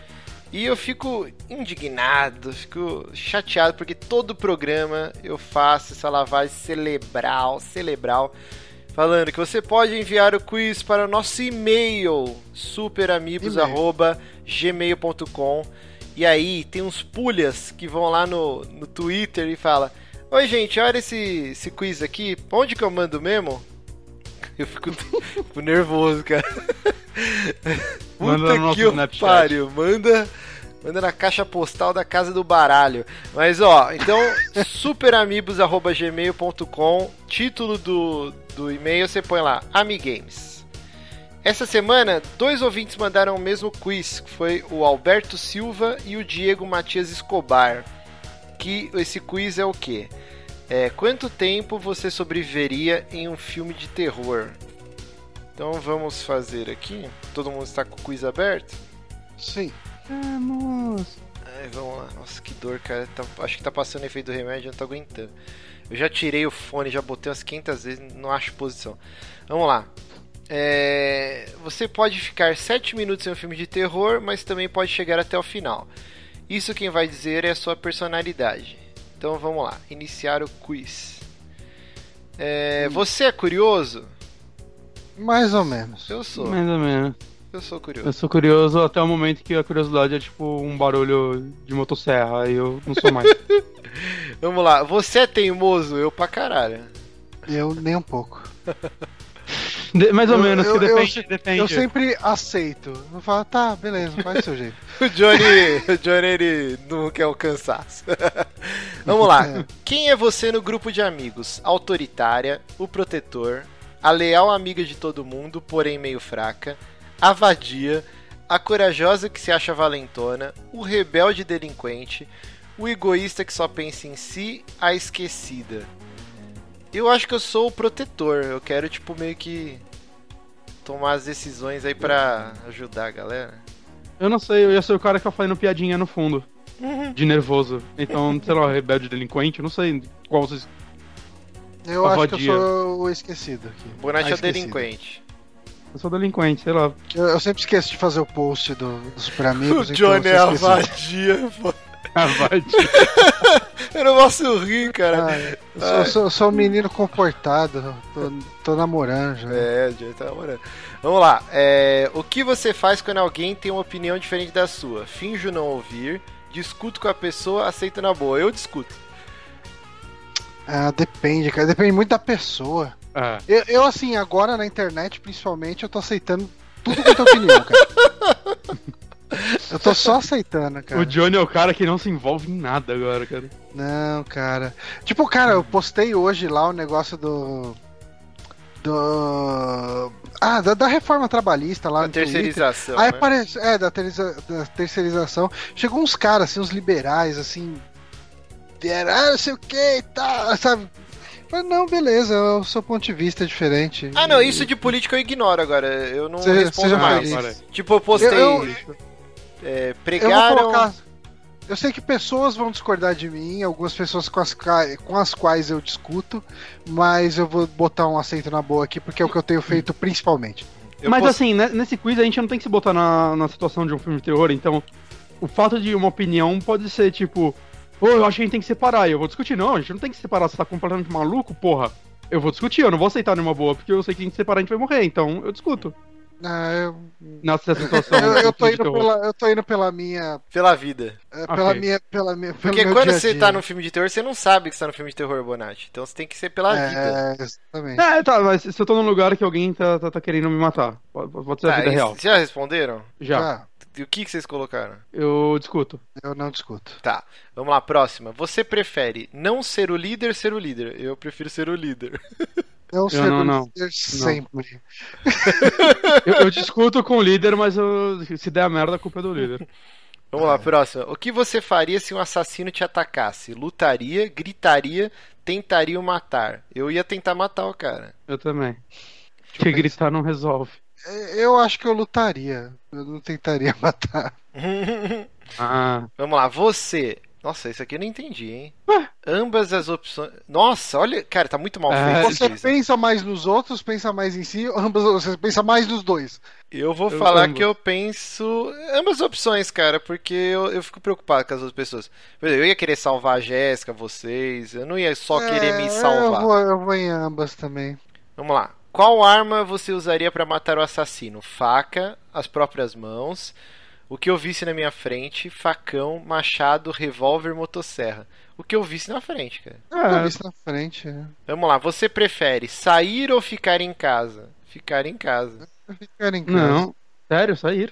E eu fico indignado, fico chateado, porque todo programa eu faço essa lavagem cerebral, cerebral, falando que você pode enviar o quiz para o nosso e-mail, superamigos.gmail.com e aí tem uns pulhas que vão lá no, no Twitter e fala Oi gente, olha esse, esse quiz aqui, onde que eu mando mesmo? Eu fico, (laughs) fico nervoso, cara. (laughs) Puta que pariu, manda, manda na caixa postal da casa do baralho. Mas ó, então, (laughs) superamigos.gmail.com, título do, do e-mail, você põe lá, Amigames. Essa semana, dois ouvintes mandaram o mesmo quiz, que foi o Alberto Silva e o Diego Matias Escobar. Que esse quiz é o quê? É, quanto tempo você sobreviveria em um filme de terror? Então vamos fazer aqui. Todo mundo está com o quiz aberto? Sim. Vamos. Ai, vamos lá. Nossa, que dor, cara. Tá- acho que tá passando o efeito do remédio, eu não tô aguentando. Eu já tirei o fone, já botei umas 500 vezes, não acho posição. Vamos lá. É, Você pode ficar 7 minutos em um filme de terror, mas também pode chegar até o final. Isso quem vai dizer é a sua personalidade. Então vamos lá, iniciar o quiz. É, Você é curioso? Mais ou menos. Eu sou. Mais ou menos. Eu sou Eu curioso. sou curioso até o momento que a curiosidade é tipo um barulho de motosserra, aí eu não sou mais. (laughs) Vamos lá. Você é teimoso? Eu pra caralho. Eu nem um pouco. (laughs) De- mais ou Eu- menos, eu- que eu depende, depende. Eu sempre aceito. Eu falo, tá, beleza, faz do seu jeito. (laughs) O Johnny, o Johnny ele não quer o cansaço. (laughs) Vamos lá. É. Quem é você no grupo de amigos? Autoritária, o protetor, a leal amiga de todo mundo, porém meio fraca, a vadia, a corajosa que se acha valentona, o rebelde delinquente, o egoísta que só pensa em si, a esquecida. Eu acho que eu sou o protetor. Eu quero, tipo, meio que tomar as decisões aí pra ajudar a galera. Eu não sei, eu ia ser o cara que tá fazendo piadinha no fundo. De nervoso. Então, sei lá, rebelde delinquente, eu não sei qual vocês. Eu A acho que vadia. eu sou o esquecido aqui. Bonatti Ah, é delinquente. Eu sou delinquente, sei lá. Eu, eu sempre esqueço de fazer o post do, dos Super (laughs) Amigos. O então eu Johnny é a vadia. pô. Ah, vai. (laughs) Eu não posso rir, cara. Ah, eu sou, sou- sou um menino comportado. Tô, tô namorando já. É, já tá namorando. Vamos lá. É, o que você faz quando alguém tem uma opinião diferente da sua? Finjo não ouvir, discuto com a pessoa, aceito na boa. Eu discuto. Ah, depende, cara. Depende muito da pessoa. É. Eu, eu, assim, agora na internet, principalmente, eu tô aceitando tudo quanto é opinião, cara. (laughs) Eu tô só aceitando, cara. O Johnny é o cara que não se envolve em nada agora, cara. Não, cara. Tipo, cara, eu postei hoje lá o negócio do. Do. Ah, da, da reforma trabalhista lá A no Twitter. terceirização. Aí né? aparece. É, da, terceiriza- da terceirização. Chegou uns caras, assim, uns liberais, assim. Vieram, ah, não sei o que e tal, sabe? Falei, não, beleza, o seu ponto de vista é diferente. Ah, não, isso de política eu ignoro agora. Eu não Seja- respondo seja mais. feliz. Tipo, eu postei. Eu- Eu vou pregaram. colocar. Eu sei que pessoas vão discordar de mim, algumas pessoas com as, com as quais eu discuto, mas eu vou botar um aceito na boa aqui, porque é o que eu tenho feito principalmente. eu Mas post- assim, né, nesse quiz a gente não tem que se botar na, na situação de um filme de terror, então o fato de uma opinião pode ser tipo, ô, eu acho que a gente tem que separar, e eu vou discutir. Não, a gente não tem que separar, você tá completamente maluco, porra. Eu vou discutir, eu não vou aceitar numa boa, porque eu sei que a gente separar a gente vai morrer, então eu discuto. Ah, eu, Nessa situação. eu, eu tô indo pela, eu tô indo pela minha. Pela vida. eh, Pela Ok. minha. Pela minha pelo Porque meu quando dia a você dia. tá no filme de terror, você não sabe que você tá no filme de terror, Bonatti. Então você tem que ser pela vida. É, exatamente. É, tá, mas se eu tô num lugar que alguém tá, tá, tá querendo me matar, pode, pode ser a Tá, vida real. vocês já responderam? Já. Ah, E o que, que vocês colocaram? Eu discuto. eu não discuto. Tá, vamos lá, próxima. Você prefere não ser o líder, ser o líder? Eu prefiro ser o líder. (laughs) Não ser não, o não. líder sempre. (laughs) Eu, eu discuto com o líder, mas eu- se der a merda, a culpa é do líder. (laughs) Vamos lá, próxima. O que você faria se um assassino te atacasse? Lutaria, gritaria, tentaria o matar? Eu ia tentar matar o cara. Eu também. Porque gritar não resolve. Eh, Eu acho que eu lutaria. Eu não tentaria (laughs) matar. Ah. Vamos lá, você. Nossa, isso aqui eu não entendi, hein? Ambas as opções. Nossa, olha, cara, tá muito mal É, feito. Você isso. pensa mais nos outros, pensa mais em si, ambas você pensa mais nos dois. Eu vou Eu falar amo. que eu penso ambas opções, cara, porque eu, eu fico preocupado com as outras pessoas. Eu ia querer salvar a Jéssica, vocês, eu não ia só querer me É, salvar. Eu vou, eu vou em ambas também. Vamos lá. Qual arma você usaria pra matar o assassino? Faca, as próprias mãos, o que eu visse na minha frente, facão, machado, revólver, motosserra. O que eu visse na frente, cara. Eu É, vi isso na frente. né? Vamos lá, você prefere sair ou ficar em casa? Ficar em casa. Ficar em casa. não. Sério, sair.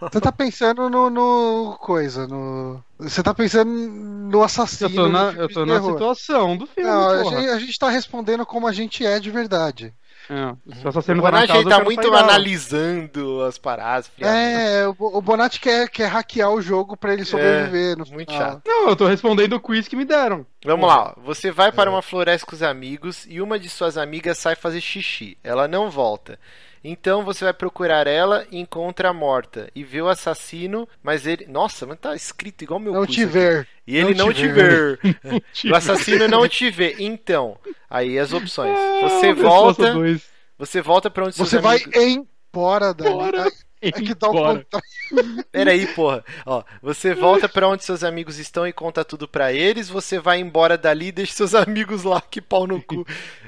Você tá pensando no, no coisa, no. Você tá pensando no assassino. Eu tô na, eu tô na situação do filme, Não, a gente, a gente tá respondendo como a gente é de verdade. É, se o tá Bonatti eu tá muito dela. analisando as paradas. da É, o, Bonatti quer, quer hackear o jogo pra ele sobreviver. no muito final. chato. Não, eu tô respondendo o quiz que me deram. Vamos lá, você vai para uma floresta com os amigos e uma de suas amigas sai fazer xixi. Ela não volta. Então você vai procurar ela e encontra a morta. E vê o assassino, mas ele. Nossa, mas tá escrito igual meu Não te aqui. ver. E ele não, não te ver. (laughs) O assassino não te vê. Então, aí as opções. Você Ah, volta. Você volta pra onde seus Você vai amigos. embora. Embora. É, que dá contrário. (laughs) Peraí, porra. Ó, você volta pra onde seus amigos estão e conta tudo pra eles. Você vai embora dali e deixa seus (laughs) amigos lá, que pau no cu.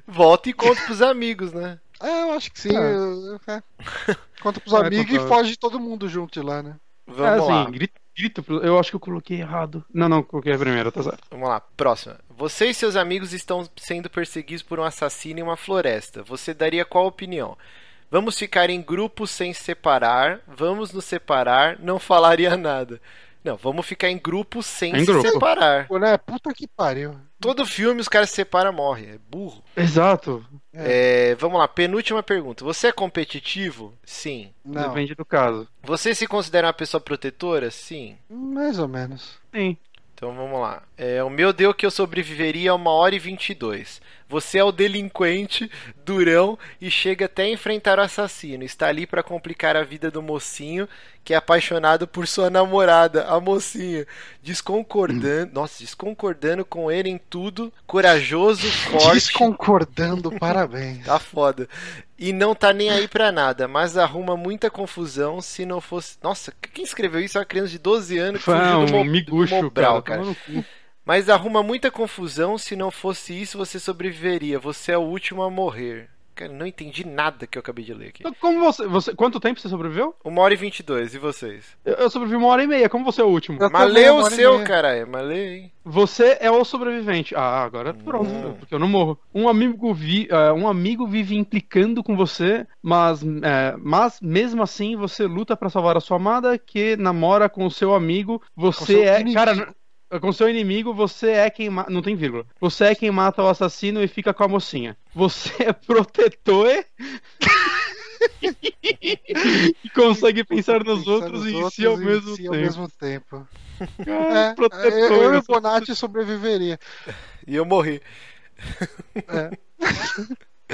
Volta e conta pros amigos, né? É, eu acho que sim. É. eu- é. (laughs) Conta pros É, amigos conta. e foge todo mundo junto de lá, né? É Vamos lá. assim, grito, grito pro- Eu acho que eu coloquei errado. Não, não, coloquei a primeira, tá certo. Vamos lá, próxima. Você e seus amigos estão sendo perseguidos por um assassino em uma floresta. Você daria qual opinião? Vamos ficar em grupos sem se separar. Vamos nos separar. Não falaria (laughs) nada. Não, vamos ficar em grupos sem Em se grupo. separar. Pô, né? Puta que pariu. Todo filme os caras se separam morre. É burro. Exato. É, vamos lá, penúltima pergunta. Você é competitivo? Sim. Não, Depende do caso. Você se considera uma pessoa protetora? Sim. mais ou menos. Sim. Então vamos lá. É, o meu deu que eu sobreviveria a 1 hora e 22. Você é o delinquente, durão e chega até a enfrentar o assassino. Está ali para complicar a vida do mocinho que é apaixonado por sua namorada, a mocinha. Desconcordando, (clears throat) nossa, desconcordando com ele em tudo, corajoso, forte. Desconcordando, parabéns. Tá foda. E não tá nem aí pra nada, mas arruma muita confusão se não fosse. Nossa, quem escreveu isso? É uma criança de 12 anos que fugiu do, um Mo... miguxo, do Mobral, cara. cara. Mas arruma muita confusão se não fosse isso você sobreviveria. Você é o último a morrer. Cara, não entendi nada que eu acabei de ler aqui. Então, como você, você. Quanto tempo você sobreviveu? Uma hora e 22, e vocês? Eu, eu sobrevivi uma hora e meia. Como você é o último? Eu Mas lê o e seu, meia. caralho. Mas lê aí. Você é o sobrevivente. Ah, agora pronto, Hum. porque eu não morro. Um amigo, vi, é, um amigo vive implicando com você, mas, é, mas mesmo assim você luta pra salvar a sua amada que namora com o seu amigo. Você seu é. inimigo. Cara, com seu inimigo, você é quem ma- Não tem vírgula. Você é quem mata o assassino e fica com a mocinha. Você é protetor. e (laughs) consegue pensar nos Pensar outros nos e em si ao e em mesmo si tempo. ao mesmo tempo. Cara, (laughs) É, protetor, eu, eu e o Bonatti sobreviveria. E eu morri. (laughs)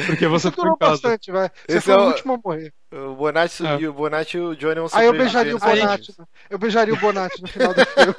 Porque você durou casa. bastante, vai. Você Esse foi é o último a morrer. O Bonatti subiu. O Bonatti e o Johnny vão Aí eu beijaria o Bonatti. Eu beijaria o Bonatti no final do filme.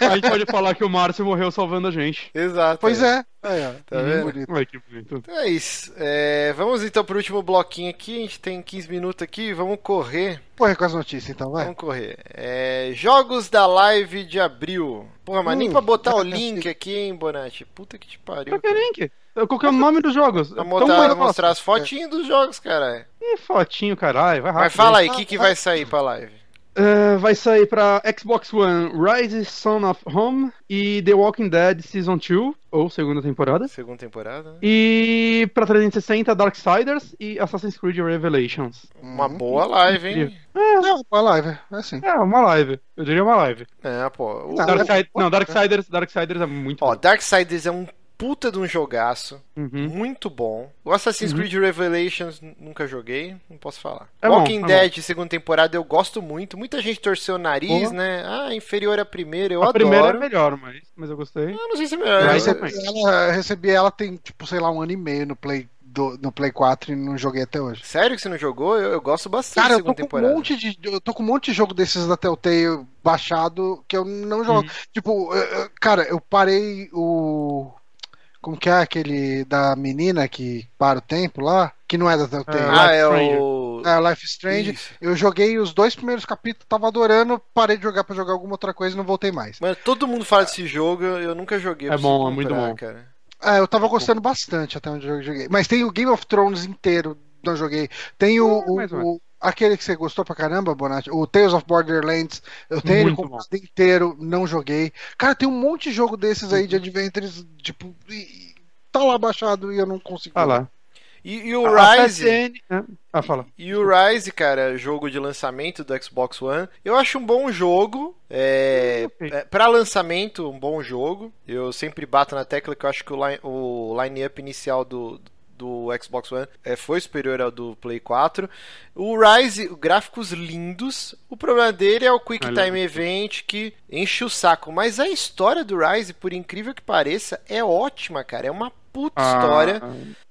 A gente pode falar que o Márcio morreu salvando a gente. Exato. Pois é. Aí, ó. Tá vendo? Bonito. Ai, que bonito. Então é isso. É, vamos então pro último bloquinho aqui. A gente tem 15 minutos aqui. Vamos correr. Corre com as notícias, então, vai. Vamos correr. É, jogos da live de abril. Porra, mas nem Hum, pra botar o já link aqui, hein, Bonatti? Puta que te pariu. Qual que é o link? Qual que é o nome dos jogos? Pra mostrar, mais mostrar as fotinhas dos jogos, caralho. Ih, fotinho, caralho. Vai rápido. Mas fala aí, o que, que vai sair pra live? É, vai sair pra Xbox One Rise Son of Home e The Walking Dead Season 2, ou segunda temporada. Segunda temporada, né? E pra 360 Darksiders e Assassin's Creed Revelations. Uma boa live, hein? Não, uma live, é assim. É, uma live. Eu diria uma live. É, pô. O- Não, Darkside- é- Não, Darksiders, Darksiders é muito Ó, bom. Darksiders é um puta de um jogaço. Uhum. Muito bom. O Assassin's Uhum. Creed Revelations nunca joguei, não posso falar. É bom, Walking é Dead, segunda temporada, eu gosto muito. Muita gente torceu o nariz, Porra. né? Ah, inferior à primeira, eu A adoro. primeira é melhor, mas, mas eu gostei. Ah, não sei se é Eu melhor. Mas Eu- é- ela, eu recebi ela tem, tipo, sei lá, um ano e meio no Play, do, no Play 4 e não joguei até hoje. Sério que você não jogou? Eu, eu gosto bastante Cara, da eu tô, segunda com um temporada. monte de, eu tô com um monte de jogo desses da Telltale baixado que eu não jogo. Uhum. Tipo, eh, cara, eu parei o. Como que é aquele da menina que para o tempo lá? Que não é da Telltale. Ah, Ah, é Stranger. o. É, Life Strange. Isso. Eu joguei os dois primeiros capítulos, tava adorando, parei de jogar pra jogar alguma outra coisa e não voltei mais. Mano, todo mundo fala desse jogo, eu eu nunca joguei. É bom, é muito comprar, bom. Cara. É, eu tava gostando bastante até onde eu joguei. Mas tem o Game of Thrones inteiro, não joguei. Tem o, É, o- aquele que você gostou pra caramba, Bonatti, o Tales of Borderlands. Eu tenho ele Muito comprado inteiro, não joguei. Cara, tem um monte de jogo desses aí de Adventures, tipo, e- e tá lá baixado e eu não consigo. Ah lá. E, e o A Rise. PSN né? Ah, fala. E o Rise, cara, jogo de lançamento do Xbox One, eu acho um bom jogo. É, é, para lançamento, um bom jogo. Eu sempre bato na tecla que eu acho que o line- o line-up inicial do, do Xbox One é, foi superior ao do Play 4. O Rise, gráficos lindos. O problema dele é o Quick Time Event que enche o saco. Mas a história do Rise, por incrível que pareça, é ótima, cara. É uma puta ah, história.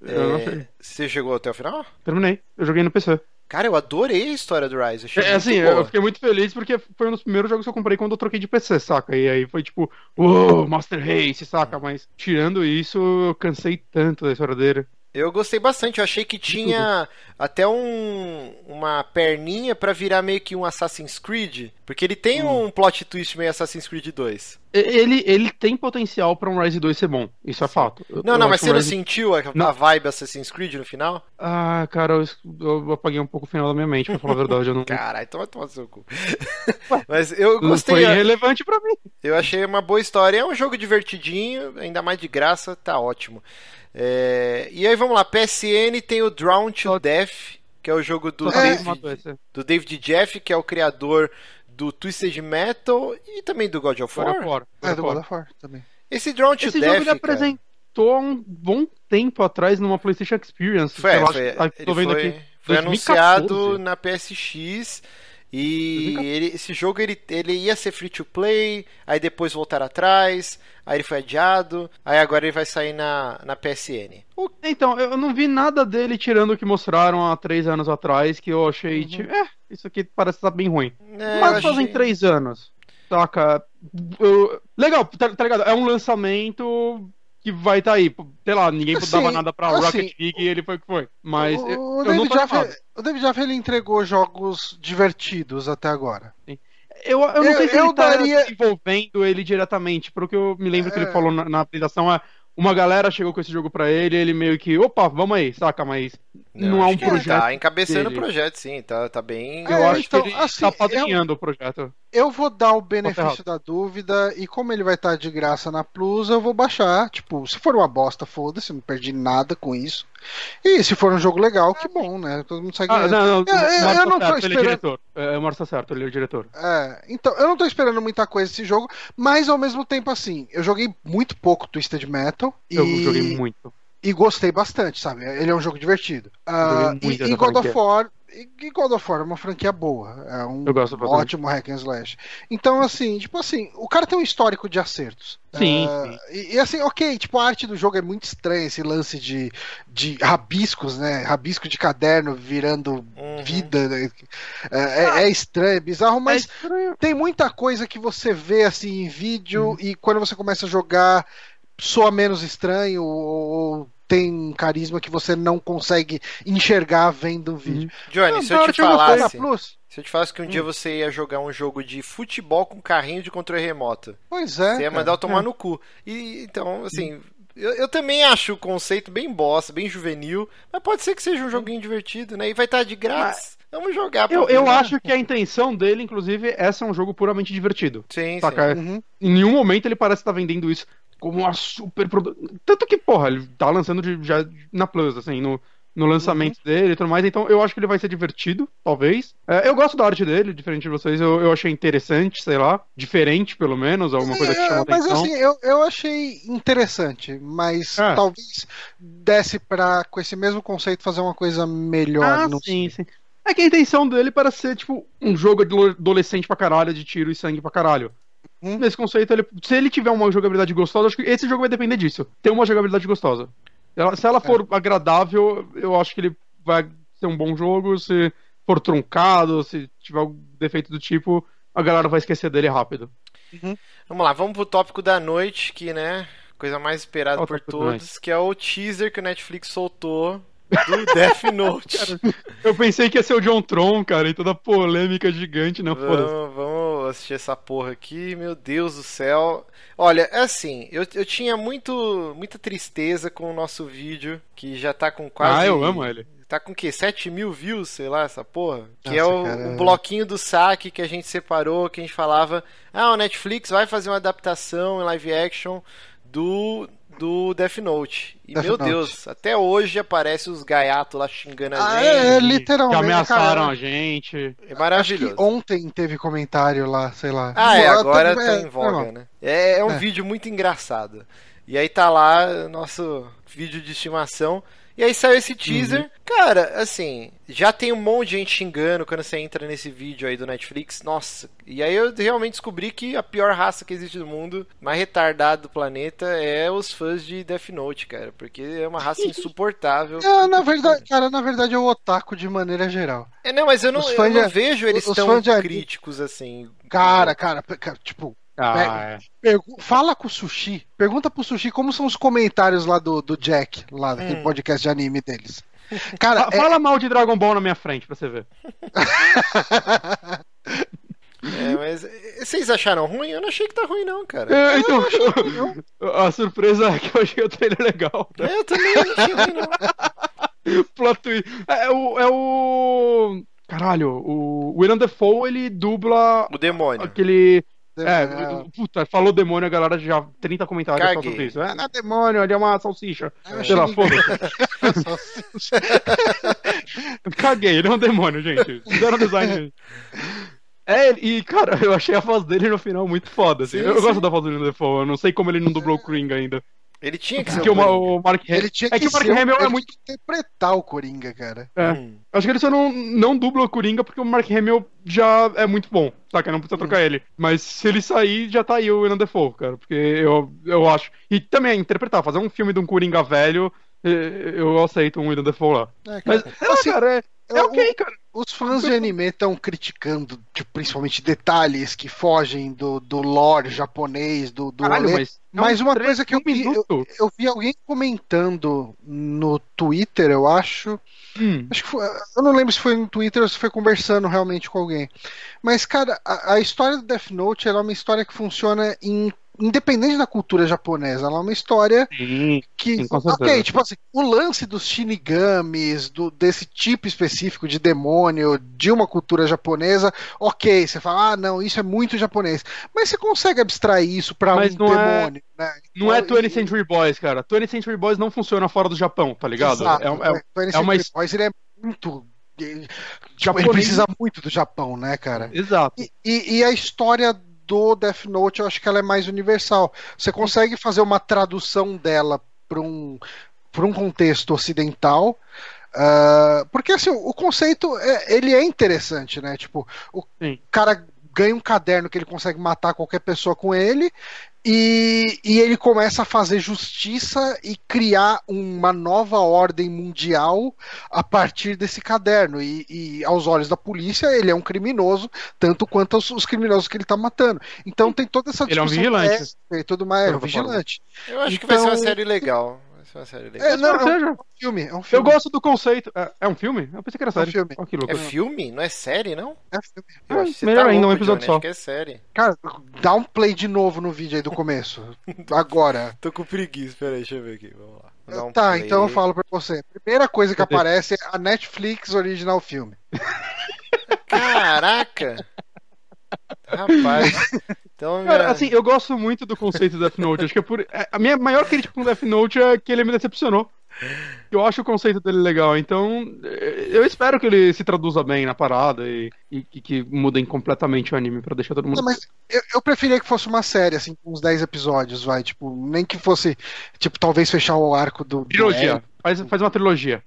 É... Você chegou até o final? Terminei. Eu joguei no PC. Cara, eu adorei a história do Rise. Achei é assim, boa. eu fiquei muito feliz porque foi um dos primeiros jogos que eu comprei quando eu troquei de PC, saca? E aí foi tipo, uou, Master Race, saca? Mas tirando isso, eu cansei tanto da história dele. Eu gostei bastante, eu achei que tinha até um, uma perninha para virar meio que um Assassin's Creed, porque ele tem hum. um plot twist meio Assassin's Creed 2. Ele, ele tem potencial para um Rise 2 ser bom, isso é fato. não, eu não, mas você Rise... não sentiu a, não. a, vibe Assassin's Creed no final? Ah, cara, eu, eu apaguei um pouco o final da minha mente, pra falar a verdade. Eu não... (laughs) Caralho, vai tomar seu cu. (laughs) mas eu gostei. Foi relevante para mim. Eu achei uma boa história, é um jogo divertidinho, ainda mais de graça, tá ótimo. É, e aí vamos lá, PSN tem o Drown to Death, que é o jogo do, é. David, do David Jeff, que é o criador do Twisted Metal e também do God of War. God of War. É, do God of War também. Esse Drown to Esse Death. Jogo ele apresentou há um bom tempo atrás numa PlayStation Experience. Foi, foi, lá, ele foi, aqui, foi anunciado na PSX e ele, esse jogo ele, ele ia ser free to play, aí depois voltar atrás, aí ele foi adiado, aí agora ele vai sair na, na PSN. Então, eu não vi nada dele tirando o que mostraram há três anos atrás, que eu achei, uhum. tipo, é, isso aqui parece estar bem ruim. É, Mas fazem achei... três anos. Saca? Eu... Legal, tá, tá ligado? É um lançamento que vai estar tá aí. Sei lá, ninguém assim, dava nada pra assim, Rocket League e ele foi o que foi. Mas o, eu, o eu não tô O David Jaffe ele entregou jogos divertidos até agora. Sim. Eu, eu não eu, sei se ele tá daria... desenvolvendo ele diretamente, porque eu me lembro é... que ele é. falou na, na apresentação é uma galera chegou com esse jogo pra ele, ele meio que, opa, vamos aí, saca, mas não, não é um projeto. Tá encabeçando dele. o projeto, sim, tá, tá bem. É, eu acho então, que ele assim, tá padrinhando eu, o projeto. Eu vou dar o benefício da dúvida, e como ele vai estar tá de graça na Plus, eu vou baixar. Tipo, se for uma bosta, foda-se, não perdi nada com isso. E se for um jogo legal, que bom, né? Todo mundo segue. Ah, não, não, eu, eu, eu não tô certo, esperando... ele é diretor. É, o Marcio tá certo, ele é o diretor. É, então, eu não tô esperando muita coisa desse jogo, mas ao mesmo tempo, assim, eu joguei muito pouco Twisted Metal. Eu e... joguei muito. E gostei bastante, sabe? Ele é um jogo divertido. Uh, e, e God of War e God of War é uma franquia boa. É um ótimo hack and slash. Então, assim, tipo assim, o cara tem um histórico de acertos. Sim. Uh, e, e, assim, ok, tipo, a arte do jogo é muito estranha, esse lance de, de rabiscos, né? Rabisco de caderno virando uhum. vida. Né? É, é, é, estranho, é bizarro, mas é estranho. tem muita coisa que você vê assim em vídeo uhum. e quando você começa a jogar soa menos estranho ou tem carisma que você não consegue enxergar vendo o vídeo. Hum. Johnny, não, se eu te falasse. Se eu te falasse que um hum. dia você ia jogar um jogo de futebol com carrinho de controle remoto. Pois é. Você ia mandar eu tomar é. no cu. E então, assim. Eu, eu, também acho o conceito bem bosta, bem juvenil, mas pode ser que seja um joguinho divertido, né? E vai estar de graça. Vamos jogar. Eu, eu acho que a intenção dele, inclusive, é ser um jogo puramente divertido. Sim, saca? sim. Uhum. Em nenhum momento ele parece estar vendendo isso como uma super produção. Tanto que, porra, ele tá lançando de, já na Plus, assim, no, no lançamento uhum. dele e tudo mais. Então eu acho que ele vai ser divertido, talvez. É, eu gosto da arte dele, diferente de vocês. Eu, eu achei interessante, sei lá. Diferente, pelo menos, alguma coisa que chama mas, atenção. Mas assim, eu, eu achei interessante, mas é. talvez desse pra, com esse mesmo conceito, fazer uma coisa melhor. Ah, no... sim, sim. É que a intenção dele para ser, tipo, um jogo adolescente pra caralho, de tiro e sangue pra caralho. Hum. Nesse conceito, ele, se ele tiver uma jogabilidade gostosa, acho que esse jogo vai depender disso. Ter uma jogabilidade gostosa. Se ela for é. agradável, eu acho que ele vai ser um bom jogo. Se for truncado, se tiver algum defeito do tipo, a galera vai esquecer dele rápido. Uhum. Vamos lá, vamos pro tópico da noite, que, né, coisa mais esperada por todos, que é o teaser que o Netflix soltou do (laughs) Death Note. Cara, eu pensei que ia ser o John Tron, cara, e toda polêmica gigante, não foda vamos, vamos assistir essa porra aqui, meu Deus do céu. Olha, é assim, eu, eu tinha muito, muita tristeza com o nosso vídeo, que já tá com quase. Ah, eu amo ele. Tá com o quê? 7 mil views, sei lá, essa porra? Que Nossa, é o, cara... o, bloquinho do saque que a gente separou, que a gente falava: ah, o Netflix vai fazer uma adaptação em live action do do Death Note. E Death meu Note. Deus, até hoje aparece os gaiatos lá xingando a ah, gente. É, literalmente. Que ameaçaram cara, a gente. É maravilhoso. ontem teve comentário lá, sei lá. Ah, é, agora tá é, em voga, né? É, é um é. vídeo muito engraçado. E aí tá lá nosso vídeo de estimação. E aí saiu esse teaser. Uhum. Cara, assim, já tem um monte de gente xingando quando você entra nesse vídeo aí do Netflix. Nossa. E aí eu realmente descobri que a pior raça que existe no mundo, mais retardada do planeta, é os fãs de Death Note, cara. Porque é uma raça (laughs) insuportável. É, na verdade, cara, na verdade é o otaku de maneira geral. É, não, mas eu não, eu não de, vejo eles tão críticos assim. Cara, cara, cara, tipo, ah, é. Fala com o Sushi. Pergunta pro Sushi como são os comentários lá do, do Jack, lá hum. podcast de anime deles. Cara, é... Fala mal de Dragon Ball na minha frente pra você ver. (laughs) É, mas vocês acharam ruim? Eu não achei que tá ruim, não, cara. É, então, ruim, não. (laughs) a surpresa é que eu achei o trailer legal. Né? É, eu também não achei ruim, não. (laughs) Plot twist. É, é, o, é o. Caralho, o William Defoe ele dubla. O demônio. Aquele. É, é, puta, falou demônio, a galera já 30 comentários só sobre isso. É, não é demônio, ali é uma salsicha. É, Sei lá, foda (laughs) (laughs) Caguei, ele é um demônio, gente. Fizeram design. É, e cara, eu achei a voz dele no final muito foda. Assim. Sim, eu sim. gosto da voz do Defoe, eu não sei como ele não dublou o Coringa ainda. Ele tinha que ser Porque o, o Mark tinha é que, que o Mark Hamill é muito interpretar o Coringa, cara. É. Hum. Acho que ele só não, não dubla o Coringa porque o Mark Hamill já é muito bom, saca? Não precisa hum. trocar ele. Mas se ele sair, já tá aí o William Defoe, cara. Porque eu, eu acho. E também interpretar, fazer um filme de um Coringa velho, eu aceito um William Defoe lá. É, cara. Mas, assim, cara, é, é ok, cara. Os fãs de anime estão criticando, tipo, principalmente detalhes que fogem do, do lore japonês, do, do Caralho, mas, mas uma coisa que eu vi, eu, eu, vi alguém comentando no Twitter, eu acho. Hum. acho que foi, eu não lembro se foi no Twitter ou se foi conversando realmente com alguém. Mas, cara, a, a história do Death Note é uma história que funciona em independente da cultura japonesa, ela é uma história sim, que. Sim, ok, tipo assim, o lance dos shinigamis, do, desse tipo específico de demônio, de uma cultura japonesa, ok, você fala, ah, não, isso é muito japonês. Mas você consegue abstrair isso pra Mas um demônio, é, né? Não é 20th Century Boys, cara. 20th Century Boys não funciona fora do Japão, tá ligado? Exato, é, é, é, é uma... Boys ele é muito Tipo, ele precisa muito do Japão, né, cara? Exato. E, e, e, a história do Death Note, eu acho que ela é mais universal. Você consegue fazer uma tradução dela para um, um contexto ocidental. Uh, porque assim, o conceito é, ele é interessante, né? Tipo, o Sim. cara ganha um caderno que ele consegue matar qualquer pessoa com ele e, e, ele começa a fazer justiça e criar uma nova ordem mundial a partir desse caderno. E, e aos olhos da polícia, ele é um criminoso, tanto quanto os, os criminosos que ele está matando. Então tem toda essa discussão. Ele é um vigilante. É, tudo mais, é um vigilante. Eu acho então, que vai ser uma então, série legal uma série legal. É, não, é, um filme, é um filme. Eu gosto do conceito. É, é um filme? Eu pensei que era série. É um filme. Oh, é filme? Não é série, não? É filme. Eu acho que melhor tá ainda, um episódio Johnny, só. Acho que é série. Cara, dá um play de novo no vídeo aí do começo. Agora. (laughs) Tô com preguiça, peraí, deixa eu ver aqui. Vamos lá. Um tá, play. então eu falo pra você. Primeira coisa que aparece é a Netflix Original Filme. Caraca! Rapaz. Então, Cara, minha... assim, eu gosto muito do conceito do Death Note. Acho que é por... É, a minha maior crítica com o Death Note é que ele me decepcionou. Eu acho o conceito dele legal, então eu espero que ele se traduza bem na parada e, e, e que mudem completamente o anime para deixar todo mundo. Não, mas eu, eu, preferia que fosse uma série, assim, com uns 10 episódios, vai, tipo, nem que fosse, tipo, talvez fechar o arco do. Trilogia. Do faz, faz uma trilogia.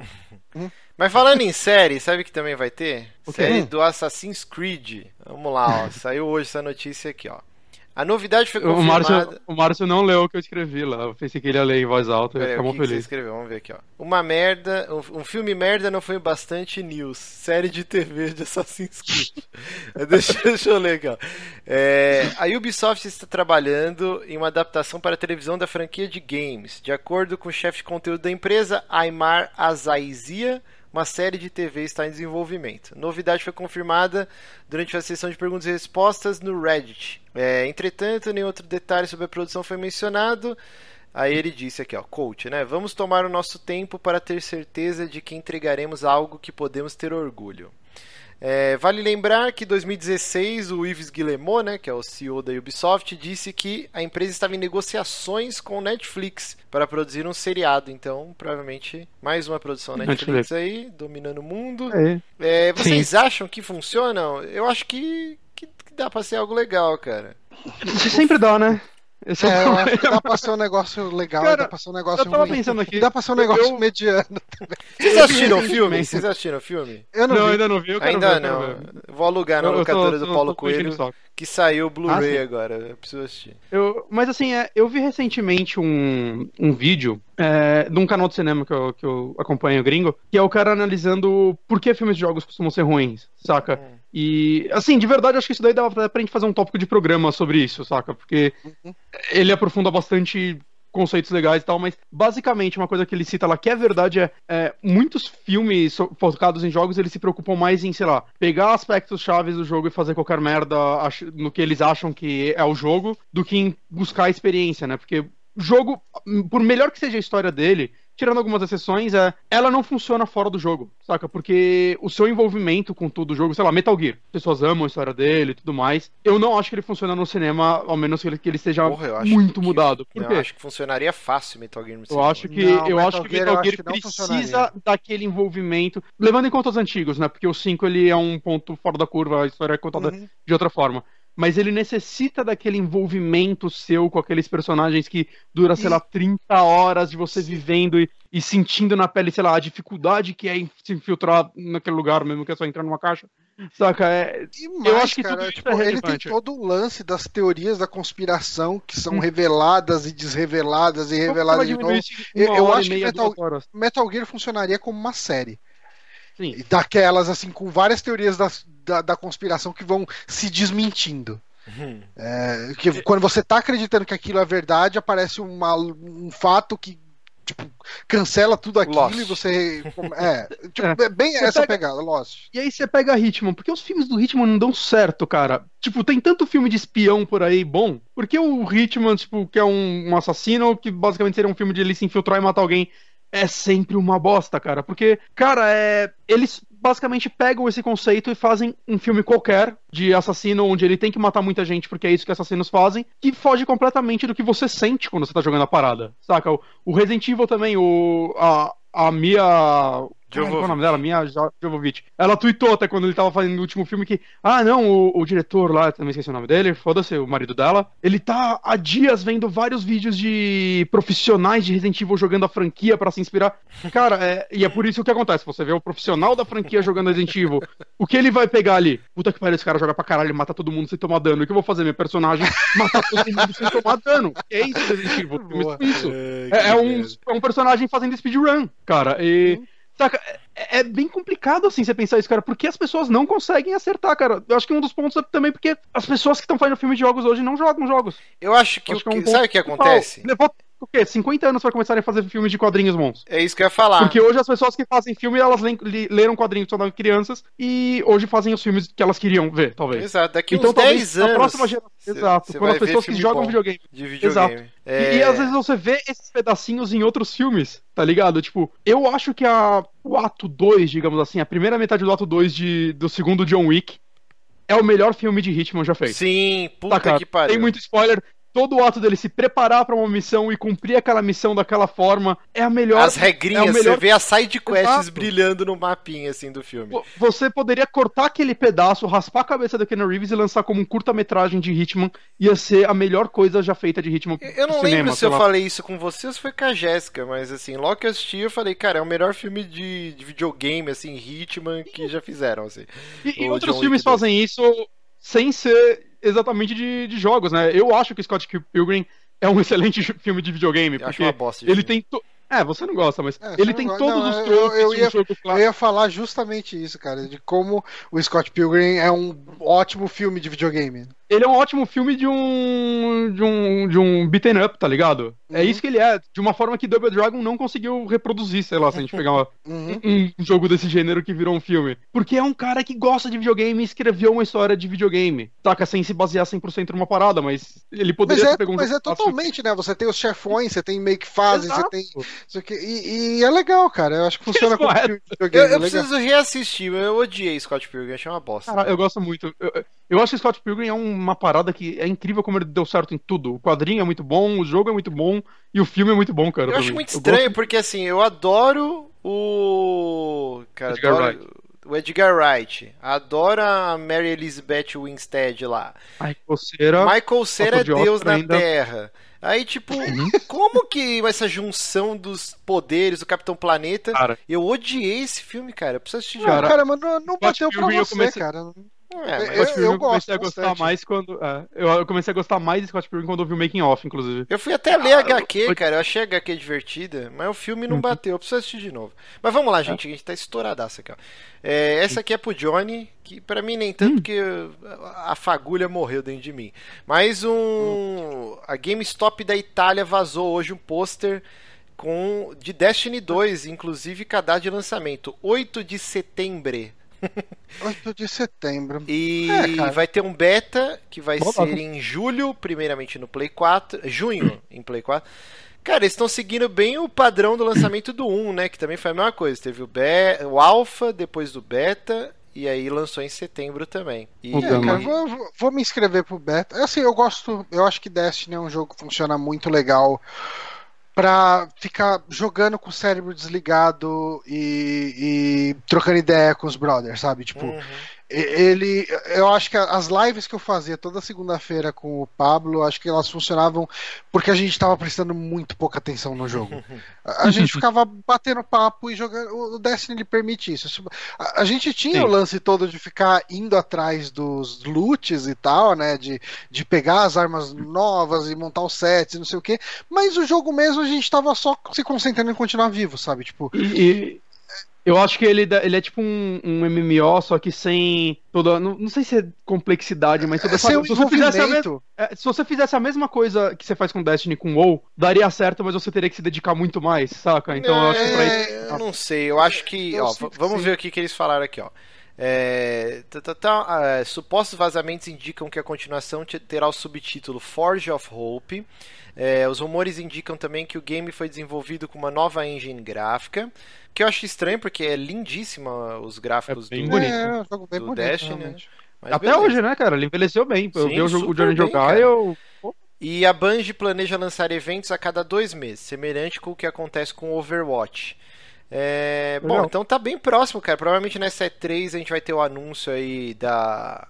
Hum? Mas falando em série, sabe que também vai ter? Série do Assassin's Creed. Vamos lá, ó. (laughs) Saiu hoje essa notícia aqui, ó. A novidade foi confirmada... O Márcio, o Márcio não leu o que eu escrevi lá. Eu pensei que ele ia ler em voz alta e ia ficar muito feliz. Que você escreveu? Vamos ver aqui, ó. Uma merda... Um, um, filme merda não foi bastante news. Série de TV de Assassin's Creed. (laughs) deixa, deixa, eu ler aqui, ó. É, a Ubisoft está trabalhando em uma adaptação para a televisão da franquia de games. De acordo com o chefe de conteúdo da empresa, Aymar Azaizia uma série de TV está em desenvolvimento. Novidade foi confirmada durante a sessão de perguntas e respostas no Reddit. É, entretanto, nenhum outro detalhe sobre a produção foi mencionado. Aí ele disse aqui, ó, coach, né? Vamos tomar o nosso tempo para ter certeza de que entregaremos algo que podemos ter orgulho. É, vale lembrar que em 2016 o Yves Guillemot, né, que é o CEO da Ubisoft, disse que a empresa estava em negociações com Netflix para produzir um seriado. Então, provavelmente, mais uma produção Netflix, Netflix. aí, dominando o mundo. É. É, vocês Sim. acham que funcionam? Eu acho que, que, que dá para ser algo legal, cara. Sempre dá, né? Esse é, é eu acho que dá pra ser um negócio legal, Cara, dá pra ser um negócio eu tava ruim. pensando aqui. Dá pra ser um negócio eu... mediano (laughs) também. Vocês assistiram o filme? Vocês assistiram o filme? Eu não, não vi. ainda não vi. ainda ver, não. Vou alugar na locadora do Paulo Coelho, que saiu o Blu-ray ah, agora. Eu preciso assistir. Eu, mas assim, é, eu vi recentemente um, um vídeo é, de um canal de cinema que eu, que eu acompanho, gringo, que é o cara analisando por que filmes de jogos costumam ser ruins, saca? Hum. E, assim, de verdade, acho que isso daí dava pra gente fazer um tópico de programa sobre isso, saca? Porque uhum. ele aprofunda bastante conceitos legais e tal, mas basicamente uma coisa que ele cita lá que é verdade é, é, muitos filmes focados em jogos eles se preocupam mais em, sei lá, pegar aspectos chaves do jogo e fazer qualquer merda no que eles acham que é o jogo, do que em buscar a experiência, né? Porque jogo, por melhor que seja a história dele, tirando algumas exceções, é, ela não funciona fora do jogo, saca? Porque o seu envolvimento com todo o jogo, sei lá, Metal Gear, pessoas amam a história dele e tudo mais. Eu não acho que ele funciona no cinema, ao menos que ele, que ele esteja Porra, muito que, mudado. Por quê? Eu acho que funcionaria fácil Metal Gear no cinema. Eu acho que, não, eu Metal acho que Metal Gear, Gear precisa daquele envolvimento, levando em conta os antigos, né? Porque o 5 ele é um ponto fora da curva, a história é contada uhum. de outra forma mas ele necessita daquele envolvimento seu com aqueles personagens que dura, sei lá, 30 horas de você vivendo e, e, sentindo na pele, sei lá, a dificuldade que é se infiltrar naquele lugar, mesmo que é só entrar numa caixa. Saca? É... Mais, eu acho que cara, tipo, é ele tem todo o lance das teorias da conspiração que são hum. reveladas e desreveladas e reveladas de novo. Eu, eu acho que Metal, Metal Gear funcionaria como uma série. Sim. Daquelas, assim, com várias teorias da, da, da conspiração que vão se desmentindo. Uhum. É, que quando você tá acreditando que aquilo é verdade, aparece uma, um fato que tipo, cancela tudo aquilo Lost. e você. É, (laughs) tipo, é. é bem você essa pega... pegada, Lost. E aí você pega Hitman, porque os filmes do Hitman não dão certo, cara. Tipo, tem tanto filme de espião por aí bom, porque o Hitman, tipo, que é um, um assassino, que basicamente seria um filme de ele se infiltrar e matar alguém é sempre uma bosta, cara. Porque, cara, é. Eles basicamente pegam esse conceito e fazem um filme qualquer de assassino onde ele tem que matar muita gente porque é isso que assassinos fazem, que foge completamente do que você sente quando você tá jogando a parada. Saca? O Resident Evil também, o. A, a Mia. Jovovic. Qual é o nome dela? Minha Jovovich. Ela tweetou até quando ele tava fazendo o último filme que, ah, não, o, o diretor lá, também esqueci o nome dele, foda-se, o marido dela, ele tá há dias vendo vários vídeos de profissionais de Resident Evil jogando a franquia para se inspirar. Cara, é, e é por isso que acontece. Você vê o profissional da franquia jogando Resident Evil, o que ele vai pegar ali? Puta que pariu, esse cara joga pra caralho, mata todo mundo sem tomar dano. O que eu vou fazer? Meu personagem matar todo mundo sem tomar dano. É isso, Resident Evil. Isso. É, é, um, é um personagem fazendo speedrun, cara. E. Hum Saca? É, é, bem complicado, assim, você pensar isso, cara, porque as pessoas não conseguem acertar, cara. Eu acho que um dos pontos é também porque as pessoas que estão fazendo filme de jogos hoje não jogam jogos. Eu acho que, acho o que, que é um sabe o que acontece? Levou o quê? 50 anos para começarem a fazer filmes de quadrinhos bons. É isso que eu ia falar. Porque hoje as pessoas que fazem filme, elas leram quadrinhos quando crianças e hoje fazem os filmes que elas queriam ver, talvez. Exato, daqui então, uns 10 anos. próxima geração, cê, exato, cê quando as pessoas que jogam videogame. De videogame. Exato. É... E, e, às vezes você vê esses pedacinhos em outros filmes, tá ligado? Tipo, eu acho que a, o ato 2, digamos assim, a primeira metade do ato 2 de, do segundo John Wick é o melhor filme de Hitman já feito. Sim, puta tá, que pariu. Tem muito spoiler, todo o ato dele se preparar para uma missão e cumprir aquela missão daquela forma é a melhor. As regrinhas, é melhor... você vê as side quests Exato. brilhando no mapinha assim do filme. Você poderia cortar aquele pedaço, raspar a cabeça do Ken Reeves e lançar como um curta-metragem de Hitman, ia ser a melhor coisa já feita de Hitman. Eu não cinema, lembro se eu lá. falei isso com vocês foi com a Jéssica, mas assim, logo que eu assisti eu falei, cara, é o melhor filme de, de videogame assim, Hitman que já fizeram assim. E, e outros John filmes fazem isso sem ser exatamente de, de jogos, né? Eu acho que Scott Pilgrim é um (laughs) excelente filme de videogame, eu porque ele tem é, você não gosta, mas é, ele tem gosta. todos não, os tropes eu, eu, ia, eu ia falar justamente isso, cara, de como o Scott Pilgrim é um ótimo filme de videogame ele é um ótimo filme de um. de um. de um beaten up, tá ligado? É uhum. É isso que ele é, de uma forma que Double Dragon não conseguiu reproduzir, sei lá, se a gente pegar uma, (laughs) uhum. um, um, jogo desse gênero que virou um filme. Porque é um cara que gosta de videogame e escreveu uma história de videogame. Saca, sem se basear 100% numa parada, mas ele poderia mas é, pegar um Mas é totalmente, né? Você tem os chefões, você tem make fases, você tem. E, e, é legal, cara. Eu acho que funciona como filme de videogame. Eu, eu é preciso reassistir, eu odiei Scott Pilgrim, achei uma bosta. Cara, eu gosto muito. Eu, eu acho que Scott Pilgrim é um uma parada que é incrível como ele deu certo em tudo. O quadrinho é muito bom, o jogo é muito bom e o filme é muito bom, cara. Eu acho muito eu estranho, gosto... porque assim, eu adoro o. Cara, Edgar adoro... Wright. o Edgar Wright. Adoro a Mary Elizabeth Winstead lá. Michael Cera. Michael Cera é Deus na ainda. Terra. Aí, tipo, uhum. como que essa junção dos poderes do Capitão Planeta? Cara. Eu odiei esse filme, cara. Eu preciso assistir. Cara, cara mas não, não bateu pra você, comecei... cara. É, eu, eu, eu, comecei a gostar bastante. mais quando. É, eu comecei a gostar mais de Scott Pilgrim quando eu vi o Making Off, inclusive. Eu fui até ler a HQ, cara. Eu achei a HQ divertida, mas o filme não uhum. bateu. Eu preciso assistir de novo. Mas vamos lá, gente. A gente tá estouradaço aqui, ó. É, essa aqui é pro Johnny, que para mim nem tanto, hum. porque a fagulha morreu dentro de mim. Mas um. A GameStop da Itália vazou hoje um pôster com de Destiny 2, inclusive cadastro de lançamento, 8 de setembro. 8 de setembro. E é, vai ter um beta que vai Boa, ser em julho, primeiramente no Play 4. Junho em Play 4. Cara, eles estão seguindo bem o padrão do lançamento do 1, né? Que também foi a mesma coisa. Teve o, be o Alpha, depois do Beta, e aí lançou em setembro também. E... É, cara, vou, vou, me inscrever pro Beta. Assim, eu gosto. Eu acho que Destiny é um jogo que funciona muito legal pra ficar jogando com o cérebro desligado e, e trocando ideia com os brothers, sabe? Tipo, uhum ele eu acho que as lives que eu fazia toda segunda-feira com o Pablo acho que elas funcionavam porque a gente estava prestando muito pouca atenção no jogo. A gente (laughs) ficava batendo papo e jogando o Destiny ele permite isso a, gente tinha Sim. o lance todo de ficar indo atrás dos loots e tal né de, de pegar as armas novas e montar os sets e não sei o que mas o jogo mesmo a gente estava só se concentrando em continuar vivo sabe? Tipo e, eu acho que ele, ele é tipo um, um MMO, só que sem toda. Não, não sei se é complexidade, mas toda é, se, você fizesse a mesma, é, se você fizesse a mesma coisa que você faz com Destiny com WoW, daria certo, mas você teria que se dedicar muito mais, saca? Então é, eu acho que pra isso. Eu não sei, eu acho que. Eu ó, vamos sim. ver o que, que eles falaram aqui, ó. É, tá, tá, tá, é, supostos vazamentos indicam que a continuação terá o subtítulo Forge of Hope. É, os rumores indicam também que o game foi desenvolvido com uma nova engine gráfica, que eu acho estranho porque é lindíssima os gráficos é bem do, bonito. É, do bem bonito, Destiny. Até beleza. hoje, né, cara? Ele envelheceu bem. Eu vi o, o Johnny jogar e eu. E a Bungie planeja lançar eventos a cada dois meses, semelhante com o que acontece com Overwatch. É, bom, então tá bem próximo, cara. Provavelmente nessa E3 a gente vai ter o anúncio aí da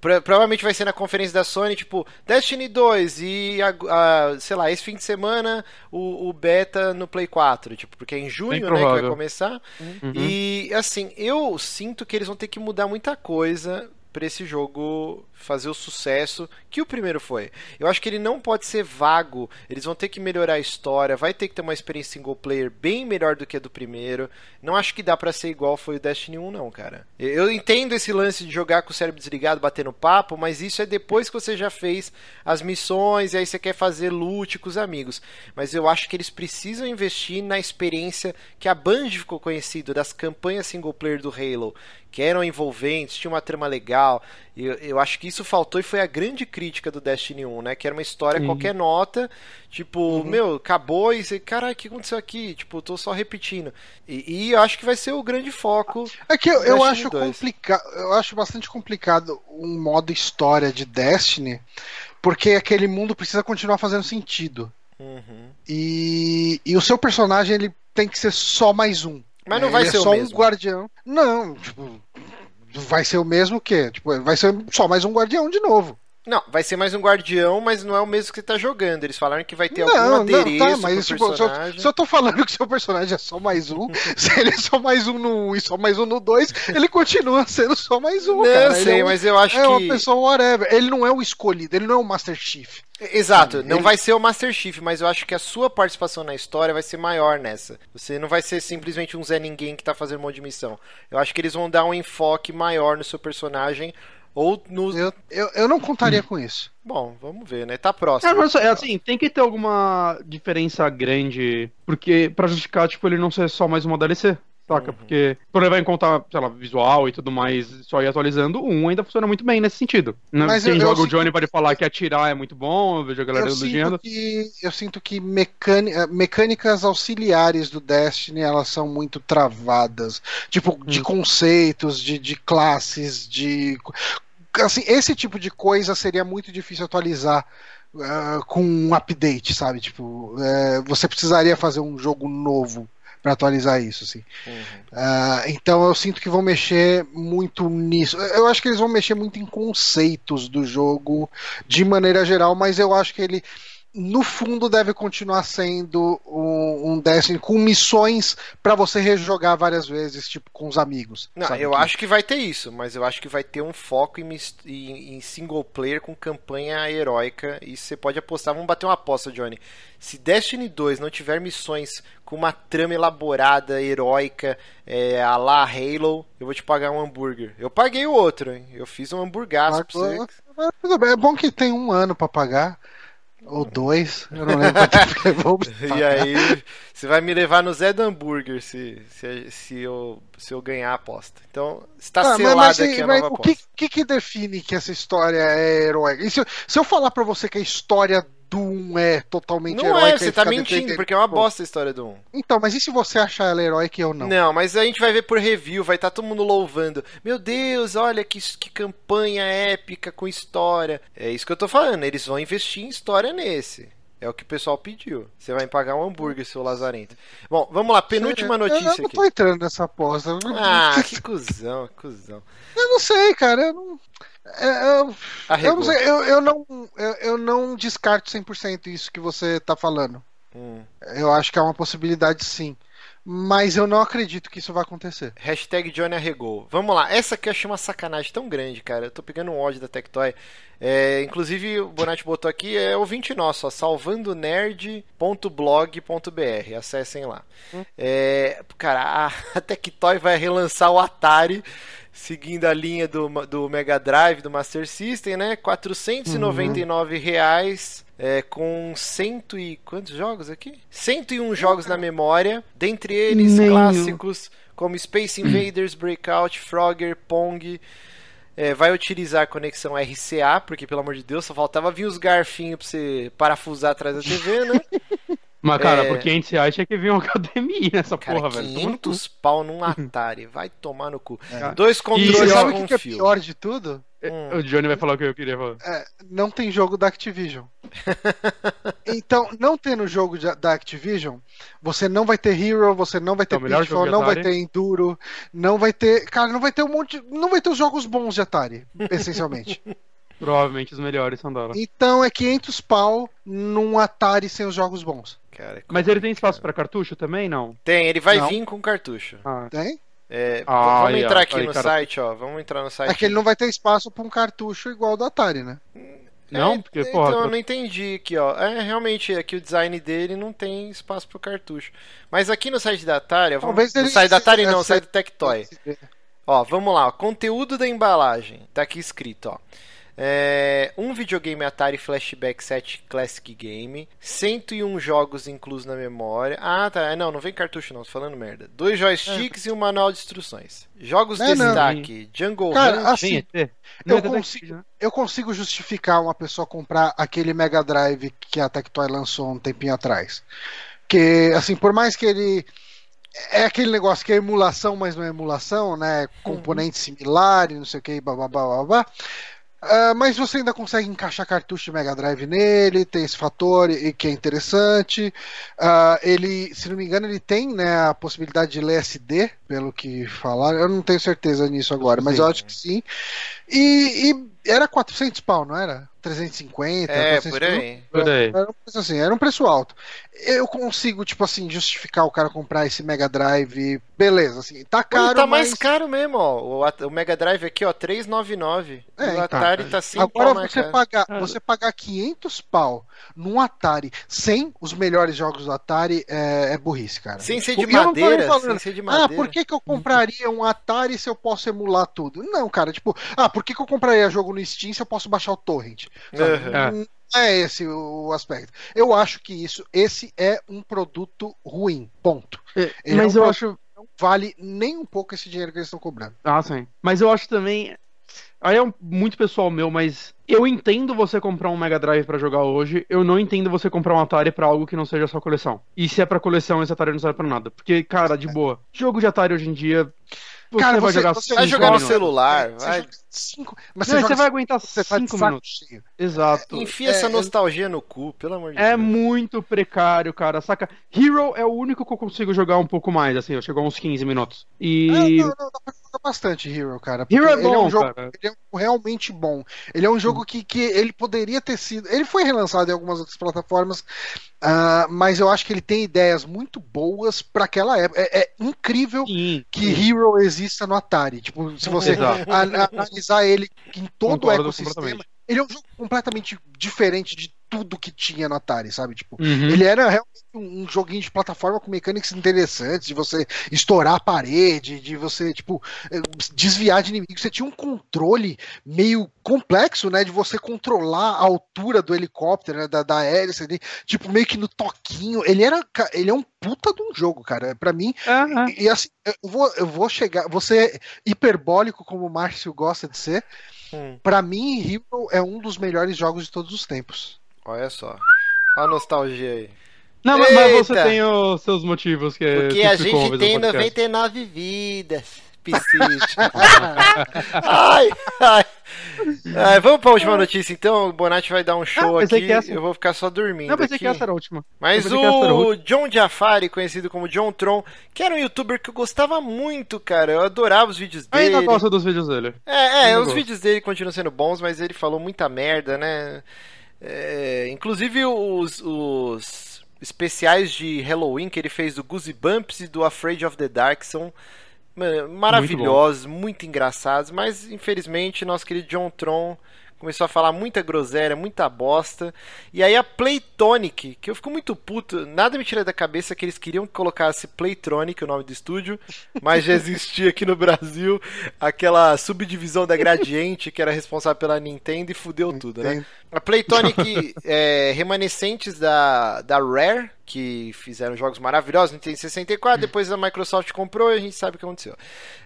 Provavelmente vai ser na conferência da Sony, tipo, Destiny 2 e, a, a, sei lá, esse fim de semana o, o, beta no Play 4, tipo, porque é em junho, né, que vai começar. Uhum. E, assim, eu sinto que eles vão ter que mudar muita coisa para esse jogo fazer o sucesso que o primeiro foi. Eu acho que ele não pode ser vago, eles vão ter que melhorar a história, vai ter que ter uma experiência single player bem melhor do que a do primeiro. Não acho que dá para ser igual foi o Destiny 1 não, cara. Eu entendo esse lance de jogar com o cérebro desligado, batendo papo, mas isso é depois que você já fez as missões e aí você quer fazer loot com os amigos. Mas eu acho que eles precisam investir na experiência que a Bungie ficou conhecido das campanhas single player do Halo, que eram envolventes, tinha uma trama legal. Eu, eu acho que isso faltou e foi a grande crítica do Destiny 1, né? Que era uma história Sim. qualquer nota, tipo, uhum. meu, acabou e você, caralho, o que aconteceu aqui? Tipo, tô só repetindo. E, e, eu acho que vai ser o grande foco. É que eu, eu acho complicado, eu acho bastante complicado um modo história de Destiny, porque aquele mundo precisa continuar fazendo sentido. Uhum. E, e o seu personagem ele tem que ser só mais um. Mas não é, vai ser é só um guardião. Não, tipo, vai ser o mesmo que? Tipo, vai ser só mais um guardião de novo. Não, vai ser mais um guardião, mas não é o mesmo que você tá jogando. Eles falaram que vai ter não, algum adereço não, tá, mas, tipo, personagem. Se eu, tô falando que seu personagem é só mais um, (laughs) se ele é só mais um no 1 e só mais um no 2, ele continua sendo só mais um, não, cara. sei, é um, mas eu acho é que... É uma pessoa whatever. Ele não é o escolhido, ele não é o Master Chief. Exato, não ele... vai ser o Master Chief, mas eu acho que a sua participação na história vai ser maior nessa. Você não vai ser simplesmente um Zé Ninguém que tá fazendo um monte de missão. Eu acho que eles vão dar um enfoque maior no seu personagem ou no... eu, eu, eu não contaria com isso. Bom, vamos ver, né? Tá próximo. É, mas, é assim, tem que ter alguma diferença grande, porque para justificar, tipo, ele não ser só mais uma DLC. Saca? Uhum. Porque, por levar em conta, sei lá, visual e tudo mais, só ir atualizando, 1 ainda funciona muito bem nesse sentido. Mas Quem eu, joga eu o Johnny pode falar que atirar é muito bom, eu vejo a galera elogiando. Eu sinto que eh, mecânicas auxiliares do Destiny, elas são muito travadas. Tipo, de hum. conceitos, de, de classes, de assim, esse tipo de coisa seria muito difícil atualizar uh, com um update, sabe? Tipo, uh, você precisaria fazer um jogo novo para atualizar isso, assim. Uhum. Uh, então eu sinto que vão mexer muito nisso. Eu acho que eles vão mexer muito em conceitos do jogo de maneira geral, mas eu acho que ele no fundo deve continuar sendo um, um Destiny com missões para você rejogar várias vezes, tipo com os amigos. Não, eu que... acho que vai ter isso, mas eu acho que vai ter um foco em, em, em single player com campanha heróica e você pode apostar. Vamos bater uma aposta, Johnny. Se Destiny 2 não tiver missões com uma trama elaborada, heróica, é, a la Halo, eu vou te pagar um hambúrguer. Eu paguei o outro, hein? Eu fiz um hambúrguer pra você. É bom que tem um ano para pagar. Ou dois, eu não lembro (laughs) e aí, você vai me levar no Zé do Hambúrguer se, se, se, eu, se eu ganhar a aposta. Então, está ah, selada mas, mas, aqui a nova o que, que, que, define que essa história é heróica? Se, se eu falar para você que a história Doom é totalmente não heróica. Não é, você tá mentindo, porque é uma bosta a história do 1. Então, mas e se você achar ela heróica e eu não? Não, mas a gente vai ver por review, vai estar tá todo mundo louvando. Meu Deus, olha que, que campanha épica com história. É isso que eu tô falando, eles vão investir em história nesse. É o que o pessoal pediu. Você vai pagar um hambúrguer, seu lazarento. Bom, vamos lá, penúltima notícia eu, eu não tô entrando nessa aposta. Ah, que cuzão, que cuzão. Eu não sei, cara. Eu não. É, eu, eu, não sei, eu, eu, não, eu, eu não descarto 100% isso que você está falando. Hum. Eu acho que é uma possibilidade sim. Mas eu não acredito que isso vai acontecer. Hashtag Johnny arregou. Vamos lá. Essa aqui eu achei uma sacanagem tão grande, cara. Eu tô pegando um ódio da Tectoy. É, inclusive, o Bonatti botou aqui, é ouvinte nosso, ó, salvandonerd.blog.br. Acessem lá. Hum. É, cara, a, Tectoy vai relançar o Atari seguindo a linha do, do Mega Drive, do Master System, né? 499 uhum. reais. É, com cento e quantos jogos aqui? 101 jogos na memória, dentre eles clássicos como Space Invaders, Breakout, Frogger, Pong. É, vai utilizar a conexão RCA, porque pelo amor de Deus, só faltava vir os garfinhos pra você parafusar atrás da TV, né? (laughs) Mas, cara, é... por 500 reais tinha que vir uma academia nessa cara, porra, 500 velho. 500 pau num Atari. Vai tomar no cu. É. Dois controles e sabe o que, é pior de tudo? É, hum. O Johnny vai falar o que eu queria falar. É, não tem jogo da Activision. (laughs) então, não tendo jogo da Activision, você não vai ter Hero, você não vai ter então, Pitfall, não vai ter Enduro, não vai ter. Cara, não vai ter um monte. Não vai ter os jogos bons de Atari, essencialmente. (laughs) Provavelmente os melhores são dela. Então é 500 pau num Atari sem os jogos bons. Cara, Mas ele tem espaço para cartucho também, não? Tem, ele vai não. vir com cartucho. Ah. Tem? É, ah, vamos entrar aqui no cara... site, ó. Vamos entrar no site. É que ele não vai ter espaço para um cartucho igual do Atari, né? Não, é, porque, porra. Então, eu não entendi aqui, ó. É, realmente, aqui o design dele não tem espaço pro cartucho. Mas aqui no site da Atari, vamos... no site da Atari não, no site do Tectoy. Ó, vamos lá, ó. conteúdo da embalagem. Tá aqui escrito, ó. É, um videogame Atari Flashback 7 Classic Game, 101 jogos inclusos na memória. Ah, tá. Não, não vem cartucho, não, tô falando merda. Dois joysticks é. e um manual de instruções. Jogos de destaque: não. Jungle Cara, Hunt. Assim, eu, consigo, eu consigo justificar uma pessoa comprar aquele Mega Drive que a Tectoy lançou um tempinho atrás. Que, assim, por mais que ele é aquele negócio que é emulação, mas não é emulação, né? Componentes uhum. similares, não sei o que, blá blá blá blá blá. Uh, mas você ainda consegue encaixar cartucho de Mega Drive nele, tem esse fator e que é interessante. Uh, ele, se não me engano, ele tem né, a possibilidade de ler SD, pelo que falaram. Eu não tenho certeza nisso agora, mas eu acho que sim. E, e era 400 pau, não era? 350, é, por aí. Por aí. Era um preço assim, era um preço alto. Eu consigo, tipo assim, justificar o cara comprar esse Mega Drive, beleza, assim, tá caro, Pô, tá mas... mais caro mesmo, ó. O, o Mega Drive aqui, ó, 399. É, o então, Atari tá 5 Agora pau você pagar, você pagar 500 pau num Atari sem os melhores jogos do Atari é, é burrice, cara. Sem ser de madeira, falando, sem ser de madeira. Ah, por que que eu compraria um Atari se eu posso emular tudo? Não, cara, tipo, ah, por que que eu compraria jogo no Steam se eu posso baixar o torrent? Uhum. Não é esse o aspecto. Eu acho que isso, esse é um produto ruim. Ponto. É, mas é um eu acho não vale nem um pouco esse dinheiro que eles estão cobrando. Ah, sim. Mas eu acho também Aí é muito pessoal meu, mas eu entendo você comprar um Mega Drive para jogar hoje, eu não entendo você comprar um Atari para algo que não seja sua coleção. E se é para coleção, esse Atari não serve para nada. Porque, cara, de boa, jogo de Atari hoje em dia você cara, vai você, jogar, você vai jogar no celular. Vai. Cinco. Mas Não, você, você vai aguentar você cinco minutos. cheio. Exato. Enfia É, essa é- nostalgia no cu, pelo amor de É Deus. muito precário, cara, saca? Hero é o único que eu consigo jogar um pouco mais, assim, eu chego a uns 15 minutos. E. Não, não, dá pra jogar bastante Hero, cara. Hero é ele é bom, um jogo, cara. ele é realmente bom. Ele é um jogo que, que ele poderia ter sido. Ele foi relançado em algumas outras plataformas, ah, mas eu acho que ele tem ideias muito boas pra aquela época. É, é incrível Sim. que Hero exista no Atari. Tipo, se você Exato. (laughs) analisar ele em todo Concordo o ecossistema, ele é um jogo completamente diferente de tudo que tinha no Atari, sabe? Tipo, Uhum. ele era realmente um um joguinho de plataforma com mecânicas interessantes, de você estourar a parede, de você, tipo, eh, desviar de inimigos. Você tinha um controle meio complexo, né? De você controlar a altura do helicóptero, né, da, da hélice ali, tipo, meio que no toquinho. Ele era. Ele é um puta de um jogo, cara. Pra mim, É, é. e, e assim, eu vou, eu vou chegar. Você é hiperbólico, como o Márcio gosta de ser. Hum, Pra mim, Hero é um dos melhores jogos de todos os tempos. Olha só. Olha a nostalgia aí. Não, mas, mas você tem os seus motivos que Porque a gente tem podcast. 99 vidas. Piscite. (laughs) ai, ai. Ai, Vamos pra última notícia então. O Bonatti vai dar um show Ah, aqui. essa- Eu vou ficar só dormindo. Não, pensei aqui. que essa era a última. Mas Eu o John Jafari, conhecido como John Tron, que era um youtuber que eu gostava muito, cara. Eu adorava os vídeos Eu dele. ainda gosto dos vídeos dele. É, é, os gosto. vídeos dele continuam sendo bons, mas ele falou muita merda, né? É, inclusive os, os especiais de Halloween que ele fez do Goosey Bumps e do Afraid of the Dark são maravilhosos, muito, engraçados, mas infelizmente nosso querido John Tron começou a falar muita groselha, muita bosta. E aí a Playtonic, que eu fico muito puto, nada me tira da cabeça que eles queriam que colocasse Playtronic, o nome do estúdio, mas já existia aqui no Brasil aquela subdivisão da Gradiente que era responsável pela Nintendo e fudeu tudo, né? A Playtonic (laughs) é remanescentes da, da Rare, que fizeram jogos maravilhosos no Nintendo 64, depois a Microsoft comprou e a gente sabe o que aconteceu.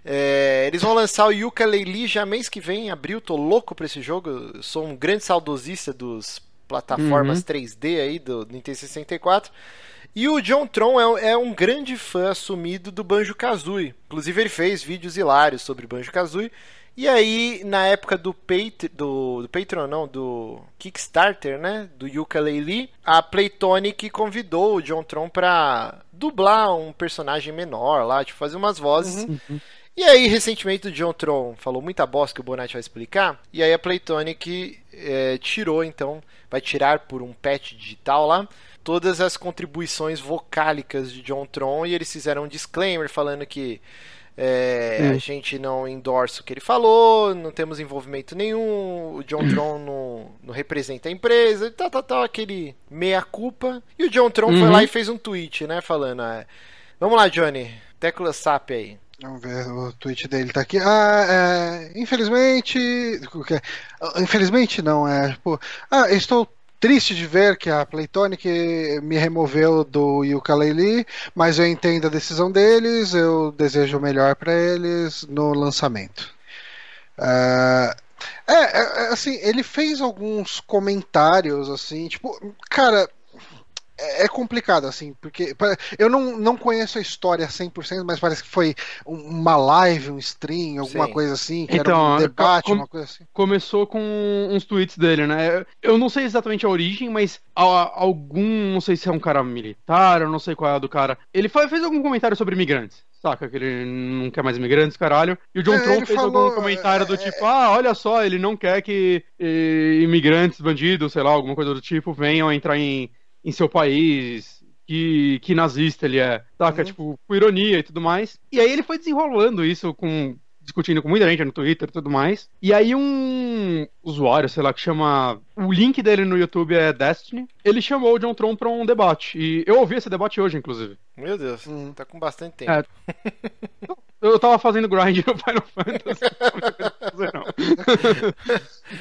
É, eles vão lançar o Yooka-Laylee já mês que vem, em abril, tô louco pra esse jogo, eu sou um grande saudosista dos plataformas 3D aí do Nintendo 64. E o John Tron é, é um grande fã assumido do Banjo-Kazooie. Inclusive ele fez vídeos hilários sobre Banjo-Kazooie. E aí, na época do, Pat do, do Patreon, não, do Kickstarter, né, do Yooka-Laylee, a Playtonic convidou o John Tron pra dublar um personagem menor lá, tipo, fazer umas vozes. E aí, recentemente, o John Tron falou muita bosta que o Bonatti vai explicar. E aí a Playtonic eh, tirou, então, vai tirar por um patch digital lá, todas as contribuições vocálicas de John Tron. E eles fizeram um disclaimer falando que Hum. a gente não endorsa o que ele falou, não temos envolvimento nenhum, o John (clears throat) Tron não, não representa a empresa, e tal, tal, tal, aquele meia-culpa. E o John Tron foi Uhum. lá e fez um tweet, né, falando... ah, Vamos lá, Johnny, tecla SAP aí. Vamos ver, o tweet dele tá aqui. Ah, é, infelizmente. é? Ah, Infelizmente não, é. Tipo, ah, estou triste de ver que a Playtonic me removeu do Yooka-Laylee, mas eu entendo a decisão deles, eu desejo o melhor pra eles no lançamento. É, é, é, assim, ele fez alguns comentários, assim, tipo, cara, é é complicado, assim, porque eu não, não conheço a história 100%, mas parece que foi um- uma live, um stream, alguma Sim. coisa assim, que era Então, um debate, com- uma coisa assim. Começou com uns tweets dele, né? Eu não sei exatamente a origem, mas algum, não sei se é um cara militar, eu não sei qual é a do cara. Ele fez algum comentário sobre imigrantes. Saca, que ele não quer mais imigrantes, caralho. E o John É, ele fez falou, algum comentário do é, tipo, ah, olha só, ele não quer que eh, imigrantes, bandidos, sei lá, alguma coisa do tipo, venham entrar em, em seu país. Que, que nazista ele é, saca? Uhum. Tipo, com ironia e tudo mais. E aí ele foi desenrolando isso com. discutindo com muita gente no Twitter e tudo mais. E aí um usuário, sei lá, que chama. O link dele no YouTube é Destiny. Ele chamou o John Tron pra um debate. E eu ouvi esse debate hoje, inclusive. Meu Deus, Hum. tá com bastante tempo. É. (laughs) Eu tava fazendo grind no Final Fantasy. não sei não.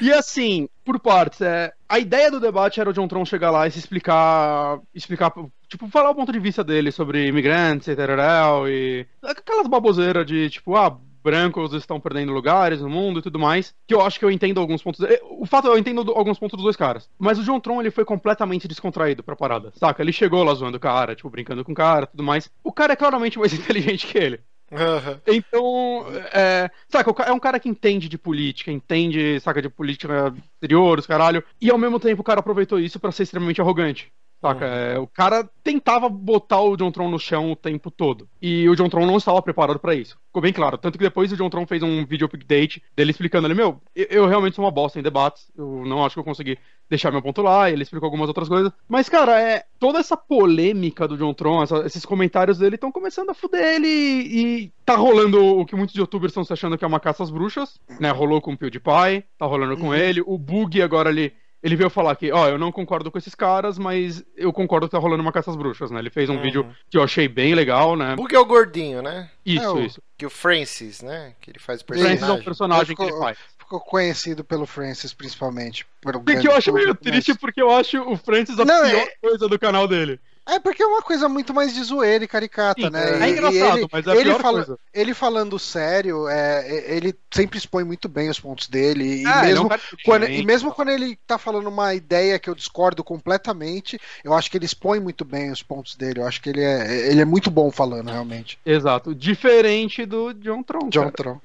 (laughs) e assim, por partes, é, a ideia do debate era o John Tron chegar lá e se explicar. explicar. Tipo, falar o ponto de vista dele sobre imigrantes e tal, e. aquelas baboseiras de tipo, ah. Brancos estão perdendo lugares no mundo e tudo mais. Que eu acho que eu entendo alguns pontos. eh, O fato é eu entendo do- alguns pontos dos dois caras. Mas o John Tron ele foi completamente descontraído pra parada. Saca? Ele chegou lá zoando o cara, tipo, brincando com o cara tudo mais. O cara é claramente mais (laughs) inteligente que ele. Uhum. Então, é, saca, é um cara que entende de política, entende, saca, de política exterior, os caralho, e ao mesmo tempo o cara aproveitou isso para ser extremamente arrogante. Saca? Uhum. É, o cara tentava botar o John Tron no chão o tempo todo. E o John Tron não estava preparado para isso. Ficou bem claro. Tanto que depois o John Tron fez um vídeo update dele explicando ali, meu, eu, eu realmente sou uma bosta em debates. Eu não acho que eu consegui deixar meu ponto lá. ele explicou algumas outras coisas. Mas, cara, é toda essa polêmica do John Tron, essa, esses comentários dele estão começando a fuder ele e tá rolando o que muitos youtubers estão se achando que é uma caça às bruxas, né? Rolou com o PewDiePie, tá rolando com uhum. ele. O Bug agora ali ele veio falar que, ó, eu não concordo com esses caras, mas eu concordo que tá rolando uma caça às bruxas, né? Ele fez um uhum. vídeo que eu achei bem legal, né? Porque é o gordinho, né? Isso, é o... isso. Que o Francis, né? Que ele faz o personagem. Francis é o personagem ficou, que ele faz. Ficou conhecido pelo Francis, principalmente. Pelo que eu acho meio triste, porque eu acho o Francis a não, pior é... coisa do canal dele. É porque é uma coisa muito mais de zoeira e caricata, Sim, né? É, é engraçado, ele, mas é a ele pior fala, coisa. Ele falando sério, é, ele sempre expõe muito bem os pontos dele. E, ah, mesmo, é um quando, e mesmo quando ele tá falando uma ideia que eu discordo completamente, eu acho que ele expõe muito bem os pontos dele. Eu acho que ele é, ele é muito bom falando, realmente. Exato. Diferente do John Tron. John cara. Tron.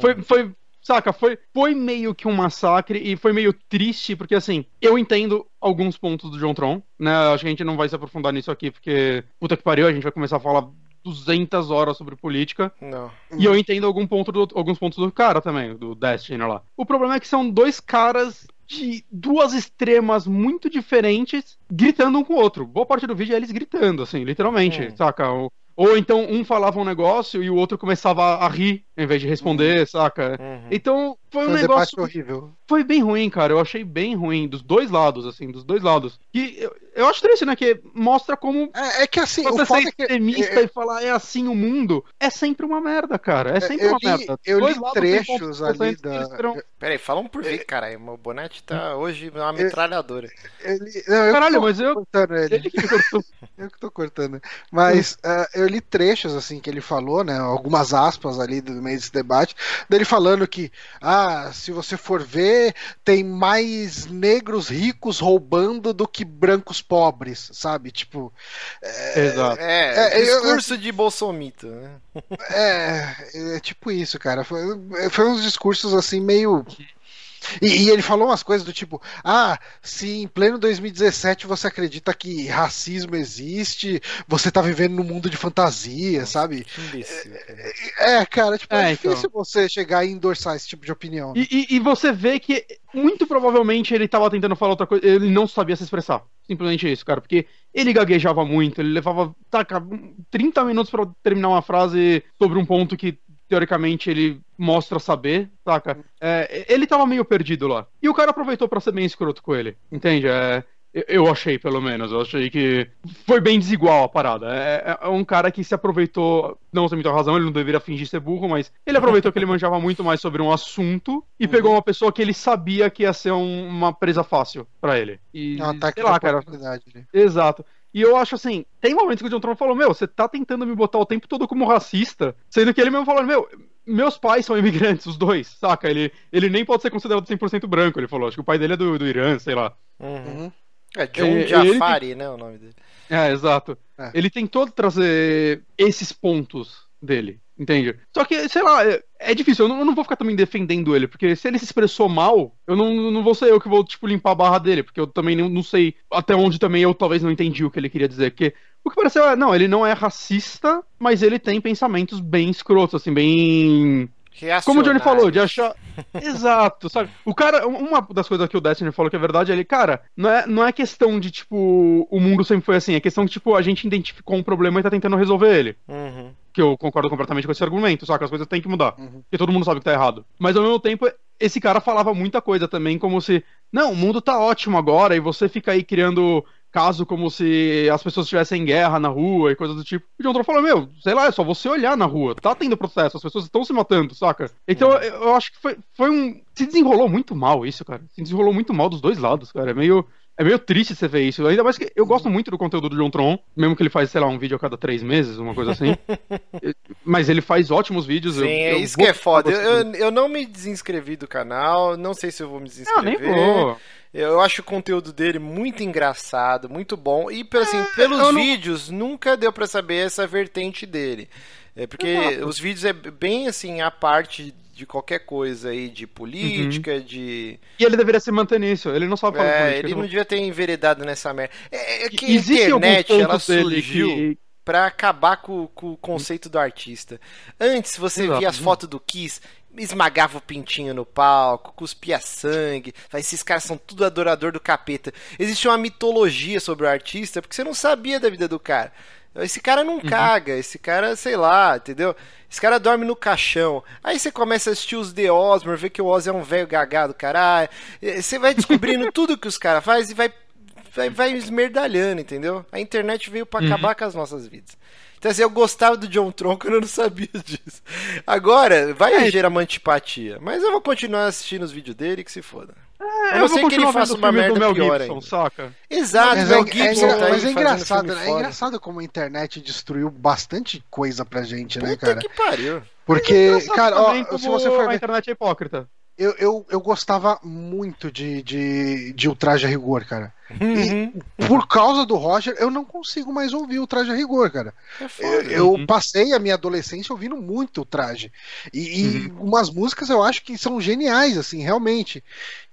foi, foi Saca, foi, foi meio que um massacre e foi meio triste, porque assim, eu entendo alguns pontos do John Tron, né? Acho que a gente não vai se aprofundar nisso aqui, porque puta que pariu, a gente vai começar a falar 200 horas sobre política. Não. E eu entendo algum ponto do, alguns pontos do cara também, do Destiny lá. O problema é que são dois caras de duas extremas muito diferentes gritando um com o outro. Boa parte do vídeo é eles gritando, assim, literalmente, é. saca? Ou então um falava um negócio e o outro começava a rir em vez de responder, uhum. saca? Uhum. Então foi um, um negócio. horrível. Foi bem ruim, cara. Eu achei bem ruim, dos dois lados, assim, dos dois lados. E eu, eu acho triste, né? Que mostra como. É, é que assim, você o ser é extremista é... e falar é assim o mundo, é sempre uma merda, cara. É sempre eu uma li, merda. Eu li trechos ali da. Peraí, fala um por vez, caralho. Meu bonete tá hoje uma metralhadora. Ele... Não, Caralho, mas eu. Ele. ele que cortou. (laughs) eu que tô cortando. Mas uh, (laughs) eu li trechos, assim, que ele falou, né? Algumas aspas ali do meio desse debate, dele falando que, ah, se você for ver, tem mais negros ricos roubando do que brancos pobres, sabe? Tipo. É, Exato. É, é discurso eu, de bolsomito, né? É, é tipo isso, cara. Foi, foi uns discursos assim meio e, e, ele falou umas coisas do tipo: ah, se em pleno 2017 você acredita que racismo existe, você tá vivendo num mundo de fantasia, sabe? Cara. É, é, cara, tipo, é, é difícil então. você chegar e endorçar esse tipo de opinião. Né? E, e, e, você vê que muito provavelmente ele tava tentando falar outra coisa, ele não sabia se expressar. Simplesmente isso, cara, porque ele gaguejava muito, ele levava, taca, 30 minutos para terminar uma frase sobre um ponto que teoricamente ele mostra saber, saca? É, ele tava meio perdido lá. E o cara aproveitou para ser bem escroto com ele, entende? É, eu achei, pelo menos. Eu achei que foi bem desigual a parada. É, é um cara que se aproveitou, não tem muita razão, ele não deveria fingir ser burro, mas ele aproveitou que ele manjava muito mais sobre um assunto e uhum. pegou uma pessoa que ele sabia que ia ser um, uma presa fácil para ele. E, é um ataque sei lá, cara. Né? Exato. E eu acho assim, tem momentos que o John Tron falou, meu, você tá tentando me botar o tempo todo como racista, sendo que ele mesmo falou, meu, meus pais são imigrantes, os dois, saca? Ele, ele nem pode ser considerado 100% branco, ele falou. Acho que o pai dele é do, do Irã, sei lá. Uhum. É John é, Jafari, né, o nome dele. É, exato. É. Ele tentou trazer esses pontos dele. Entende? Só que, sei lá, é, é difícil. Eu não, eu não, vou ficar também defendendo ele, porque se ele se expressou mal, eu não, não vou ser eu que vou, tipo, limpar a barra dele, porque eu também não, não sei até onde também eu talvez não entendi o que ele queria dizer. Porque o que pareceu é, não, ele não é racista, mas ele tem pensamentos bem escrotos, assim, bem como o Johnny falou, de achar. Exato, sabe? O cara, uma das coisas que o Destiny falou que é verdade, ele, cara, não é, não é questão de, tipo, o mundo sempre foi assim, é questão que, tipo, a gente identificou um problema e tá tentando resolver ele. Uhum. Que eu concordo completamente com esse argumento, só que as coisas têm que mudar. Uhum. Porque todo mundo sabe que tá errado. Mas ao mesmo tempo, esse cara falava muita coisa também, como se, não, o mundo tá ótimo agora, e você fica aí criando caso como se as pessoas estivessem em guerra na rua e coisas do tipo. E o John Tron falou, meu, sei lá, é só você olhar na rua. Tá tendo processo, as pessoas estão se matando, saca? Então uhum. eu, eu acho que foi, foi um. Se desenrolou muito mal isso, cara. Se desenrolou muito mal dos dois lados, cara. É meio. É meio triste você ver isso. Ainda mais que eu gosto muito do conteúdo do John Tron, mesmo que ele faz, sei lá, um vídeo a cada três meses, uma coisa assim. (laughs) Mas ele faz ótimos vídeos. Sim, eu, é eu isso que é foda. Eu, eu, não me desinscrevi do canal, não sei se eu vou me desinscrever. Não, nem vou. Eu acho o conteúdo dele muito engraçado, muito bom. E assim, é, pelos não... vídeos, nunca deu para saber essa vertente dele. É porque Exato. os vídeos é bem assim, a parte de qualquer coisa aí, de política, uhum. de. E ele deveria se manter nisso, ele não sabe falar é, política. Ele não devia ter enveredado nessa merda. É, é que a internet, ela surgiu. Que para acabar com, com, o conceito do artista. Antes, você Exato. via as fotos do Kiss, esmagava o pintinho no palco, cuspia sangue. Esses caras são tudo adorador do capeta. Existe uma mitologia sobre o artista porque você não sabia da vida do cara. Esse cara não uhum. caga, esse cara, sei lá, entendeu? Esse cara dorme no caixão. Aí você começa a assistir os The Osmore, vê que o Oz é um velho gagado, caralho. Você vai descobrindo (laughs) tudo que os caras fazem e vai vai, vai esmerdalhando, entendeu? A internet veio para uhum. acabar com as nossas vidas. Então, assim, eu gostava do John Tronco, eu não sabia (laughs) disso. Agora, vai é. gerar uma antipatia. Mas eu vou continuar assistindo os vídeos dele, que se foda. É, eu não sei que ele faça uma merda Mel pior Gibson, ainda. Saca? Exato, mas Mel é, Gibson é, tá Mas é engraçado, né? É engraçado como a internet destruiu bastante coisa pra gente, né, Puta cara? que pariu. Porque, é cara, ó, se você for a internet é hipócrita eu, eu, eu gostava muito de, de, de Ultraje a Rigor, cara. Uhum. E por causa do Roger, eu não consigo mais ouvir o Traje a Rigor, cara. É eu, eu uhum. passei a minha adolescência ouvindo muito o Traje. E, e uhum. umas músicas eu acho que são geniais, assim, realmente.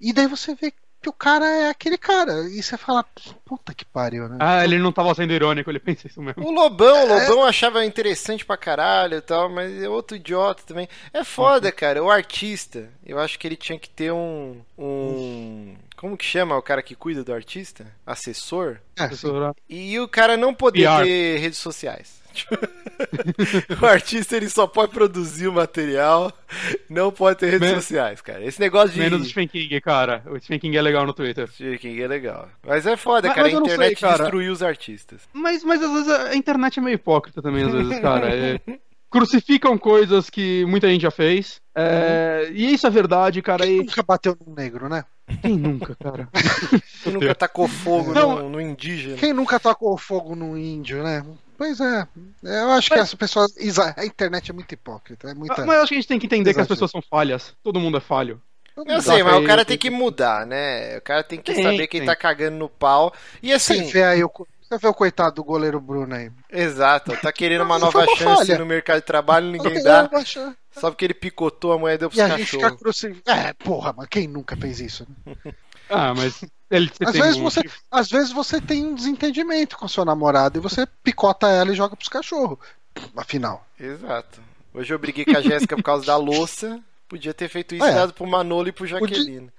E daí você vê que o cara é aquele cara. E você fala, puta que pariu, né? Ah, ele não tava sendo irônico, ele (laughs) pensa isso mesmo. O Lobão, o é. Lobão é... achava interessante pra caralho e tal, mas é outro idiota também. É foda, cara. O artista, eu acho que ele tinha que ter um. um... Como que chama o cara que cuida do artista? Assessor? É, assessor. E o cara não poder PR. ter redes sociais. (laughs) o artista ele só pode produzir o material, não pode ter redes Men sociais, cara. Esse negócio de. Menos o Stephen King, cara. O Stephen King é legal no Twitter. Stephen King é legal. Mas é foda, mas, cara. Mas a internet sei, destruiu os artistas. Mas, mas às vezes a internet é meio hipócrita também, às vezes, cara. (laughs) É... Crucificam coisas que muita gente já fez. É... E isso é verdade, cara. Quem e... nunca bateu num negro, né? Quem nunca, cara? (laughs) Quem nunca tacou fogo não, no, no indígena? Quem nunca tacou fogo no índio, né? Pois é. Eu acho mas... que as pessoas. A internet é muito hipócrita. É muita... Mas eu acho que a gente tem que entender Exato. que as pessoas são falhas. Todo mundo é falho. Eu sei, mas o cara tem que mudar, né? O cara tem que tem, saber quem tá cagando no pau. E assim. Você vê aí o, você vê o coitado do goleiro Bruno aí. Exato, tá querendo uma nova chance falha. no mercado de trabalho, ninguém dá. Só porque ele picotou a moeda pros cachorros. É, porra, mas quem nunca fez isso? Né? (laughs) ah, mas ele, às, vezes você, às vezes você tem um desentendimento com sua namorada e você picota ela e joga pros cachorros. Afinal. Exato. Hoje eu briguei com a Jéssica por causa da louça. Podia ter feito isso é. dado pro Manolo e pro Jaqueline. Podia...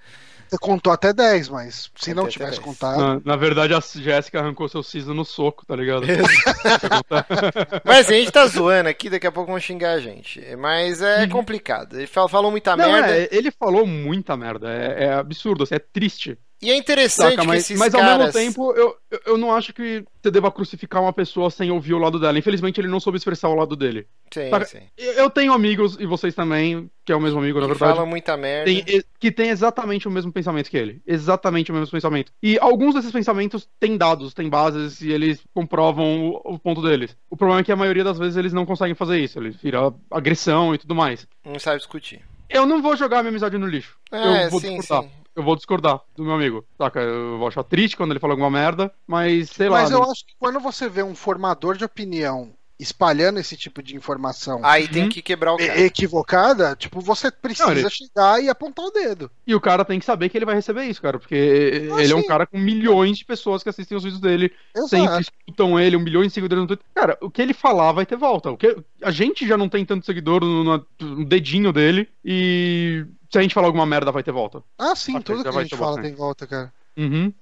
Você contou até 10, mas se não tivesse contado. Na, na, verdade, a Jéssica arrancou seu siso no soco, tá ligado? (laughs) mas a gente tá zoando aqui, daqui a pouco vão xingar a gente. Mas é uhum. complicado. Ele falou muita não, merda. É, ele falou muita merda. É, é absurdo, assim, é triste. E é interessante Saca, mas, esses mas caras... ao mesmo tempo, eu, eu não acho que você deva crucificar uma pessoa sem ouvir o lado dela. Infelizmente, ele não soube expressar o lado dele. Sim, sim. Eu tenho amigos, e vocês também, que é o mesmo amigo, na verdade. Fala muita merda. Tem, que tem exatamente o mesmo pensamento que ele. Exatamente o mesmo pensamento. E alguns desses pensamentos têm dados, têm bases, e eles comprovam o, o ponto deles. O problema é que a maioria das vezes eles não conseguem fazer isso. Eles viram agressão e tudo mais. Não sabe discutir. Eu não vou jogar minha amizade no lixo. É, eu vou sim, discordar. Sim eu vou discordar do meu amigo. Saca? Eu vou achar triste quando ele fala alguma merda, mas sei lá. Mas eu né? acho que quando você vê um formador de opinião espalhando esse tipo de informação. Aí tem uhum. que quebrar o cara. Equivocada, tipo, você precisa não, ele... chegar e apontar o dedo. E o cara tem que saber que ele vai receber isso, cara, porque ah, ele sim. é um cara com milhões de pessoas que assistem os vídeos dele, Exato. sempre escutam ele, um milhão de seguidores no Twitter. Cara, o que ele falar vai ter volta. O que... A gente já não tem tanto seguidor no, no dedinho dele e se a gente falar alguma merda vai ter volta. Ah, sim, tudo que a gente fala tem volta, cara. Uhum.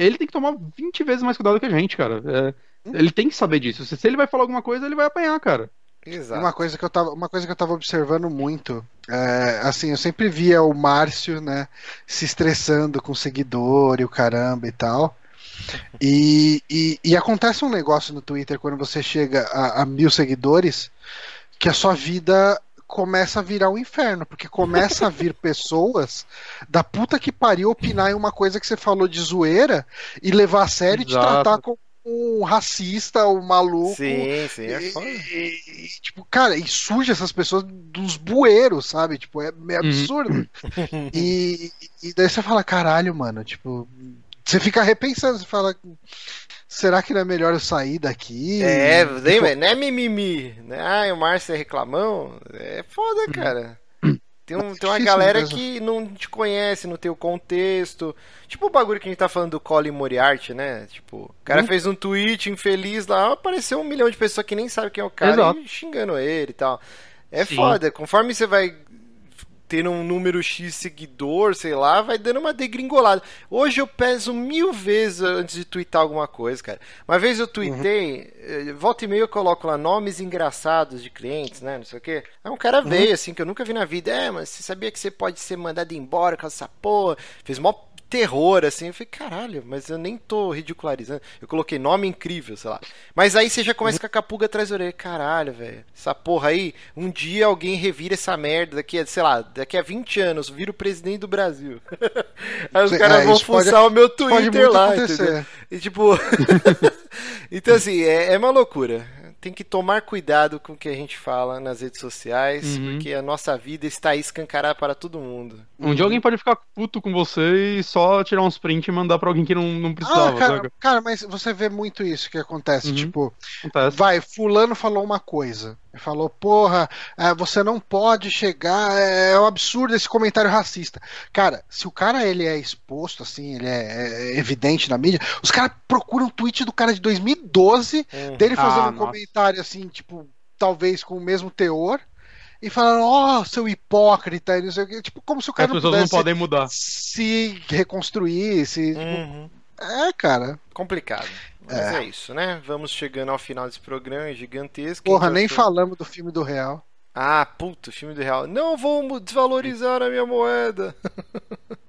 Ele tem que tomar 20 vezes mais cuidado que a gente, cara. É... Ele tem que saber disso. Se, ele vai falar alguma coisa, ele vai apanhar, cara. Exato. Uma coisa que eu tava, uma coisa que eu tava observando muito, é, assim, eu sempre via o Márcio, né, se estressando com o seguidor e o caramba e tal. E, e, e acontece um negócio no Twitter quando você chega a, a mil seguidores, que a sua vida começa a virar um inferno, porque começa a vir (laughs) pessoas da puta que pariu opinar em uma coisa que você falou de zoeira e levar a sério e te tratar como um racista, um maluco. Sim, sim, é foda. E, e, tipo, cara, e suja essas pessoas dos bueiros, sabe? Tipo, é, é absurdo. Uhum. (laughs) e, e daí você fala, caralho, mano, tipo, você fica repensando, você fala. Será que não é melhor eu sair daqui? É, lembra? Não é mimimi. Né? Ah, o Márcio é reclamão. É foda, uhum. cara. (clears throat) Tem, um, é tem uma galera mesmo. que não te conhece, não tem o contexto. Tipo o bagulho que a gente tá falando do Colin Moriarty, né? Tipo, o cara hum. fez um tweet infeliz lá, apareceu um milhão de pessoas que nem sabem quem é o cara Exato. e xingando ele e tal. É Sim. foda. Conforme você vai tendo um número X seguidor, sei lá, vai dando uma degringolada. Hoje eu peso mil vezes antes de twittar alguma coisa, cara. Uma vez eu tweetei, uhum. volta e meia eu coloco lá nomes engraçados de clientes, né? Não sei o quê. Aí um cara veio, uhum. assim, que eu nunca vi na vida. É, mas você sabia que você pode ser mandado embora com essa porra? Fez mó terror, assim. Eu falei, caralho, mas eu nem tô ridicularizando. Eu coloquei nome incrível, sei lá. Mas aí você já começa com a capuga atrás da orelha. Caralho, velho. Essa porra aí, um dia alguém revira essa merda daqui a, sei lá, daqui a 20 anos, vira o presidente do Brasil. (laughs) aí os caras é, vão fuçar pode, o meu Twitter lá, entendeu? E tipo. (laughs) então, assim, é, é uma loucura tem que tomar cuidado com o que a gente fala nas redes sociais, uhum. porque a nossa vida está escancarada para todo mundo. Um dia alguém pode ficar puto com você e só tirar uns print e mandar para alguém que não, não precisava. Ah, cara, cara, mas você vê muito isso que acontece. Uhum. Tipo, acontece. vai, fulano falou uma coisa. Falou, porra, é, você não pode chegar. É, é um absurdo esse comentário racista. Cara, se o cara ele é exposto, assim, ele é, é evidente na mídia, os caras procuram um tweet do cara de 2012, uhum. dele fazendo ah, um nossa. comentário assim, tipo, talvez com o mesmo teor e falando, ó, oh, seu hipócrita, e não sei o que. Tipo, como se o cara As pessoas não podem mudar. Se reconstruir, se. Uhum. É, cara. Complicado. Mas é. é. isso, né? Vamos chegando ao final desse programa gigantesco. Porra, nem falamos do filme do Real. Ah, puto, filme do Real. Não vou desvalorizar a minha moeda.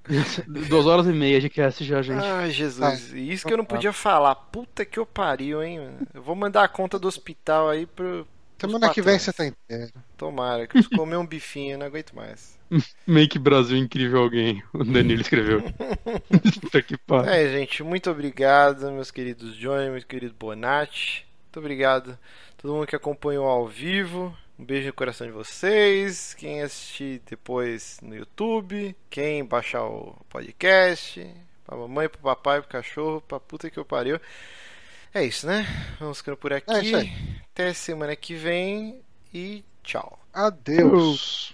(laughs) Duas horas e meia de cast já, gente. Ai, Jesus. Ah, isso que eu não podia falar. Puta que eu pariu, hein? Eu vou mandar a conta do hospital aí pro. Semana que vem você tá inteiro. Tomara, que eu comer um bifinho, não aguento mais. (laughs) Make Brasil incrível alguém. O Danilo escreveu. (laughs) Puta que pariu. É, gente, muito obrigado, meus queridos Johnny, meu querido Bonatti. Muito obrigado a todo mundo que acompanhou ao vivo. Um beijo no coração de vocês. Quem assistir depois no YouTube. Quem baixar o podcast. Pra mamãe, pro papai, pro cachorro, pra puta que eu pariu. É isso, né? Vamos ficando por aqui. É Até semana que vem e tchau. Adeus.